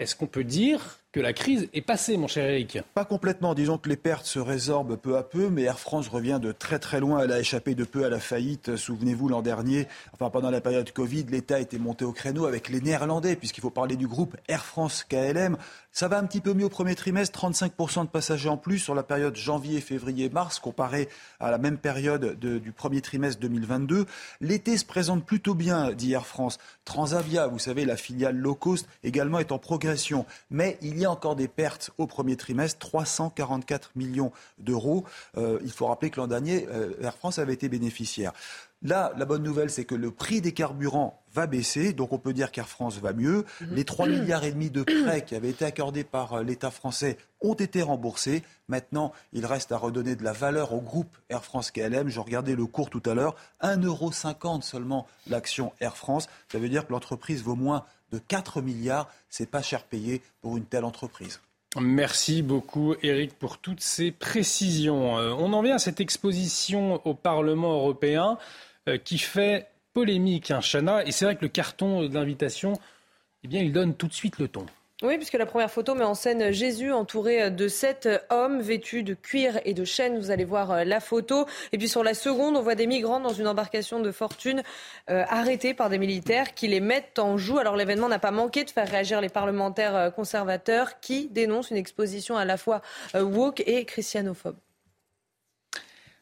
Speaker 1: est-ce qu'on peut dire que la crise est passée, mon cher Eric
Speaker 29: Pas complètement. Disons que les pertes se résorbent peu à peu, mais Air France revient de très très loin. Elle a échappé de peu à la faillite. Souvenez-vous, l'an dernier, enfin pendant la période Covid, l'État était monté au créneau avec les Néerlandais, puisqu'il faut parler du groupe Air France KLM. Ça va un petit peu mieux au premier trimestre, 35% de passagers en plus sur la période janvier, février, mars, comparé à la même période du premier trimestre 2022. L'été se présente plutôt bien, dit Air France. Transavia, vous savez, la filiale low cost, également est en progression. Mais il y a encore des pertes au premier trimestre, 344 millions d'euros. Euh, il faut rappeler que l'an dernier, euh, Air France avait été bénéficiaire. Là, la bonne nouvelle, c'est que le prix des carburants va baisser, donc on peut dire qu'Air France va mieux.
Speaker 12: Mhm.
Speaker 29: Les 3 milliards et demi de prêts qui avaient été accordés par euh, l'État français ont été remboursés. Maintenant, il reste à redonner de la valeur au groupe Air France KLM. Je regardais le cours tout à l'heure, 1,50€ seulement l'action Air France. Ça veut dire que l'entreprise vaut moins de 4 milliards. C'est pas cher payé pour une telle entreprise.
Speaker 1: Merci beaucoup Eric pour toutes ces précisions. Euh, on en vient à cette exposition au Parlement européen qui fait polémique, hein, Chana, et c'est vrai que le carton d'invitation, eh bien, il donne tout de suite le ton.
Speaker 2: Oui, puisque la première photo met en scène Jésus entouré de sept hommes vêtus de cuir et de chaînes. Vous allez voir euh, la photo. Et puis sur la seconde, on voit des migrants dans une embarcation de fortune euh, arrêtés par des militaires qui les mettent en joue. Alors l'événement n'a pas manqué de faire réagir les parlementaires euh, conservateurs qui dénoncent une exposition à la fois woke et christianophobe.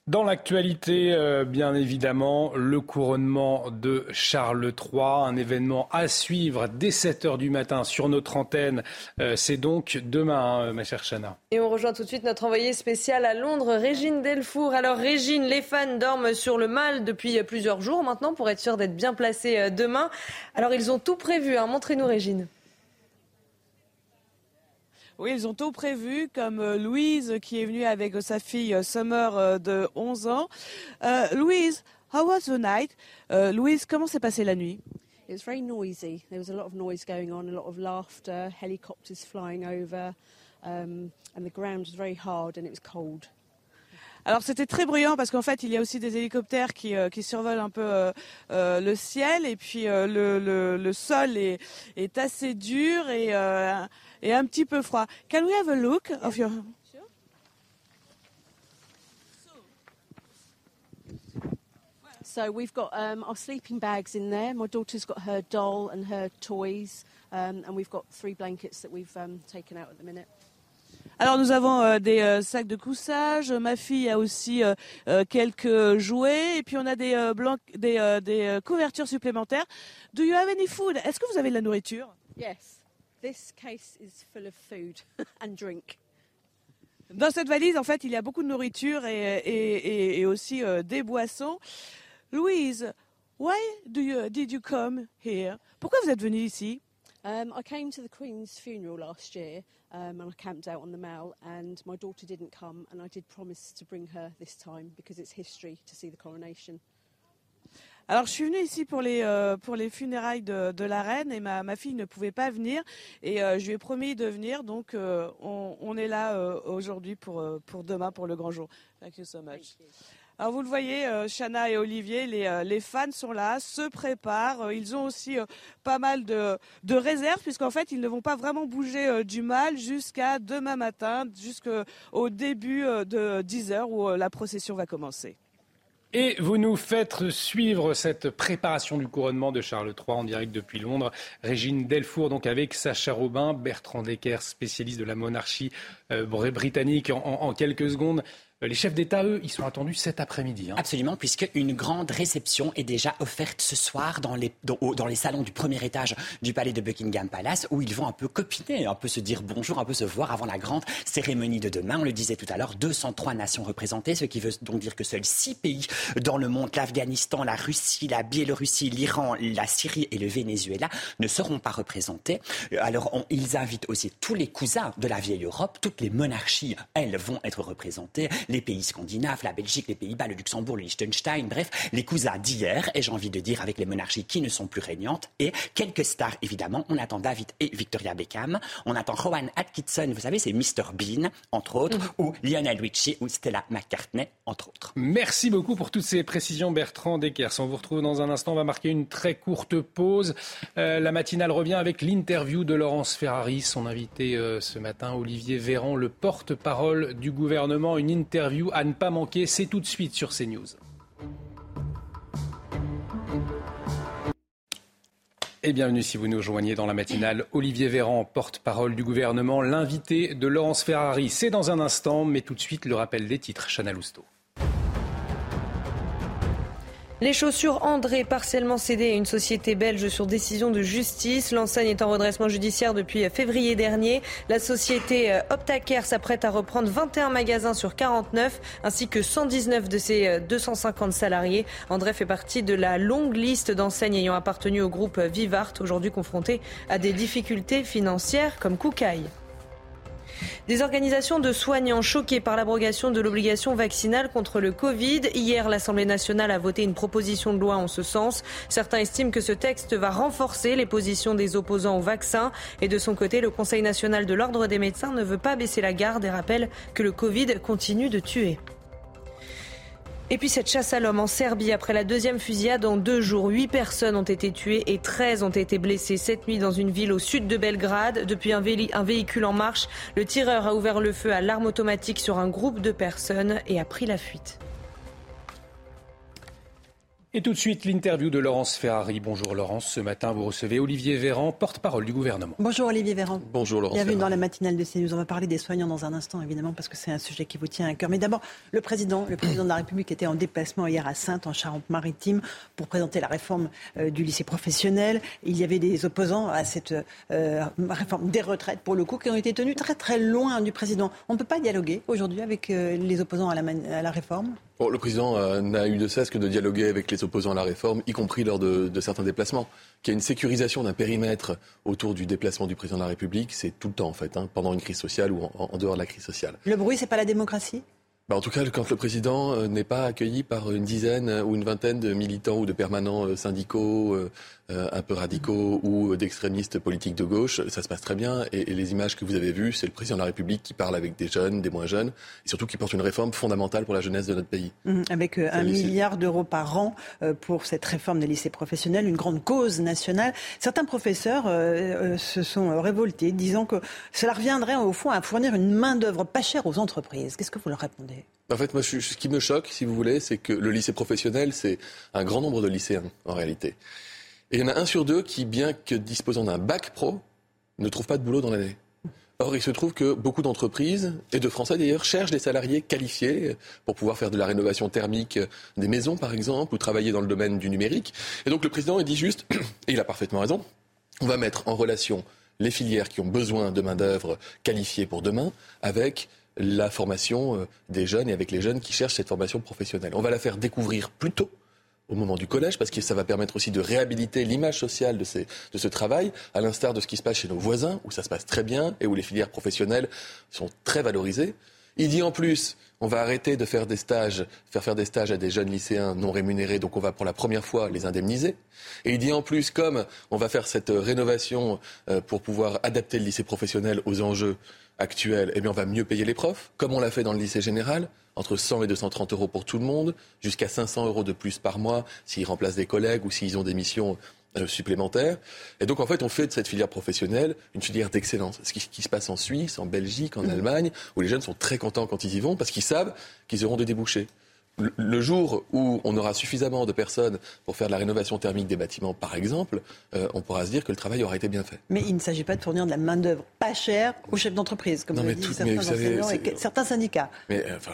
Speaker 1: Dans l'actualité, euh, bien évidemment, le couronnement de Charles III, un événement à suivre dès 7 h du matin sur notre antenne. Euh, c'est donc demain, hein, ma chère Chana.
Speaker 2: Et on rejoint tout de suite notre envoyée spéciale à Londres, Régine Delfour. Alors Régine, les fans dorment sur le mal depuis plusieurs jours maintenant pour être sûr d'être bien placés euh, demain. Alors ils ont tout prévu, hein. montrez-nous Régine.
Speaker 8: Oui, ils ont tout prévu, comme euh, Louise qui est venue avec euh, sa fille euh, Summer de 11 ans. Louise, how was the night? Louise, comment s'est passée la nuit?
Speaker 54: It was very noisy. There was a lot of noise going on, a lot of laughter, helicopters flying over, um, and the ground was very hard and it was cold.
Speaker 8: Alors c'était très bruyant parce qu'en fait il y a aussi des hélicoptères qui, qui survolent un peu le ciel et puis le, le, le, sol est, est assez dur et et un petit peu froid. Can we have a look of your
Speaker 54: So we've got um, our sleeping bags in there. My daughter's got her doll and her toys, um, and we've got three blankets that we've um, taken out at the minute.
Speaker 8: Alors nous avons euh, des euh, sacs de couchage, ma fille a aussi euh, euh, quelques jouets et puis on a des, euh, blancs, des, euh, des couvertures supplémentaires. Do you have any food? Est-ce que vous avez de la nourriture?
Speaker 54: Yes. This case is full of food and drink.
Speaker 8: Dans cette valise, en fait, il y a beaucoup de nourriture et, et, et, aussi euh, des boissons. Louise, why do you, did you come here? Pourquoi vous êtes venue ici?
Speaker 54: Um, I came to the Queen's funeral last year um, and I camped out on the Mall and my daughter didn't come and I did promise to bring her this time because it's history to see the coronation.
Speaker 8: Alors je suis venue ici pour les, euh, pour les funérailles de, de, la reine et ma, ma fille ne pouvait pas venir et euh, je lui ai promis de venir donc euh, on, on, est là aujourd'hui pour, pour demain pour le grand jour. Thank you so much. Alors vous le voyez, Chana et Olivier, les, les, fans sont là, se préparent. Ils ont aussi pas mal de, de réserves puisqu'en fait ils ne vont pas vraiment bouger du mal jusqu'à demain matin, jusqu'au début de 10 heures où la procession va commencer.
Speaker 1: Et vous nous faites suivre cette préparation du couronnement de Charles III en direct depuis Londres. Régine Delfour, donc avec Sacha Robin, Bertrand Decker, spécialiste de la monarchie euh, britannique, en, en quelques secondes. Euh, les chefs d'État, eux, ils sont attendus cet après-midi. Hein.
Speaker 44: Absolument, puisque une grande réception est déjà offerte ce soir dans les, salons du premier étage du palais de Buckingham Palace, où ils vont un peu copiner, un peu se dire bonjour, un peu se voir avant la grande cérémonie de demain. On le disait tout à l'heure, 203 nations représentées, ce qui veut donc dire que seuls six pays dans le monde, l'Afghanistan, la Russie, la Biélorussie, l'Iran, la Syrie et le Venezuela, ne seront pas représentés. Alors, on, ils invitent aussi tous les cousins de la vieille Europe, toutes les monarchies, elles, vont être représentées les pays scandinaves, la Belgique, les Pays-Bas, le Luxembourg, le Liechtenstein, bref, les cousins d'hier, et j'ai envie de dire avec les monarchies qui ne sont plus régnantes, et quelques stars évidemment. On attend David et Victoria Beckham, on attend Rowan Atkinson, vous savez, c'est Mr Bean, entre autres, mmh. ou Lionel Richie ou Stella McCartney, entre autres.
Speaker 1: Merci beaucoup pour toutes ces précisions, Bertrand Deckers. On vous retrouve dans un instant, on va marquer une très courte pause. Euh, la matinale revient avec l'interview de Laurence Ferrari, son invité euh, ce matin, Olivier Véran, le porte-parole du gouvernement, une interview interview à ne pas manquer. C'est tout de suite sur CNews. Et bienvenue si vous nous rejoignez dans la matinale. Olivier Véran, porte-parole du gouvernement, l'invité de Laurence Ferrari. C'est dans un instant, mais tout de suite le rappel des titres. Chana Lousteau.
Speaker 2: Les chaussures André, partiellement cédées à une société belge sur décision de justice. L'enseigne est en redressement judiciaire depuis février dernier. La société euh, Optacare s'apprête à reprendre 21 magasins sur 49, ainsi que 119 de ses 250 euh, salariés. André fait partie de la longue liste d'enseignes ayant appartenu au groupe Vivart, aujourd'hui confronté à des difficultés financières comme Koukaï. Des organisations de soignants choquées par l'abrogation de l'obligation vaccinale contre le Covid. Hier, l'Assemblée nationale a voté une proposition de loi en ce sens. Certains estiment que ce texte va renforcer les positions des opposants au vaccin. Et de son côté, le Conseil national de l'ordre des médecins ne veut pas baisser la garde et rappelle que le Covid continue de tuer. Et puis cette chasse à l'homme en Serbie, après la deuxième fusillade en deux jours, huit personnes ont été tuées et 13 ont été blessées cette nuit dans une ville au sud de Belgrade. Depuis un, un véhicule en marche, le tireur a ouvert le feu à l'arme automatique sur un groupe de personnes et a pris la fuite.
Speaker 1: Et tout de suite, l'interview de Laurence Ferrari. Bonjour Laurence, ce matin vous recevez Olivier Véran, porte-parole du gouvernement.
Speaker 12: Bonjour Olivier Véran.
Speaker 55: Bonjour Laurence
Speaker 12: Bienvenue dans la matinale de CNews. On va parler des soignants dans un instant, évidemment, parce que c'est un sujet qui vous tient à cœur. Mais d'abord, le président, le président de la République était en déplacement hier à Sainte, en Charente-Maritime, pour présenter la réforme euh, du lycée professionnel. Il y avait des opposants à cette euh, réforme des retraites, pour le coup, qui ont été tenus très très loin du président. On ne peut pas dialoguer aujourd'hui avec euh, les opposants à la, à la réforme?
Speaker 55: Le président euh, n'a eu de cesse que de dialoguer avec les opposants à la réforme, y compris lors de, certains déplacements. Qu'il y a une sécurisation d'un périmètre autour du déplacement du président de la République, c'est tout le temps en fait, hein, pendant une crise sociale ou en, en dehors de la crise sociale.
Speaker 12: Le bruit, c'est pas la démocratie?
Speaker 55: Bah, en tout cas, quand le président euh, n'est pas accueilli par une dizaine ou une vingtaine de militants ou de permanents euh, syndicaux euh, un peu radicaux ou d'extrémistes politiques de gauche, ça se passe très bien. Et, les images que vous avez vues, c'est le président de la République qui parle avec des jeunes, des moins jeunes, et surtout qui porte une réforme fondamentale pour la jeunesse de notre pays.
Speaker 12: Mmh, avec un milliard d'euros par an pour cette réforme des lycées professionnels, une grande cause nationale. Certains professeurs se sont révoltés, disant que cela reviendrait au fond à fournir une main-d'œuvre pas chère aux entreprises. Qu'est-ce que vous leur répondez?
Speaker 55: En fait, moi, ce qui me choque, si vous voulez, c'est que le lycée professionnel, c'est un grand nombre de lycéens, en réalité. Et il y en a un sur deux qui, bien que disposant d'un bac pro, ne trouve pas de boulot dans l'année. Or, il se trouve que beaucoup d'entreprises, et de Français d'ailleurs, cherchent des salariés qualifiés pour pouvoir faire de la rénovation thermique des maisons, par exemple, ou travailler dans le domaine du numérique. Et donc, le président, il dit juste, et il a parfaitement raison, on va mettre en relation les filières qui ont besoin de main-d'œuvre qualifiée pour demain avec la formation euh, des jeunes et avec les jeunes qui cherchent cette formation professionnelle. On va la faire découvrir plus tôt au moment du collège, parce que ça va permettre aussi de réhabiliter l'image sociale de, de ce travail, à l'instar de ce qui se passe chez nos voisins, où ça se passe très bien et où les filières professionnelles sont très valorisées. Il dit en plus, on va arrêter de faire des stages, faire faire des stages à des jeunes lycéens non rémunérés, donc on va pour la première fois les indemniser. Et il dit en plus, comme on va faire cette rénovation euh, pour pouvoir adapter le lycée professionnel aux enjeux actuelle, eh bien, on va mieux payer les profs, comme on l'a fait dans le lycée général, entre 100 et 230 euros pour tout le monde, jusqu'à 500 euros de plus par mois s'ils remplacent des collègues ou s'ils ont des missions euh, supplémentaires. Et donc, en fait, on fait de cette filière professionnelle une filière d'excellence. Ce qui, se passe en Suisse, en Belgique, en mmh. Allemagne, où les jeunes sont très contents quand ils y vont parce qu'ils savent qu'ils auront des débouchés le jour où on aura suffisamment de personnes pour faire de la rénovation thermique des bâtiments, par exemple, euh, on pourra se dire que le travail aura été bien fait.
Speaker 12: Mais il ne s'agit pas de fournir de la main-d'œuvre pas chère aux chefs d'entreprise, comme le disent certains enseignants et certains syndicats.
Speaker 55: Mais euh, enfin,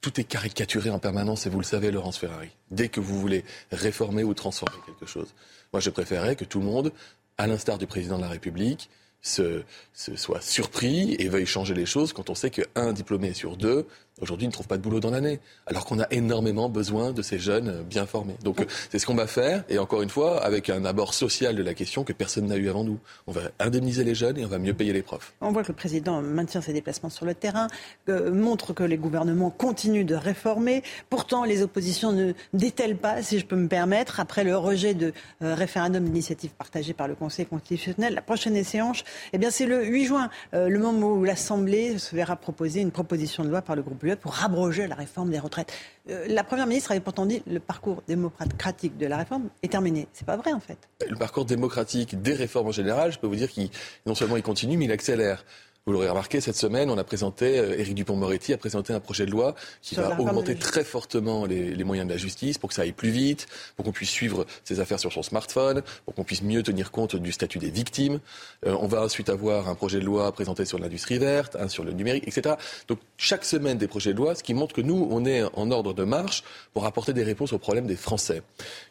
Speaker 55: tout est caricaturé en permanence, et vous le savez, Laurence Ferrari. Dès que vous voulez réformer ou transformer quelque chose, moi je préférerais que tout le monde, à l'instar du président de la République, se, soit surpris et veuille changer les choses quand on sait qu'un diplômé sur deux aujourd'hui ne trouve pas de boulot dans l'année, alors qu'on a énormément besoin de ces jeunes bien formés. Donc c'est ce qu'on va faire, et encore une fois, avec un abord social de la question que personne n'a eu avant nous. On va indemniser les jeunes et on va mieux payer les profs.
Speaker 12: On voit que le président maintient ses déplacements sur le terrain, montre que les gouvernements continuent de réformer. Pourtant, les oppositions ne détellent pas, si je peux me permettre, après le rejet de euh, référendum d'initiative partagée par le Conseil constitutionnel. La prochaine séance, eh bien, c'est le 8 juin, euh, le moment où l'Assemblée se verra proposer une proposition de loi par le groupe pour abroger la réforme des retraites. Euh, la Première ministre avait pourtant dit le parcours démocratique de la réforme est terminé. C'est pas vrai en fait.
Speaker 55: Le parcours démocratique des réformes en général, je peux vous dire qu'il non seulement il continue, mais il accélère. Vous l'aurez remarqué, cette semaine, on a présenté, euh, Éric Dupont-Moretti a présenté un projet de loi qui va augmenter très fortement les, les, moyens de la justice pour que ça aille plus vite, pour qu'on puisse suivre ses affaires sur son smartphone, pour qu'on puisse mieux tenir compte du statut des victimes. Euh, on va ensuite avoir un projet de loi présenté sur l'industrie verte, un sur le numérique, etc. Donc chaque semaine des projets de loi, ce qui montre que nous, on est en ordre de marche pour apporter des réponses aux problèmes des Français.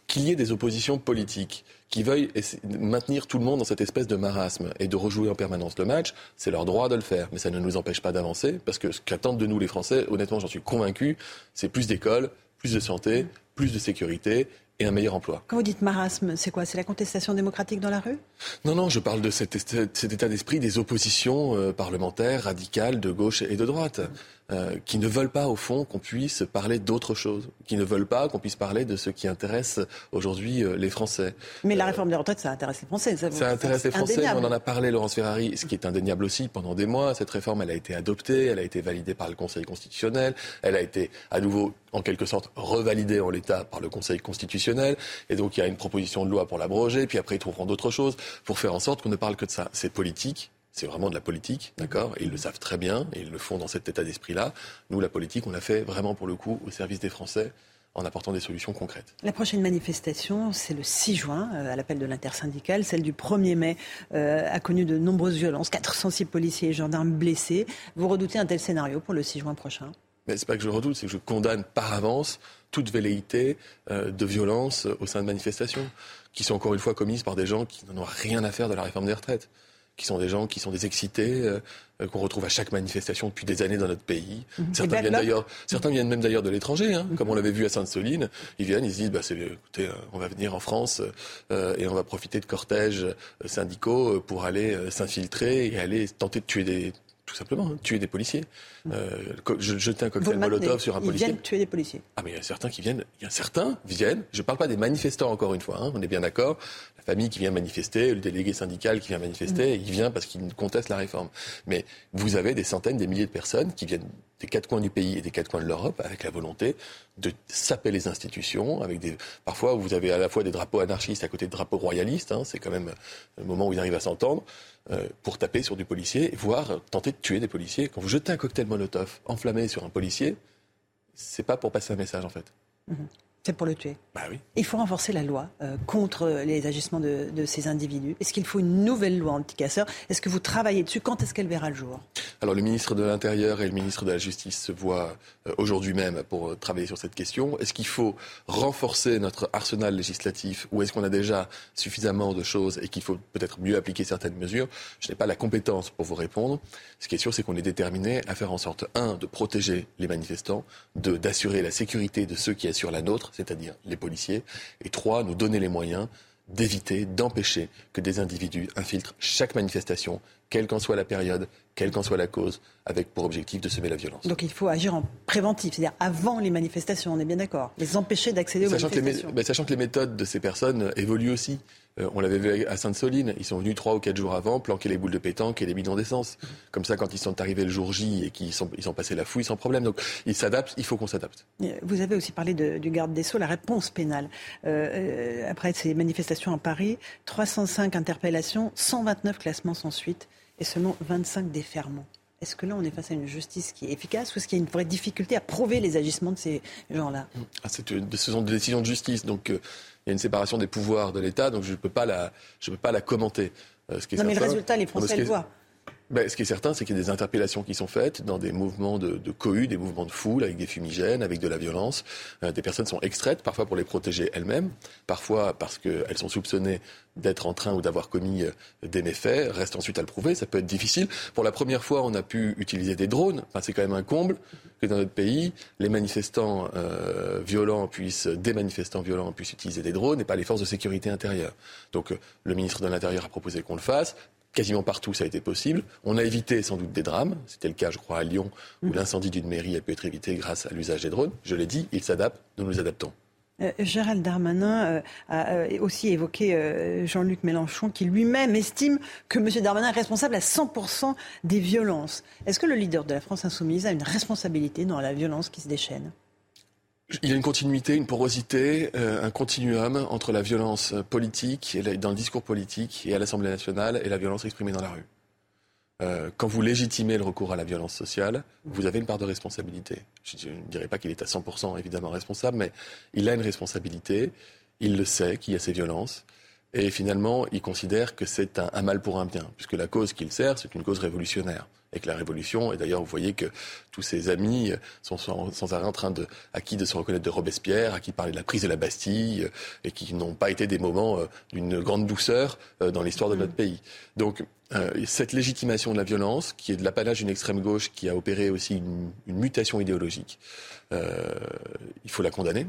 Speaker 55: Qu'il y ait des oppositions politiques qui veuillent maintenir tout le monde dans cette espèce de marasme et de rejouer en permanence le match, c'est leur droit de le faire. Mais ça ne nous empêche pas d'avancer, parce que ce qu'attendent de nous les Français, honnêtement, j'en suis convaincu, c'est plus d'écoles, plus de santé, plus de sécurité et un meilleur emploi.
Speaker 12: Quand vous dites marasme, c'est quoi? C'est la contestation démocratique dans la rue?
Speaker 55: Non, non, je parle de cet, cet état d'esprit des oppositions euh, parlementaires, radicales, de gauche et de droite. Euh, qui ne veulent pas, au fond, qu'on puisse parler d'autre chose, qui ne veulent pas qu'on puisse parler de ce qui intéresse aujourd'hui euh, les Français.
Speaker 12: Mais la réforme des retraites, ça intéresse les Français.
Speaker 55: Ça, ça intéresse les Français, on en a parlé, Laurence Ferrari, ce qui est indéniable aussi pendant des mois. Cette réforme, elle a été adoptée, elle a été validée par le Conseil constitutionnel, elle a été à nouveau, en quelque sorte, revalidée en l'état par le Conseil constitutionnel. Et donc, il y a une proposition de loi pour l'abroger, puis après, ils trouveront d'autres choses pour faire en sorte qu'on ne parle que de ça. C'est politique, c'est vraiment de la politique, d'accord? Et ils le savent très bien, et ils le font dans cet état d'esprit-là. Nous, la politique, on l'a fait vraiment pour le coup au service des Français en apportant des solutions concrètes.
Speaker 12: La prochaine manifestation, c'est le 6 juin, euh, à l'appel de l'intersyndicale. Celle du 1er mai euh, a connu de nombreuses violences, 406 policiers et gendarmes blessés. Vous redoutez un tel scénario pour le 6 juin prochain?
Speaker 55: Mais c'est pas que je redoute, c'est que je condamne par avance toute velléité euh, de violence au sein de manifestations, qui sont encore une fois commises par des gens qui n'en ont rien à faire de la réforme des retraites qui sont des gens qui sont des excités, euh, qu'on retrouve à chaque manifestation depuis des années dans notre pays. Mhm. Certains, viennent d'ailleurs, certains viennent même d'ailleurs de l'étranger, hein, comme on l'avait vu à Sainte-Soline. Ils viennent, ils se disent, bah, écoutez, euh, on va venir en France euh, et on va profiter de cortèges syndicaux pour aller s'infiltrer et aller tenter de tuer des, tout simplement, hein, tuer des policiers. Euh, jeter un cocktail Molotov sur un policier.
Speaker 12: Ils viennent tuer des policiers.
Speaker 55: Ah, mais il y a certains qui viennent. Il y a certains viennent. Je ne parle pas des manifestants, encore une fois. Hein, on est bien d'accord. La famille qui vient manifester, le délégué syndical qui vient manifester, mm. il vient parce qu'il conteste la réforme. Mais vous avez des centaines, des milliers de personnes qui viennent des quatre coins du pays et des quatre coins de l'Europe avec la volonté de saper les institutions. Avec des... Parfois, vous avez à la fois des drapeaux anarchistes à côté de drapeaux royalistes. Hein, c'est quand même le moment où ils arrivent à s'entendre. Euh, pour taper sur du policier, voire tenter de tuer des policiers. Quand vous jetez un cocktail Molotov enflammé sur un policier, c'est pas pour passer un message en fait.
Speaker 12: Mhm. C'est pour le tuer.
Speaker 55: Bah oui.
Speaker 12: Il faut renforcer la loi euh, contre les agissements de, ces individus. Est-ce qu'il faut une nouvelle loi anti-casseurs? Est-ce que vous travaillez dessus? Quand est-ce qu'elle verra le jour?
Speaker 55: Alors le ministre de l'Intérieur et le ministre de la Justice se voient euh, aujourd'hui même pour euh, travailler sur cette question. Est-ce qu'il faut renforcer notre arsenal législatif ou est-ce qu'on a déjà suffisamment de choses et qu'il faut peut-être mieux appliquer certaines mesures? Je n'ai pas la compétence pour vous répondre. Ce qui est sûr, c'est qu'on est déterminé à faire en sorte, un, de protéger les manifestants, deux, d'assurer la sécurité de ceux qui assurent la nôtre c'est-à-dire les policiers, et trois, nous donner les moyens d'éviter, d'empêcher que des individus infiltrent chaque manifestation, quelle qu'en soit la période, quelle qu'en soit la cause, avec pour objectif de semer la violence.
Speaker 12: Donc il faut agir en préventif, c'est-à-dire avant les manifestations, on est bien d'accord, les empêcher d'accéder aux manifestations.
Speaker 55: Ben, sachant que les méthodes de ces personnes évoluent aussi. Euh, on l'avait vu à Sainte-Soline, ils sont venus trois ou quatre jours avant planquer les boules de pétanque et les bidons d'essence. Comme ça, quand ils sont arrivés le jour J et qu'ils sont, ils ont passé la fouille sans problème. Donc ils s'adaptent, il faut qu'on s'adapte.
Speaker 12: Vous avez aussi parlé du garde des Sceaux, la réponse pénale. Euh, euh, après ces manifestations à Paris, 305 interpellations, 129 classements sans suite et seulement 25 déferments. Est-ce que là, on est face à une justice qui est efficace ou est-ce qu'il y a une vraie difficulté à prouver les agissements de ces gens-là
Speaker 55: ah, Ce sont des décisions de justice. Donc, euh, il y a une séparation des pouvoirs de l'État. Donc, je ne peux, pas la, peux pas la commenter.
Speaker 12: Euh, ce qui est non, mais le résultat, les Français le voient.
Speaker 55: Ben, ce qui est certain, c'est qu'il y a des interpellations qui sont faites dans des mouvements de, cohue, des mouvements de foule, avec des fumigènes, avec de la violence. Euh, des personnes sont extraites, parfois pour les protéger elles-mêmes, parfois parce qu'elles sont soupçonnées d'être en train ou d'avoir commis euh, des méfaits. Reste ensuite à le prouver, ça peut être difficile. Pour la première fois, on a pu utiliser des drones. C'est quand même un comble que dans notre pays, les manifestants euh, violents puissent, des manifestants violents puissent utiliser des drones et pas les forces de sécurité intérieure. Donc, le ministre de l'Intérieur a proposé qu'on le fasse quasiment partout ça a été possible. On a évité sans doute des drames. C'était le cas, je crois, à Lyon, où mm. l'incendie d'une mairie a pu être évité grâce à l'usage des drones. Je l'ai dit, ils s'adaptent, nous nous adaptons.
Speaker 12: Euh, Gérald Darmanin euh, a euh, aussi évoqué Jean-Luc Mélenchon, qui lui-même estime que M. Darmanin est responsable à 100% des violences. Est-ce que le leader de la France insoumise a une responsabilité dans la violence qui se déchaîne?
Speaker 55: Il y a une continuité, une porosité, euh, un continuum entre la violence politique, dans le discours politique et à l'Assemblée nationale, et la violence exprimée dans la rue. euh, quand vous légitimez le recours à la violence sociale, vous avez une part de responsabilité. Je ne dirais pas qu'il est à 100% évidemment responsable, mais il a une responsabilité. Il le sait qu'il y a ces violences. Et finalement, il considère que c'est un, mal pour un bien, puisque la cause qu'il sert, c'est une cause révolutionnaire. Et que la révolution, et d'ailleurs, vous voyez que tous ses amis sont sans, arrêt en train de, à qui de se reconnaître de Robespierre, à qui parler de la prise de la Bastille, et qui n'ont pas été des moments euh, d'une grande douceur euh, dans l'histoire de notre pays. Donc, euh, cette légitimation de la violence, qui est de l'apanage d'une extrême gauche qui a opéré aussi une, mutation idéologique, il faut la condamner.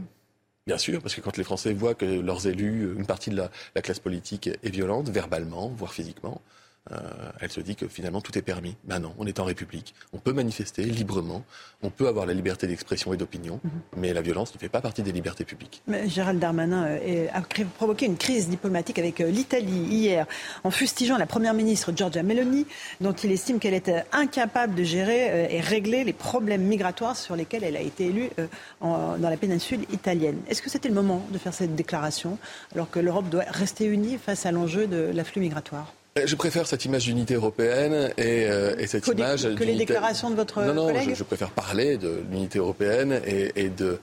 Speaker 55: Bien sûr, parce que quand les Français voient que leurs élus, une partie de la classe politique est violente, verbalement, voire physiquement, euh, elle se dit que finalement tout est permis. Ben non, on est en République. On peut manifester librement, on peut avoir la liberté d'expression et d'opinion, mhm. mais la violence ne fait pas partie des libertés publiques.
Speaker 12: Mais Gérald Darmanin euh, a provoqué une crise diplomatique avec euh, l'Italie hier en fustigeant la première ministre Giorgia Meloni, dont il estime qu'elle est incapable de gérer et régler les problèmes migratoires sur lesquels elle a été élue dans la péninsule italienne. Est-ce que c'était le moment de faire cette déclaration alors que l'Europe doit rester unie face à l'enjeu de l'afflux migratoire?
Speaker 55: Je préfère cette image d'unité européenne et, euh, et cette image
Speaker 12: que les déclarations de votre
Speaker 55: non, non,
Speaker 12: collègue.
Speaker 55: Je, je, préfère parler de l'unité européenne et, et de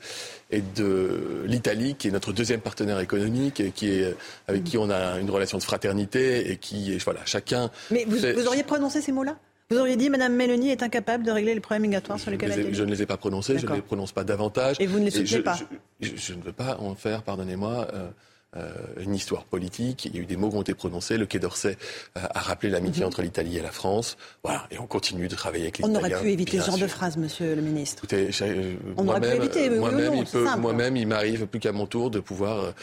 Speaker 55: et de l'Italie, qui est notre deuxième partenaire économique, et qui est, avec qui on a une relation de fraternité, et qui, voilà, chacun.
Speaker 12: Mais vous, vous auriez prononcé ces mots-là? Vous auriez dit Mme Mélanie est incapable de régler les problèmes migratoires sur lesquels elle est
Speaker 55: Je ne les ai pas prononcés, je ne les prononce pas davantage.
Speaker 12: Et vous ne les soutenez pas
Speaker 55: je, je, ne veux pas en faire, pardonnez-moi, euh, euh, une histoire politique. Il y a eu des mots qui ont été prononcés. Le Quai d'Orsay euh, a rappelé l'amitié mhm. entre l'Italie et la France. Voilà, et on continue de travailler avec les
Speaker 12: On
Speaker 55: aurait
Speaker 12: pu éviter ce genre de phrase, Monsieur le Ministre.
Speaker 55: Écoutez,
Speaker 12: euh, on aurait pu éviter.
Speaker 55: Moi-même, il, moi-même, il m'arrive plus qu'à mon tour de pouvoir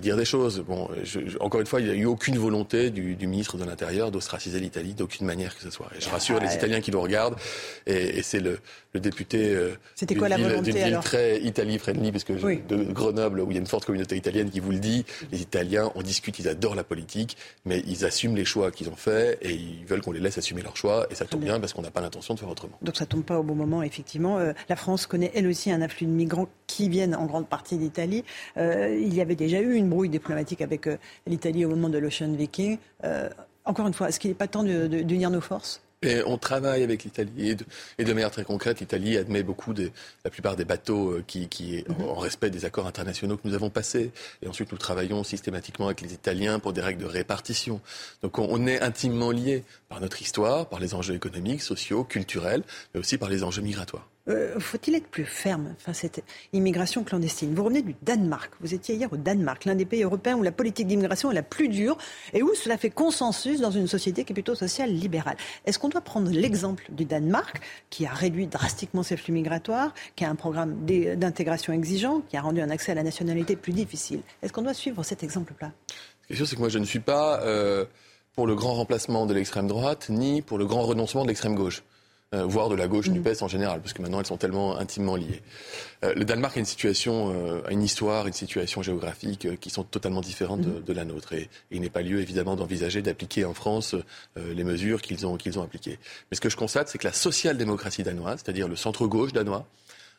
Speaker 55: dire des choses. Bon, je, encore une fois, il n'y a eu aucune volonté du, du ministre de l'Intérieur d'ostraciser l'Italie d'aucune manière que ce soit. Et je rassure les Italiens qui nous regardent. Et, et c'est le, le, député
Speaker 12: C'était quoi la volonté,
Speaker 55: d'une
Speaker 12: ville
Speaker 55: très Italie-friendly, parce que de Grenoble, où il y a une forte communauté italienne qui vous le dit, les Italiens on discute, ils adorent la politique, mais ils assument les choix qu'ils ont faits et ils veulent qu'on les laisse assumer leurs choix. Et ça tombe bien parce qu'on n'a pas l'intention de faire autrement.
Speaker 12: Donc ça tombe pas au bon moment, effectivement. Euh, la France connaît elle aussi un afflux de migrants qui viennent en grande partie d'Italie. Euh, il y avait déjà eu une brouille diplomatique avec euh, l'Italie au moment de l'Ocean Viking. encore une fois, est-ce qu'il n'est pas temps d'unir nos forces?
Speaker 55: Et on travaille avec l'Italie et, de, manière très concrète, l'Italie admet beaucoup de la plupart des bateaux euh, qui, qui mhm. en, respect des accords internationaux que nous avons passés. Et ensuite, nous travaillons systématiquement avec les Italiens pour des règles de répartition. Donc, on, est intimement liés par notre histoire, par les enjeux économiques, sociaux, culturels, mais aussi par les enjeux migratoires.
Speaker 12: Euh, faut-il être plus ferme face à cette immigration clandestine? Vous revenez du Danemark. Vous étiez hier au Danemark, l'un des pays européens où la politique d'immigration est la plus dure et où cela fait consensus dans une société qui est plutôt sociale libérale. Est-ce qu'on doit prendre l'exemple du Danemark, qui a réduit drastiquement ses flux migratoires, qui a un programme d'intégration exigeant, qui a rendu un accès à la nationalité plus difficile? Est-ce qu'on doit suivre cet exemple-là?
Speaker 55: Ce qui est sûr, c'est que moi, je ne suis pas euh, pour le grand remplacement de l'extrême droite, ni pour le grand renoncement de l'extrême gauche. Euh, voire de la gauche du mm. PES en général, parce que maintenant elles sont tellement intimement liées. Euh, le Danemark a une situation, euh, a une histoire, une situation géographique qui sont totalement différentes de, mm. la nôtre, et, il n'est pas lieu évidemment d'envisager d'appliquer en France les mesures qu'ils ont, qu'ils ont appliquées. Mais ce que je constate, c'est que la social-démocratie danoise, c'est-à-dire le centre-gauche danois,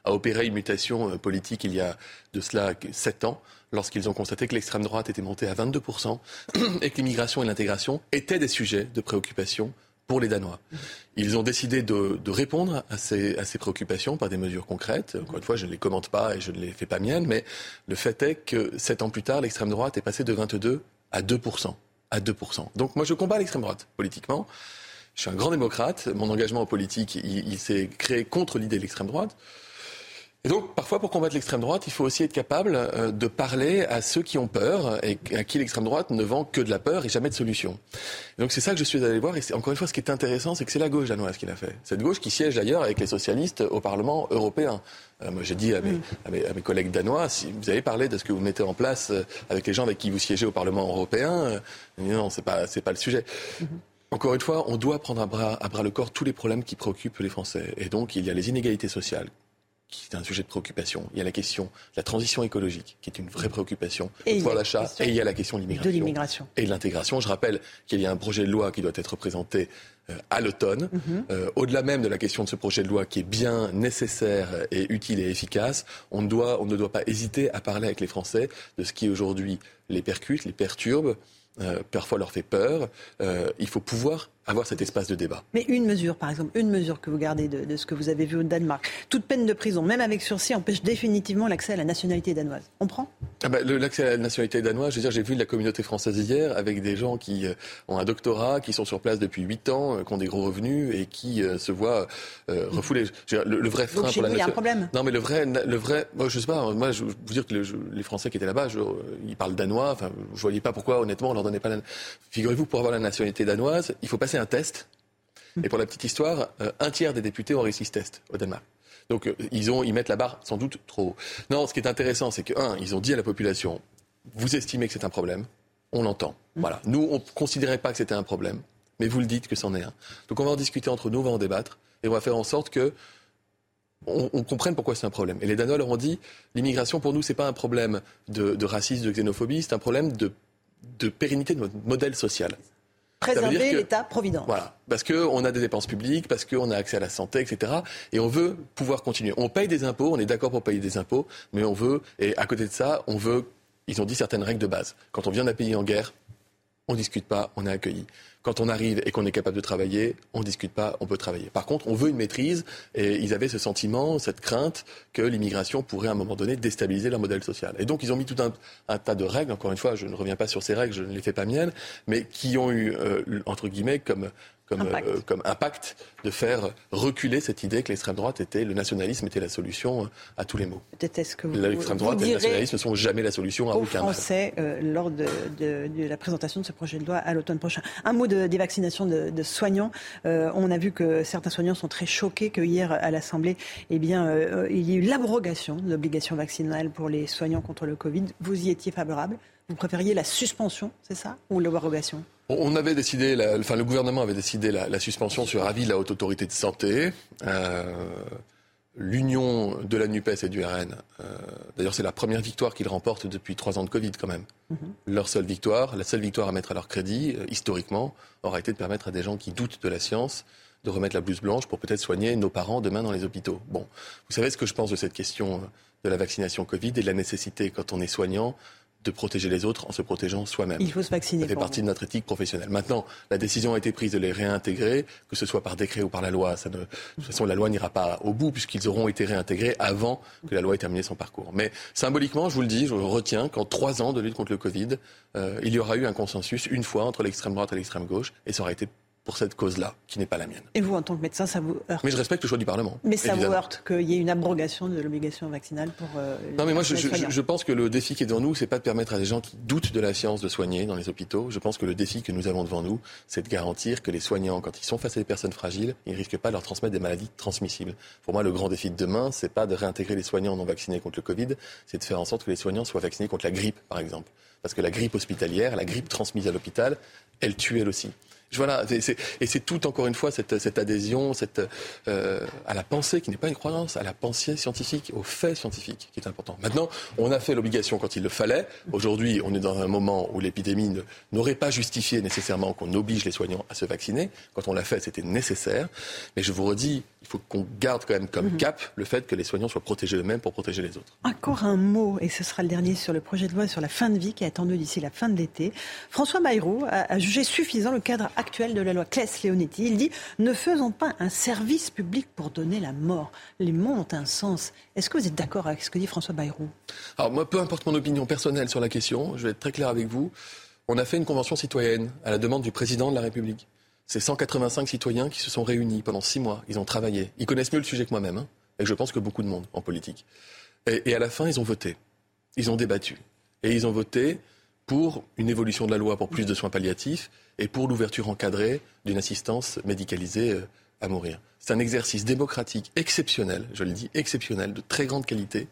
Speaker 55: a opéré une mutation politique il y a de cela sept ans, lorsqu'ils ont constaté que l'extrême droite était montée à 22% et que l'immigration et l'intégration étaient des sujets de préoccupation pour les Danois. Ils ont décidé de, répondre à ces, préoccupations par des mesures concrètes. Encore une fois, je ne les commente pas et je ne les fais pas miennes, mais le fait est que sept ans plus tard, l'extrême droite est passée de 22 à 2%. À 2%. Donc moi, je combats l'extrême droite politiquement. Je suis un grand démocrate. Mon engagement en politique, il s'est créé contre l'idée de l'extrême droite. Et donc, parfois, pour combattre l'extrême droite, il faut aussi être capable euh, de parler à ceux qui ont peur et à qui l'extrême droite ne vend que de la peur et jamais de solution. donc, c'est ça que je suis allé voir. Et encore une fois, ce qui est intéressant, c'est que c'est la gauche danoise qui l'a fait. Cette gauche qui siège d'ailleurs avec les socialistes au Parlement européen. Euh, moi, j'ai dit à mes, à, mes, collègues danois, si vous avez parlé de ce que vous mettez en place euh, avec les gens avec qui vous siégez au Parlement européen, non, c'est pas, c'est pas le sujet. Mm-hmm. Encore une fois, on doit prendre à bras, à bras le corps tous les problèmes qui préoccupent les Français. Et donc, il y a les inégalités sociales qui est un sujet de préoccupation. Il y a la question de la transition écologique, qui est une vraie préoccupation, et le pouvoir d'achat, et il y a la question de l'immigration. Et de l'intégration. Je rappelle qu'il y a un projet de loi qui doit être présenté euh, à l'automne. Mhm. Euh, au-delà même de la question de ce projet de loi qui est bien nécessaire et utile et efficace, on, doit, on ne doit pas hésiter à parler avec les Français de ce qui aujourd'hui les percute, les perturbe, euh, parfois leur fait peur. il faut pouvoir avoir cet espace de débat.
Speaker 12: Mais une mesure, par exemple, une mesure que vous gardez de, ce que vous avez vu au Danemark, toute peine de prison, même avec sursis, empêche définitivement l'accès à la nationalité danoise. On prend?
Speaker 55: Ah bah, L'accès à la nationalité danoise, je veux dire, j'ai vu de la communauté française hier avec des gens qui euh, ont un doctorat, qui sont sur place depuis 8 ans, euh, qui ont des gros revenus et qui euh, se voient refoulés. le, vrai frein
Speaker 12: pour
Speaker 55: la
Speaker 12: il y a un problème?
Speaker 55: Non, mais le vrai, le vrai, moi, je sais pas. Moi, je, veux dire que les Français qui étaient là-bas, ils parlent danois. Enfin, je voyais pas pourquoi, honnêtement, on leur donnait pas la. Figurez-vous, pour avoir la nationalité danoise, il faut passer un test Mm. Et pour la petite histoire, euh, un tiers des députés ont réussi ce test au Danemark. Donc euh, ils, ont, ils mettent la barre sans doute trop haut. Non, ce qui est intéressant, c'est que, un, ils ont dit à la population, vous estimez que c'est un problème, on l'entend. Mm. Voilà. Nous, on ne considérait pas que c'était un problème, mais vous le dites que c'en est un. Donc on va en discuter entre nous, on va en débattre, et on va faire en sorte que on, comprenne pourquoi c'est un problème. Et les Danois leur ont dit, l'immigration pour nous, c'est pas un problème de, racisme, de xénophobie, c'est un problème de, de pérennité de notre modèle social.
Speaker 12: Préserver l'État-providence.
Speaker 55: Voilà, parce qu'on a des dépenses publiques, parce qu'on a accès à la santé, etc. Et on veut pouvoir continuer. On paye des impôts, on est d'accord pour payer des impôts, mais on veut, et à côté de ça, on veut, ils ont dit certaines règles de base. Quand on vient d'un pays en guerre, on ne discute pas, on est accueilli. Quand on arrive et qu'on est capable de travailler, on ne discute pas, on peut travailler. Par contre, on veut une maîtrise et ils avaient ce sentiment, cette crainte que l'immigration pourrait à un moment donné déstabiliser leur modèle social. Et donc ils ont mis tout un, tas de règles, encore une fois, je ne reviens pas sur ces règles, je ne les fais pas miennes, mais qui ont eu, euh, entre guillemets, comme comme impact. Euh, comme impact de faire reculer cette idée que l'extrême droite était, le nationalisme était la solution euh, à tous les maux.
Speaker 12: Peut-être est-ce que
Speaker 55: l'extrême droite et le nationalisme ne sont jamais la solution à aucun
Speaker 12: Français euh, lors de, la présentation de ce projet de loi à l'automne prochain. Un mot de, des vaccinations de, soignants. on a vu que certains soignants sont très choqués que hier à l'Assemblée, eh bien, il y ait eu l'abrogation de l'obligation vaccinale pour les soignants contre le Covid. Vous y étiez favorable Vous préfériez la suspension, c'est ça, ou l'abrogation?
Speaker 55: On avait décidé, enfin le gouvernement avait décidé la, suspension sur avis de la haute autorité de santé. Euh, l'union de la NUPES et du RN, euh, d'ailleurs c'est la première victoire qu'ils remportent depuis trois ans de Covid quand même. Mhm. Leur seule victoire, la seule victoire à mettre à leur crédit, euh, historiquement, aura été de permettre à des gens qui doutent de la science de remettre la blouse blanche pour peut-être soigner nos parents demain dans les hôpitaux. Bon, vous savez ce que je pense de cette question de la vaccination Covid et de la nécessité, quand on est soignant, de protéger les autres en se protégeant soi-même.
Speaker 12: Il faut se vacciner.
Speaker 55: Ça fait partie de notre éthique professionnelle. Maintenant, la décision a été prise de les réintégrer, que ce soit par décret ou par la loi. Ça ne, de toute façon, la loi n'ira pas au bout puisqu'ils auront été réintégrés avant que la loi ait terminé son parcours. Mais symboliquement, je vous le dis, je retiens qu'en trois ans de lutte contre le Covid, euh, il y aura eu un consensus une fois entre l'extrême droite et l'extrême gauche, et ça aura été pour cette cause-là, qui n'est pas la mienne.
Speaker 12: Et vous, en tant que médecin, ça vous heurte
Speaker 55: Mais je respecte le choix du Parlement.
Speaker 12: Mais ça vous heurte qu'il y ait une abrogation de l'obligation vaccinale pour. Euh,
Speaker 55: non, mais moi, je, je, pense que le défi qui est devant nous, c'est pas de permettre à des gens qui doutent de la science de soigner dans les hôpitaux. Je pense que le défi que nous avons devant nous, c'est de garantir que les soignants, quand ils sont face à des personnes fragiles, ils ne risquent pas de leur transmettre des maladies transmissibles. Pour moi, le grand défi de demain, c'est pas de réintégrer les soignants non vaccinés contre le Covid, c'est de faire en sorte que les soignants soient vaccinés contre la grippe, par exemple. Parce que la grippe hospitalière, la grippe transmise à l'hôpital, elle tue elle aussi. Voilà, et c'est tout encore une fois cette, cette adhésion cette, euh, à la pensée qui n'est pas une croyance, à la pensée scientifique, aux faits scientifiques qui est important. Maintenant, on a fait l'obligation quand il le fallait. Aujourd'hui, on est dans un moment où l'épidémie n'aurait pas justifié nécessairement qu'on oblige les soignants à se vacciner. Quand on l'a fait, c'était nécessaire. Mais je vous redis, il faut qu'on garde quand même comme mhm. cap le fait que les soignants soient protégés eux-mêmes pour protéger les autres.
Speaker 12: Encore un mot, et ce sera le dernier sur le projet de loi sur la fin de vie qui est attendu d'ici la fin de l'été. François Bayrou a, jugé suffisant le cadre actuel de la loi Claes-Leonetti. Il dit Ne faisons pas un service public pour donner la mort. Les mots ont un sens. Est-ce que vous êtes d'accord avec ce que dit François Bayrou?
Speaker 55: Alors, moi, peu importe mon opinion personnelle sur la question, je vais être très clair avec vous. On a fait une convention citoyenne à la demande du président de la République. C'est 185 citoyens qui se sont réunis pendant six mois. Ils ont travaillé. Ils connaissent mieux le sujet que moi-même. Hein, et je pense que beaucoup de monde en politique. Et, à la fin, ils ont voté. Ils ont débattu. Et ils ont voté pour une évolution de la loi pour plus de soins palliatifs et pour l'ouverture encadrée d'une assistance médicalisée euh, à mourir. C'est un exercice démocratique exceptionnel, je le dis, exceptionnel, de très grande qualité.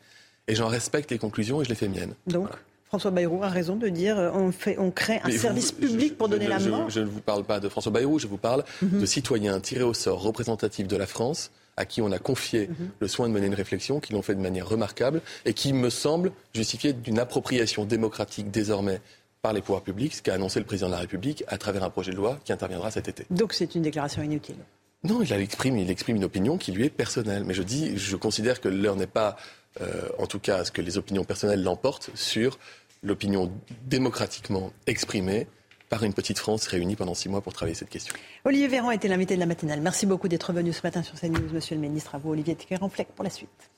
Speaker 55: Et j'en respecte les conclusions et je les fais miennes.
Speaker 12: Donc François Bayrou a raison de dire euh, on, fait, on crée un service public pour donner la mort.
Speaker 55: Je, ne vous parle pas de François Bayrou, je vous parle mhm. de citoyens tirés au sort représentatifs de la France à qui on a confié mhm. le soin de mener une réflexion, qui l'ont fait de manière remarquable et qui me semble justifier d'une appropriation démocratique désormais par les pouvoirs publics, ce qu'a annoncé le président de la République à travers un projet de loi qui interviendra cet été.
Speaker 12: Donc c'est une déclaration inutile
Speaker 55: Non, il exprime, il exprime une opinion qui lui est personnelle. Mais je dis, je considère que l'heure n'est pas, euh, en tout cas, à ce que les opinions personnelles l'emportent sur l'opinion démocratiquement exprimée par une petite France réunie pendant six mois pour travailler cette question.
Speaker 12: Olivier Véran était l'invité de la matinale. Merci beaucoup d'être venu ce matin sur CNews, Monsieur le Ministre. À vous, Olivier Véran-Fleck, pour la suite.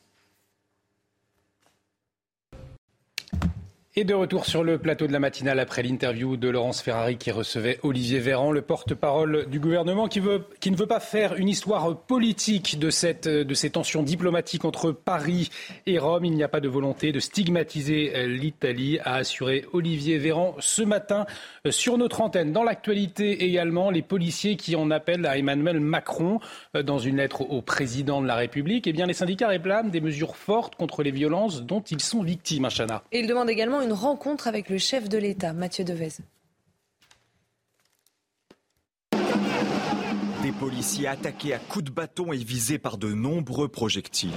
Speaker 1: Et de retour sur le plateau de la matinale après l'interview de Laurence Ferrari qui recevait Olivier Véran, le porte-parole du gouvernement, qui, ne veut pas faire une histoire politique de, ces tensions diplomatiques entre Paris et Rome. Il n'y a pas de volonté de stigmatiser l'Italie, a assuré Olivier Véran ce matin sur notre antenne. Dans l'actualité également, les policiers qui en appellent à Emmanuel Macron dans une lettre au président de la République. Eh bien, les syndicats réclament des mesures fortes contre les violences dont ils sont victimes, Chana.
Speaker 2: Et ils demandent également rencontre avec le chef de l'État, Mathieu Devez.
Speaker 31: Des policiers attaqués à coups de bâton et visés par de nombreux projectiles.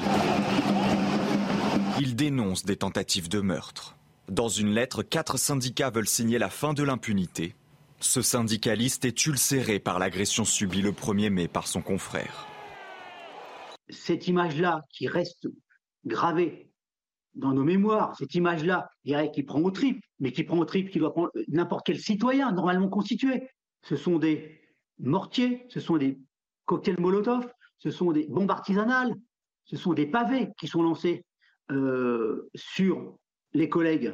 Speaker 31: Ils dénoncent des tentatives de meurtre. Dans une lettre, quatre syndicats veulent signer la fin de l'impunité. Ce syndicaliste est ulcéré par l'agression subie le 1er mai par son confrère.
Speaker 32: Cette image-là qui reste gravée dans nos mémoires, cette image-là, qui prend au trip, mais qui prend au trip, qui doit prendre n'importe quel citoyen normalement constitué. Ce sont des mortiers, ce sont des cocktails Molotov, ce sont des bombes artisanales, ce sont des pavés qui sont lancés euh, sur les collègues.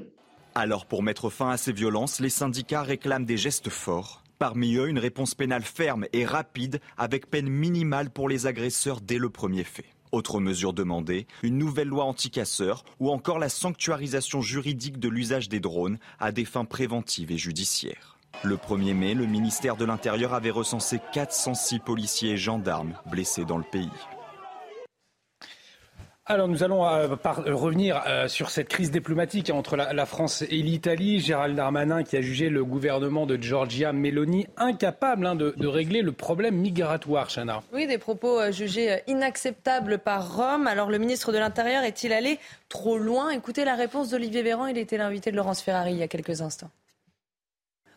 Speaker 31: Alors pour mettre fin à ces violences, les syndicats réclament des gestes forts. Parmi eux, une réponse pénale ferme et rapide avec peine minimale pour les agresseurs dès le premier fait. Autre mesure demandée, une nouvelle loi anti-casseurs ou encore la sanctuarisation juridique de l'usage des drones à des fins préventives et judiciaires. Le 1er mai, le ministère de l'Intérieur avait recensé 406 policiers et gendarmes blessés dans le pays.
Speaker 1: Alors nous allons euh, revenir euh, sur cette crise diplomatique entre la, France et l'Italie. Gérald Darmanin qui a jugé le gouvernement de Giorgia Meloni incapable hein, de, régler le problème migratoire, Chana.
Speaker 2: Oui, des propos euh, jugés inacceptables par Rome. Alors le ministre de l'Intérieur est-il allé trop loin? Écoutez la réponse d'Olivier Véran, il était l'invité de Laurence Ferrari il y a quelques instants.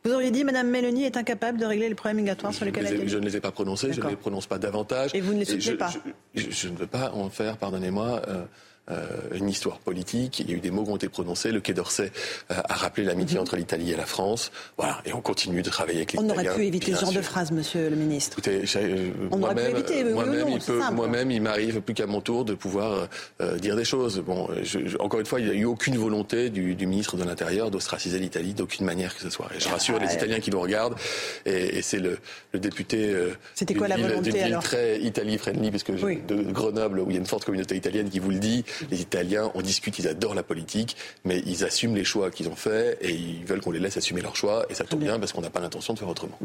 Speaker 12: Vous auriez dit Mme Mélanie est incapable de régler le problème migratoire sur lequel
Speaker 55: elle Je ne les ai pas prononcés, je ne les prononce pas davantage.
Speaker 12: Et vous ne les soutenez pas
Speaker 55: je, ne veux pas en faire, pardonnez-moi, euh, une histoire politique. Il y a eu des mots qui ont été prononcés. Le Quai d'Orsay euh, a rappelé l'amitié mhm. entre l'Italie et la France. Voilà, et on continue de travailler avec les
Speaker 12: On aurait pu éviter ce genre de phrase, Monsieur le Ministre.
Speaker 55: Écoutez,
Speaker 12: euh, on aurait pu éviter.
Speaker 55: Moi-même, il moi-même, il m'arrive plus qu'à mon tour de pouvoir dire des choses. Bon, encore une fois, il n'y a eu aucune volonté du, ministre de l'Intérieur d'ostraciser l'Italie d'aucune manière que ce soit. Et je rassure les Italiens qui nous regardent. Et, c'est le, député.
Speaker 12: C'était quoi la volonté
Speaker 55: très Italie friendly, parce que de Grenoble, où il y a une forte communauté italienne qui vous le dit. Les Italiens, on discute, ils adorent la politique, mais ils assument les choix qu'ils ont faits et ils veulent qu'on les laisse assumer leurs choix. Et ça tombe bien parce qu'on n'a pas l'intention de faire autrement.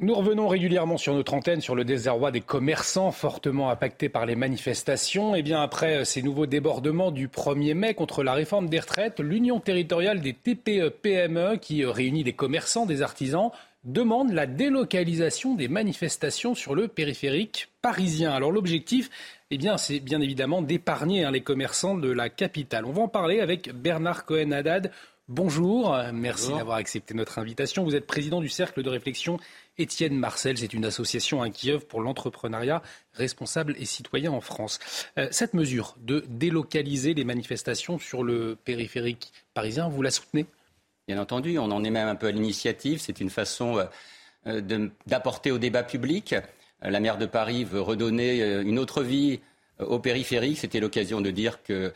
Speaker 1: Nous revenons régulièrement sur notre antenne sur le désarroi des commerçants fortement impactés par les manifestations. Et eh bien après ces nouveaux débordements du 1er mai contre la réforme des retraites, l'Union territoriale des TPE-PME qui réunit des commerçants, des artisans, demande la délocalisation des manifestations sur le périphérique parisien. Alors l'objectif, eh bien, c'est bien évidemment d'épargner hein, les commerçants de la capitale. On va en parler avec Bernard Cohen-Haddad. Bonjour, merci d'avoir accepté notre invitation. Vous êtes président du Cercle de réflexion Étienne Marcel. C'est une association hein, qui œuvre pour l'entrepreneuriat responsable et citoyen en France. Euh, cette mesure de délocaliser les manifestations sur le périphérique parisien, vous la soutenez?
Speaker 56: Bien entendu, on en est même un peu à l'initiative. C'est une façon euh, d'apporter au débat public euh, la maire de Paris veut redonner euh, une autre vie euh, au périphérique. C'était l'occasion de dire que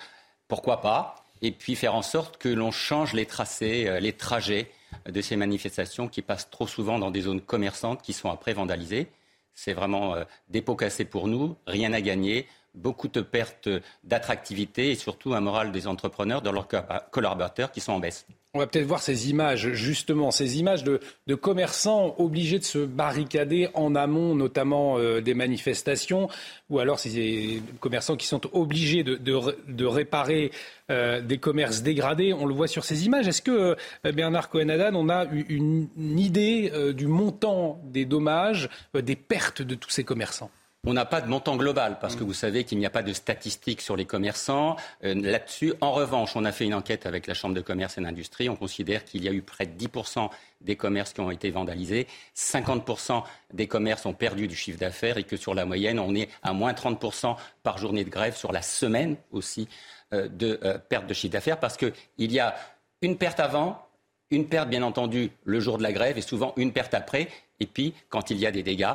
Speaker 56: pourquoi pas, et puis faire en sorte que l'on change les tracés, les trajets de ces manifestations qui passent trop souvent dans des zones commerçantes qui sont après vandalisées. C'est vraiment des pots cassés pour nous, rien à gagner, beaucoup de pertes d'attractivité et surtout un moral des entrepreneurs, de leurs collaborateurs qui sont en baisse.
Speaker 1: On va peut-être voir ces images, justement, ces images de, commerçants obligés de se barricader en amont, notamment euh, des manifestations, ou alors ces commerçants qui sont obligés de, réparer euh, des commerces dégradés. On le voit sur ces images. Est-ce que, euh, Bernard Cohen-Haddad, on a une idée du montant des dommages, des pertes de tous ces commerçants?
Speaker 56: On n'a pas de montant global parce que vous savez qu'il n'y a pas de statistiques sur les commerçants euh, là-dessus. En revanche, on a fait une enquête avec la Chambre de commerce et d'industrie. On considère qu'il y a eu près de 10% des commerces qui ont été vandalisés, 50% des commerces ont perdu du chiffre d'affaires et que sur la moyenne, on est à moins 30% par journée de grève sur la semaine aussi euh, de euh, perte de chiffre d'affaires parce qu'il y a une perte avant, Une perte, bien entendu, le jour de la grève et souvent une perte après. Et puis, quand il y a des dégâts,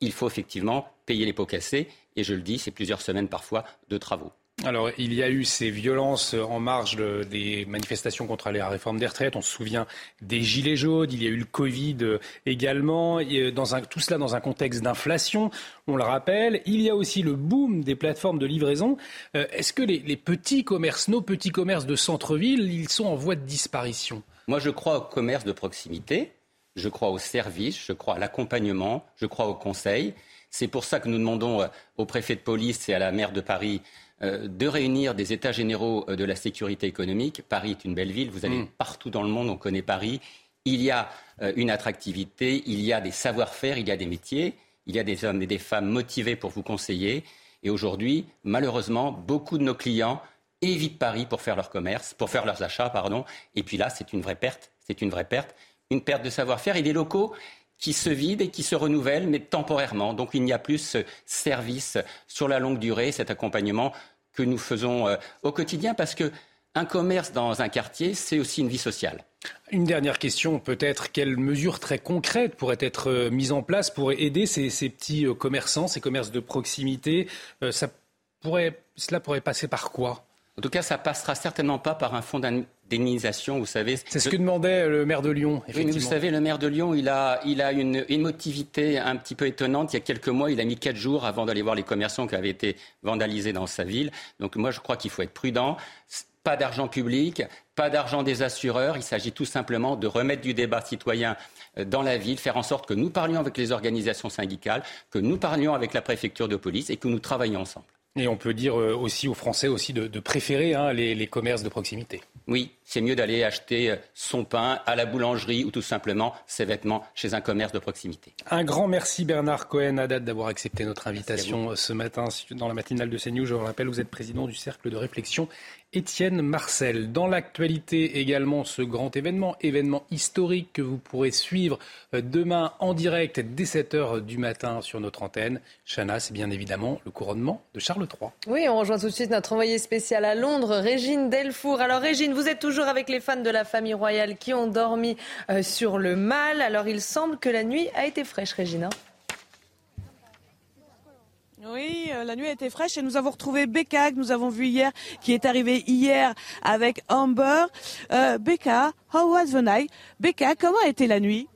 Speaker 56: il faut effectivement payer les pots cassés. Et je le dis, c'est plusieurs semaines parfois de travaux.
Speaker 1: Alors, il y a eu ces violences en marge des manifestations contre la réforme des retraites. On se souvient des gilets jaunes. Il y a eu le Covid euh, également. Dans un, tout cela dans un contexte d'inflation, on le rappelle. Il y a aussi le boom des plateformes de livraison. Euh, est-ce que les, les petits commerces, nos petits commerces de centre-ville, ils sont en voie de disparition?
Speaker 56: Moi, je crois au commerce de proximité. Je crois au service. Je crois à l'accompagnement. Je crois au conseil. C'est pour ça que nous demandons euh, au préfet de police et à la maire de Paris euh, de réunir des états généraux euh, de la sécurité économique. Paris est une belle ville, vous allez mm. partout dans le monde, on connaît Paris. Il y a une attractivité, il y a des savoir-faire, il y a des métiers, il y a des hommes et des femmes motivés pour vous conseiller. Et aujourd'hui, malheureusement, beaucoup de nos clients évitent Paris pour faire leur commerce, pour faire leurs achats, pardon. Et puis là, c'est une vraie perte. C'est une vraie perte. Une perte de savoir-faire et des locaux qui se vident et qui se renouvellent, mais temporairement. Donc il n'y a plus ce service sur la longue durée, cet accompagnement que nous faisons euh, au quotidien, parce que un commerce dans un quartier, c'est aussi une vie sociale.
Speaker 1: Une dernière question, peut-être, quelles mesures très concrètes pourraient être euh, mises en place pour aider ces, petits euh, commerçants, ces commerces de proximité ça pourrait, Cela pourrait passer par quoi?
Speaker 56: En tout cas, ça passera certainement pas par un fonds d'indemnisation, vous savez.
Speaker 1: C'est ce que demandait le maire de Lyon,
Speaker 56: effectivement. Oui, vous savez, le maire de Lyon, il a, il a une émotivité un petit peu étonnante. Il y a quelques mois, il a mis quatre jours avant d'aller voir les commerçants qui avaient été vandalisés dans sa ville. Donc moi, je crois qu'il faut être prudent. Pas d'argent public, pas d'argent des assureurs. Il s'agit tout simplement de remettre du débat citoyen euh, dans la ville, faire en sorte que nous parlions avec les organisations syndicales, que nous parlions avec la préfecture de police et que nous travaillions ensemble.
Speaker 1: Et on peut dire euh, aussi aux Français aussi de, préférer hein, les, commerces de proximité.
Speaker 56: Oui, c'est mieux d'aller acheter euh, son pain à la boulangerie ou tout simplement ses vêtements chez un commerce de proximité.
Speaker 1: Un grand merci Bernard Cohen à date d'avoir accepté notre invitation euh, ce matin dans la matinale de CNews. Je vous rappelle, vous êtes président du cercle de réflexion Étienne Marcel. Dans l'actualité également, ce grand événement, événement historique que vous pourrez suivre euh, demain en direct dès 7h du matin sur notre antenne. Chana, c'est bien évidemment le couronnement de Charles III.
Speaker 2: Oui, on rejoint tout de suite notre envoyé spécial à Londres, Régine Delfour. Alors Régine, vous êtes toujours avec les fans de la famille royale qui ont dormi euh, sur le mal. Alors il semble que la nuit a été fraîche, Régine. Hein.
Speaker 8: Oui, euh, la nuit a été fraîche et nous avons retrouvé Becca que nous avons vu hier, qui est arrivé hier avec Amber. Euh, Becca, how was the night? Becca, comment a été la nuit?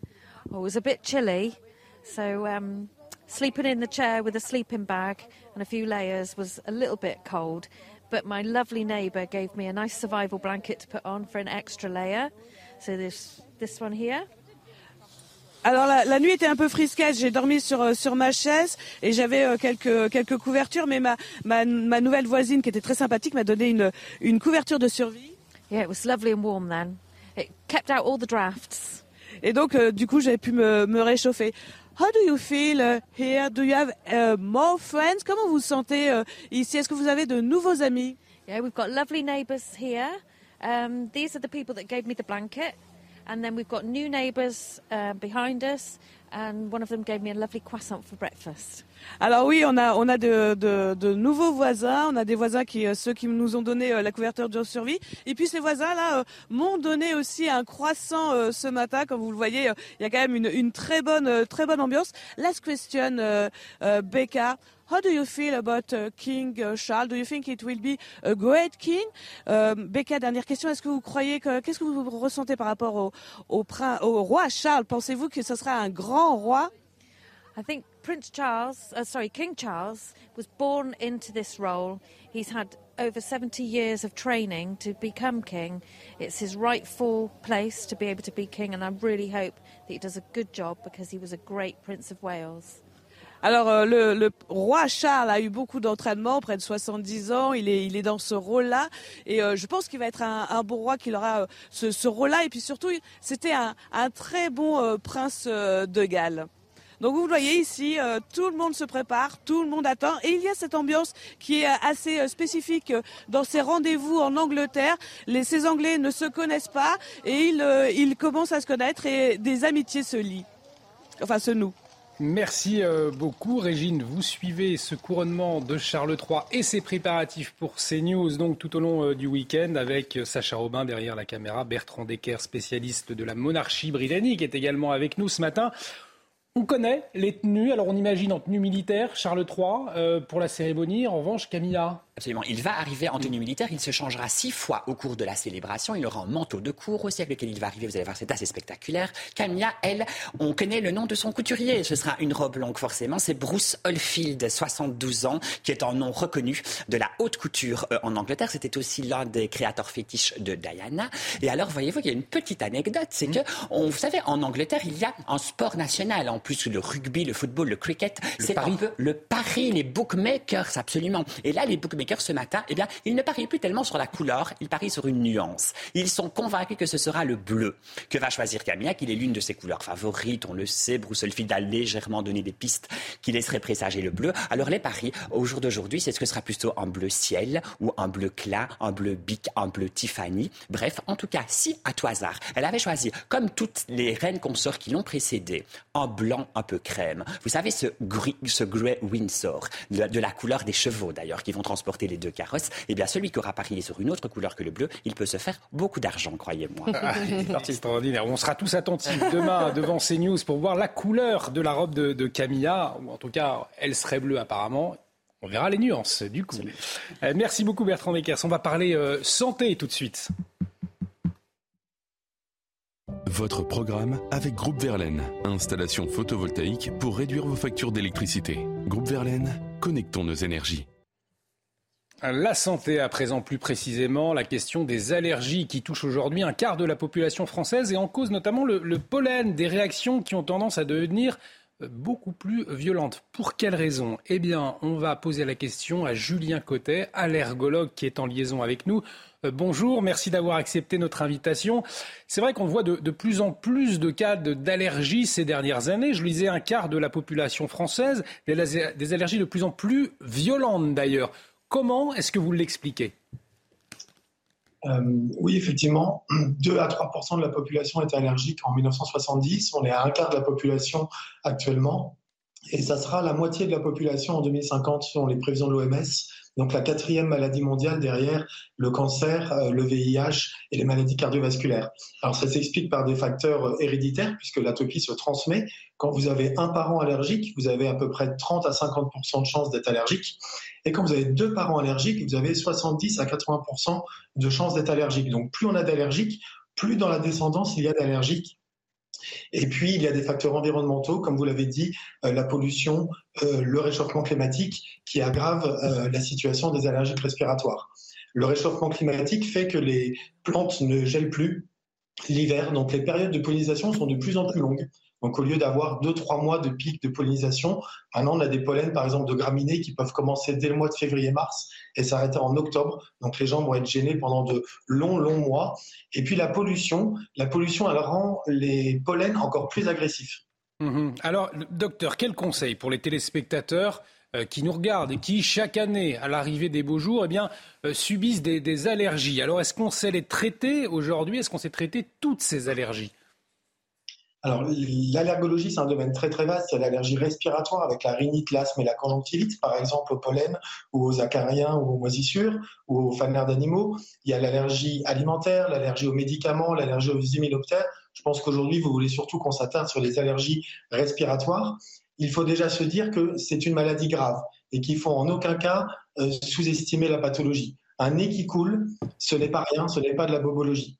Speaker 57: Oh, it was a bit chilly, so um, sleeping in the chair with a sleeping bag and a few layers was a little bit cold. But my lovely neighbour gave me a nice survival blanket to put on for an extra layer. So this this one here.
Speaker 8: Alors la, nuit était un peu frisquette. J'ai dormi sur euh, sur ma chaise et j'avais euh, quelques quelques couvertures, mais ma, ma, ma nouvelle voisine qui était très sympathique m'a donné une une couverture de survie.
Speaker 57: Yeah, it was lovely and warm then. It kept out all the drafts.
Speaker 8: Et donc euh, du coup j'avais pu me, me réchauffer. How do you feel uh, here? Do you have uh, more friends? Comment vous sentez uh, ici? Est-ce que vous avez de nouveaux amis?
Speaker 57: Yeah, we've got lovely neighbours here. Um, these are the people that gave me the blanket. And then we've got new neighbours uh, behind us, and one of them gave me a lovely croissant for breakfast.
Speaker 8: Alors oui, on a on a de, de, nouveaux voisins, on a des voisins qui euh, ceux qui nous ont donné euh, la couverture de survie, et puis ces voisins là euh, m'ont donné aussi un croissant ce matin, comme vous le voyez, il y a quand même une, une très bonne très bonne ambiance. Last question, Becca. How do you feel about uh, King uh, Charles? Do you think it will be a great king? Euh, Becca, dernière question. Est-ce que vous croyez que, qu'est-ce que vous ressentez par rapport au, au, prince, au roi Charles? Pensez-vous que ce sera un grand roi?
Speaker 57: I think Prince Charles, uh, sorry, King Charles was born into this role. He's had over 70 years of training to become king. It's his rightful place to be able to be king, and I really hope that he does a good job because he was a great Prince of Wales.
Speaker 8: Alors euh, le, le, roi Charles a eu beaucoup d'entraînement, près de 70 ans. Il est, il est dans ce rôle-là, et euh, je pense qu'il va être un, un, bon roi, qu'il aura euh, ce, ce rôle-là. Et puis surtout, c'était un, un, très bon prince de Galles. Donc vous voyez ici, tout le monde se prépare, tout le monde attend, et il y a cette ambiance qui est assez spécifique dans ces rendez-vous en Angleterre. Les, ces Anglais ne se connaissent pas et ils, ils commencent à se connaître et des amitiés se lient, enfin se nouent.
Speaker 1: Merci euh, beaucoup, Régine. Vous suivez ce couronnement de Charles III et ses préparatifs pour CNews donc tout au long euh, du week-end avec euh, Sacha Robin derrière la caméra, Bertrand Decker, spécialiste de la monarchie britannique, est également avec nous ce matin. On connaît les tenues, alors on imagine en tenue militaire, Charles III pour la cérémonie. En revanche, Camilla
Speaker 44: Absolument. Il va arriver en tenue militaire. Il se changera six fois au cours de la célébration. Il aura un manteau de cour aussi avec lequel il va arriver. Vous allez voir, c'est assez spectaculaire. Camilla, elle, on connaît le nom de son couturier. Ce sera une robe longue forcément. C'est Bruce Oldfield, 72 ans, qui est un nom reconnu de la haute couture euh, en Angleterre. C'était aussi l'un des créateurs fétiches de Diana. Et alors, voyez-vous, il y a une petite anecdote. C'est que, on, vous savez, en Angleterre, il y a un sport national. En plus, le rugby, le football, le cricket. C'est un peu le pari, les bookmakers, absolument. Et là, les bookmakers ce matin, eh bien, ils ne parient plus tellement sur la couleur, ils parient sur une nuance. Ils sont convaincus que ce sera le bleu que va choisir Camilla, qu'il est l'une de ses couleurs favorites. On le sait, Bruce Oldfield a légèrement donné des pistes qui laisseraient présager le bleu. Alors les paris, au jour d'aujourd'hui, c'est ce que sera plutôt un bleu ciel ou un bleu clair, un bleu bic, un bleu Tiffany. Bref, en tout cas, si à tout hasard, elle avait choisi, comme toutes les reines consorts qui l'ont précédée, un blanc un peu crème. Vous savez, ce, gris, ce grey Windsor, de, de la couleur des chevaux d'ailleurs, qui vont transporter les deux carrosses, eh bien celui qui aura parié sur une autre couleur que le bleu, il peut se faire beaucoup d'argent, croyez-moi.
Speaker 1: Ah, c'est extraordinaire. On sera tous attentifs demain devant CNews pour voir la couleur de la robe de, Camilla, ou en tout cas, elle serait bleue apparemment. On verra les nuances du coup. Euh, merci beaucoup Bertrand Beckers. On va parler euh, santé tout de suite.
Speaker 58: Votre programme avec Groupe Verlaine. Installation photovoltaïque pour réduire vos factures d'électricité. Groupe Verlaine, connectons nos énergies.
Speaker 1: La santé, à présent plus précisément, la question des allergies qui touchent aujourd'hui un quart de la population française et en cause notamment le, pollen, des réactions qui ont tendance à devenir euh, beaucoup plus violentes. Pour quelles raisons Eh bien, on va poser la question à Julien Cotet, allergologue qui est en liaison avec nous. Euh, bonjour, merci d'avoir accepté notre invitation. C'est vrai qu'on voit de, plus en plus de cas d'allergies ces dernières années. Je lisais un quart de la population française, des allergies de plus en plus violentes d'ailleurs. Comment est-ce que vous l'expliquez?
Speaker 26: Euh, oui, effectivement, 2 à 3% de la population était allergique en 1970. On est à un quart de la population actuellement. Et ça sera la moitié de la population en 2050 selon les prévisions de l'OMS donc la quatrième maladie mondiale derrière le cancer, euh, le VIH et les maladies cardiovasculaires. Alors ça s'explique par des facteurs euh, héréditaires puisque l'atopie se transmet. Quand vous avez un parent allergique, vous avez à peu près 30 à 50% de chances d'être allergique. Et quand vous avez deux parents allergiques, vous avez 70 à 80% de chances d'être allergique. Donc plus on a d'allergiques, plus dans la descendance il y a d'allergiques et puis, il y a des facteurs environnementaux, comme vous l'avez dit, euh, la pollution, euh, le réchauffement climatique, qui aggravent euh, la situation des allergies respiratoires. Le réchauffement climatique fait que les plantes ne gèlent plus l'hiver, donc les périodes de pollinisation sont de plus en plus longues. Donc au lieu d'avoir deux, trois mois de pic de pollinisation, maintenant on a des pollens par exemple de graminées qui peuvent commencer dès le mois de février-mars et s'arrêter en octobre. Donc les gens vont être gênés pendant de longs, longs mois. Et puis la pollution, la pollution elle rend les pollens encore plus agressifs.
Speaker 1: Mhm. Alors docteur, quel conseil pour les téléspectateurs euh, qui nous regardent et qui, chaque année, à l'arrivée des beaux jours, eh bien, euh, subissent des, des allergies? Alors, est-ce qu'on sait les traiter aujourd'hui? Est-ce qu'on sait traiter toutes ces allergies?
Speaker 26: Alors, l'allergologie, c'est un domaine très très vaste. Il y a l'allergie respiratoire avec la rhinite, l'asthme et la conjonctivite, par exemple au pollen ou aux acariens ou aux moisissures ou aux fanères d'animaux. Il y a l'allergie alimentaire, l'allergie aux médicaments, l'allergie aux immunoptères. Je pense qu'aujourd'hui, vous voulez surtout qu'on s'attarde sur les allergies respiratoires. Il faut déjà se dire que c'est une maladie grave et qu'il faut en aucun cas euh, sous-estimer la pathologie. Un nez qui coule, ce n'est pas rien, ce n'est pas de la bobologie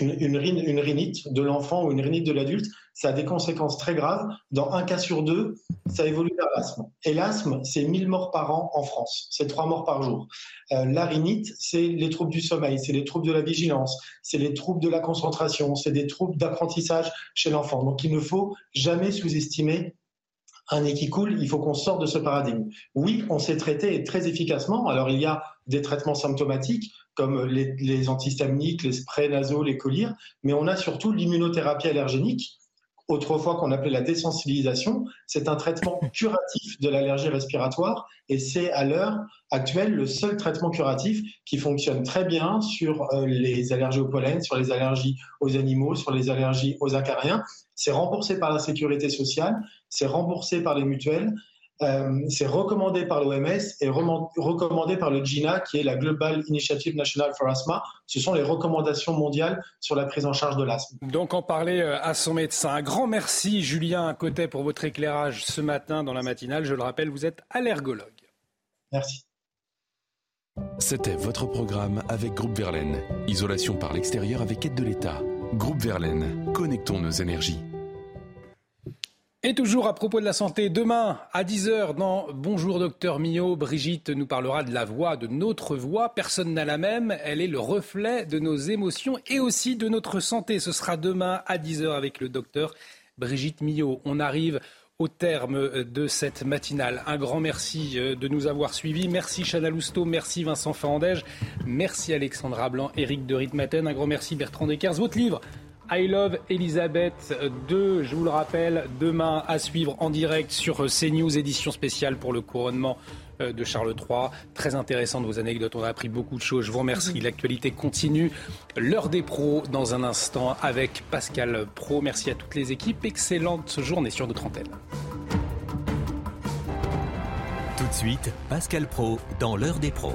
Speaker 26: une, rhinite de l'enfant ou une rhinite de l'adulte, ça a des conséquences très graves. Dans un cas sur deux, ça évolue vers l'asthme. Et l'asthme, c'est 1000 morts par an en France. C'est 3 morts par jour. Euh, la rhinite, c'est les troubles du sommeil, c'est les troubles de la vigilance, c'est les troubles de la concentration, c'est des troubles d'apprentissage chez l'enfant. Donc il ne faut jamais sous-estimer un nez qui coule, il faut qu'on sorte de ce paradigme. Oui, on sait traiter très efficacement. Alors il y a des traitements symptomatiques comme les, antihistaminiques, les sprays nasaux, les collyres, mais on a surtout l'immunothérapie allergénique, autrefois qu'on appelait la désensibilisation. C'est un traitement curatif de l'allergie respiratoire et c'est à l'heure actuelle le seul traitement curatif qui fonctionne très bien sur euh, les allergies au pollen, sur les allergies aux animaux, sur les allergies aux acariens. C'est remboursé par la sécurité sociale c'est remboursé par les mutuelles. Euh, c'est recommandé par l'OMS et recommandé par le GINA, qui est la Global Initiative National for Asthma. Ce sont les recommandations mondiales sur la prise en charge de l'asthme.
Speaker 1: Donc en parler euh, à son médecin. Un grand merci Julien Cotet pour votre éclairage ce matin dans la matinale. Je le rappelle, vous êtes allergologue.
Speaker 26: Merci.
Speaker 58: C'était votre programme avec Groupe Verlaine. Isolation par l'extérieur avec aide de l'État. Groupe Verlaine, connectons nos énergies.
Speaker 1: Et toujours à propos de la santé, demain à 10h dans Bonjour Docteur Millot, Brigitte nous parlera de la voix, de notre voix. Personne n'a la même, elle est le reflet de nos émotions et aussi de notre santé. Ce sera demain à 10h avec le docteur Brigitte Millot. On arrive au terme de cette matinale. Un grand merci euh, de nous avoir suivis. Merci Chana Lousteau, merci Vincent Fandège, merci Alexandra Blanc, Éric de Ritmaten, un grand merci Bertrand Descartes. Votre livre I Love Elizabeth 2, je vous le rappelle, demain à suivre en direct sur CNews, édition spéciale pour le couronnement euh, de Charles III. Très intéressant de vos anecdotes, on a appris beaucoup de choses. Je vous remercie. L'actualité continue. L'heure des pros dans un instant avec Pascal Pro. Merci à toutes les équipes. Excellente journée sur notre antenne.
Speaker 59: Tout de suite, Pascal Pro dans l'heure des pros.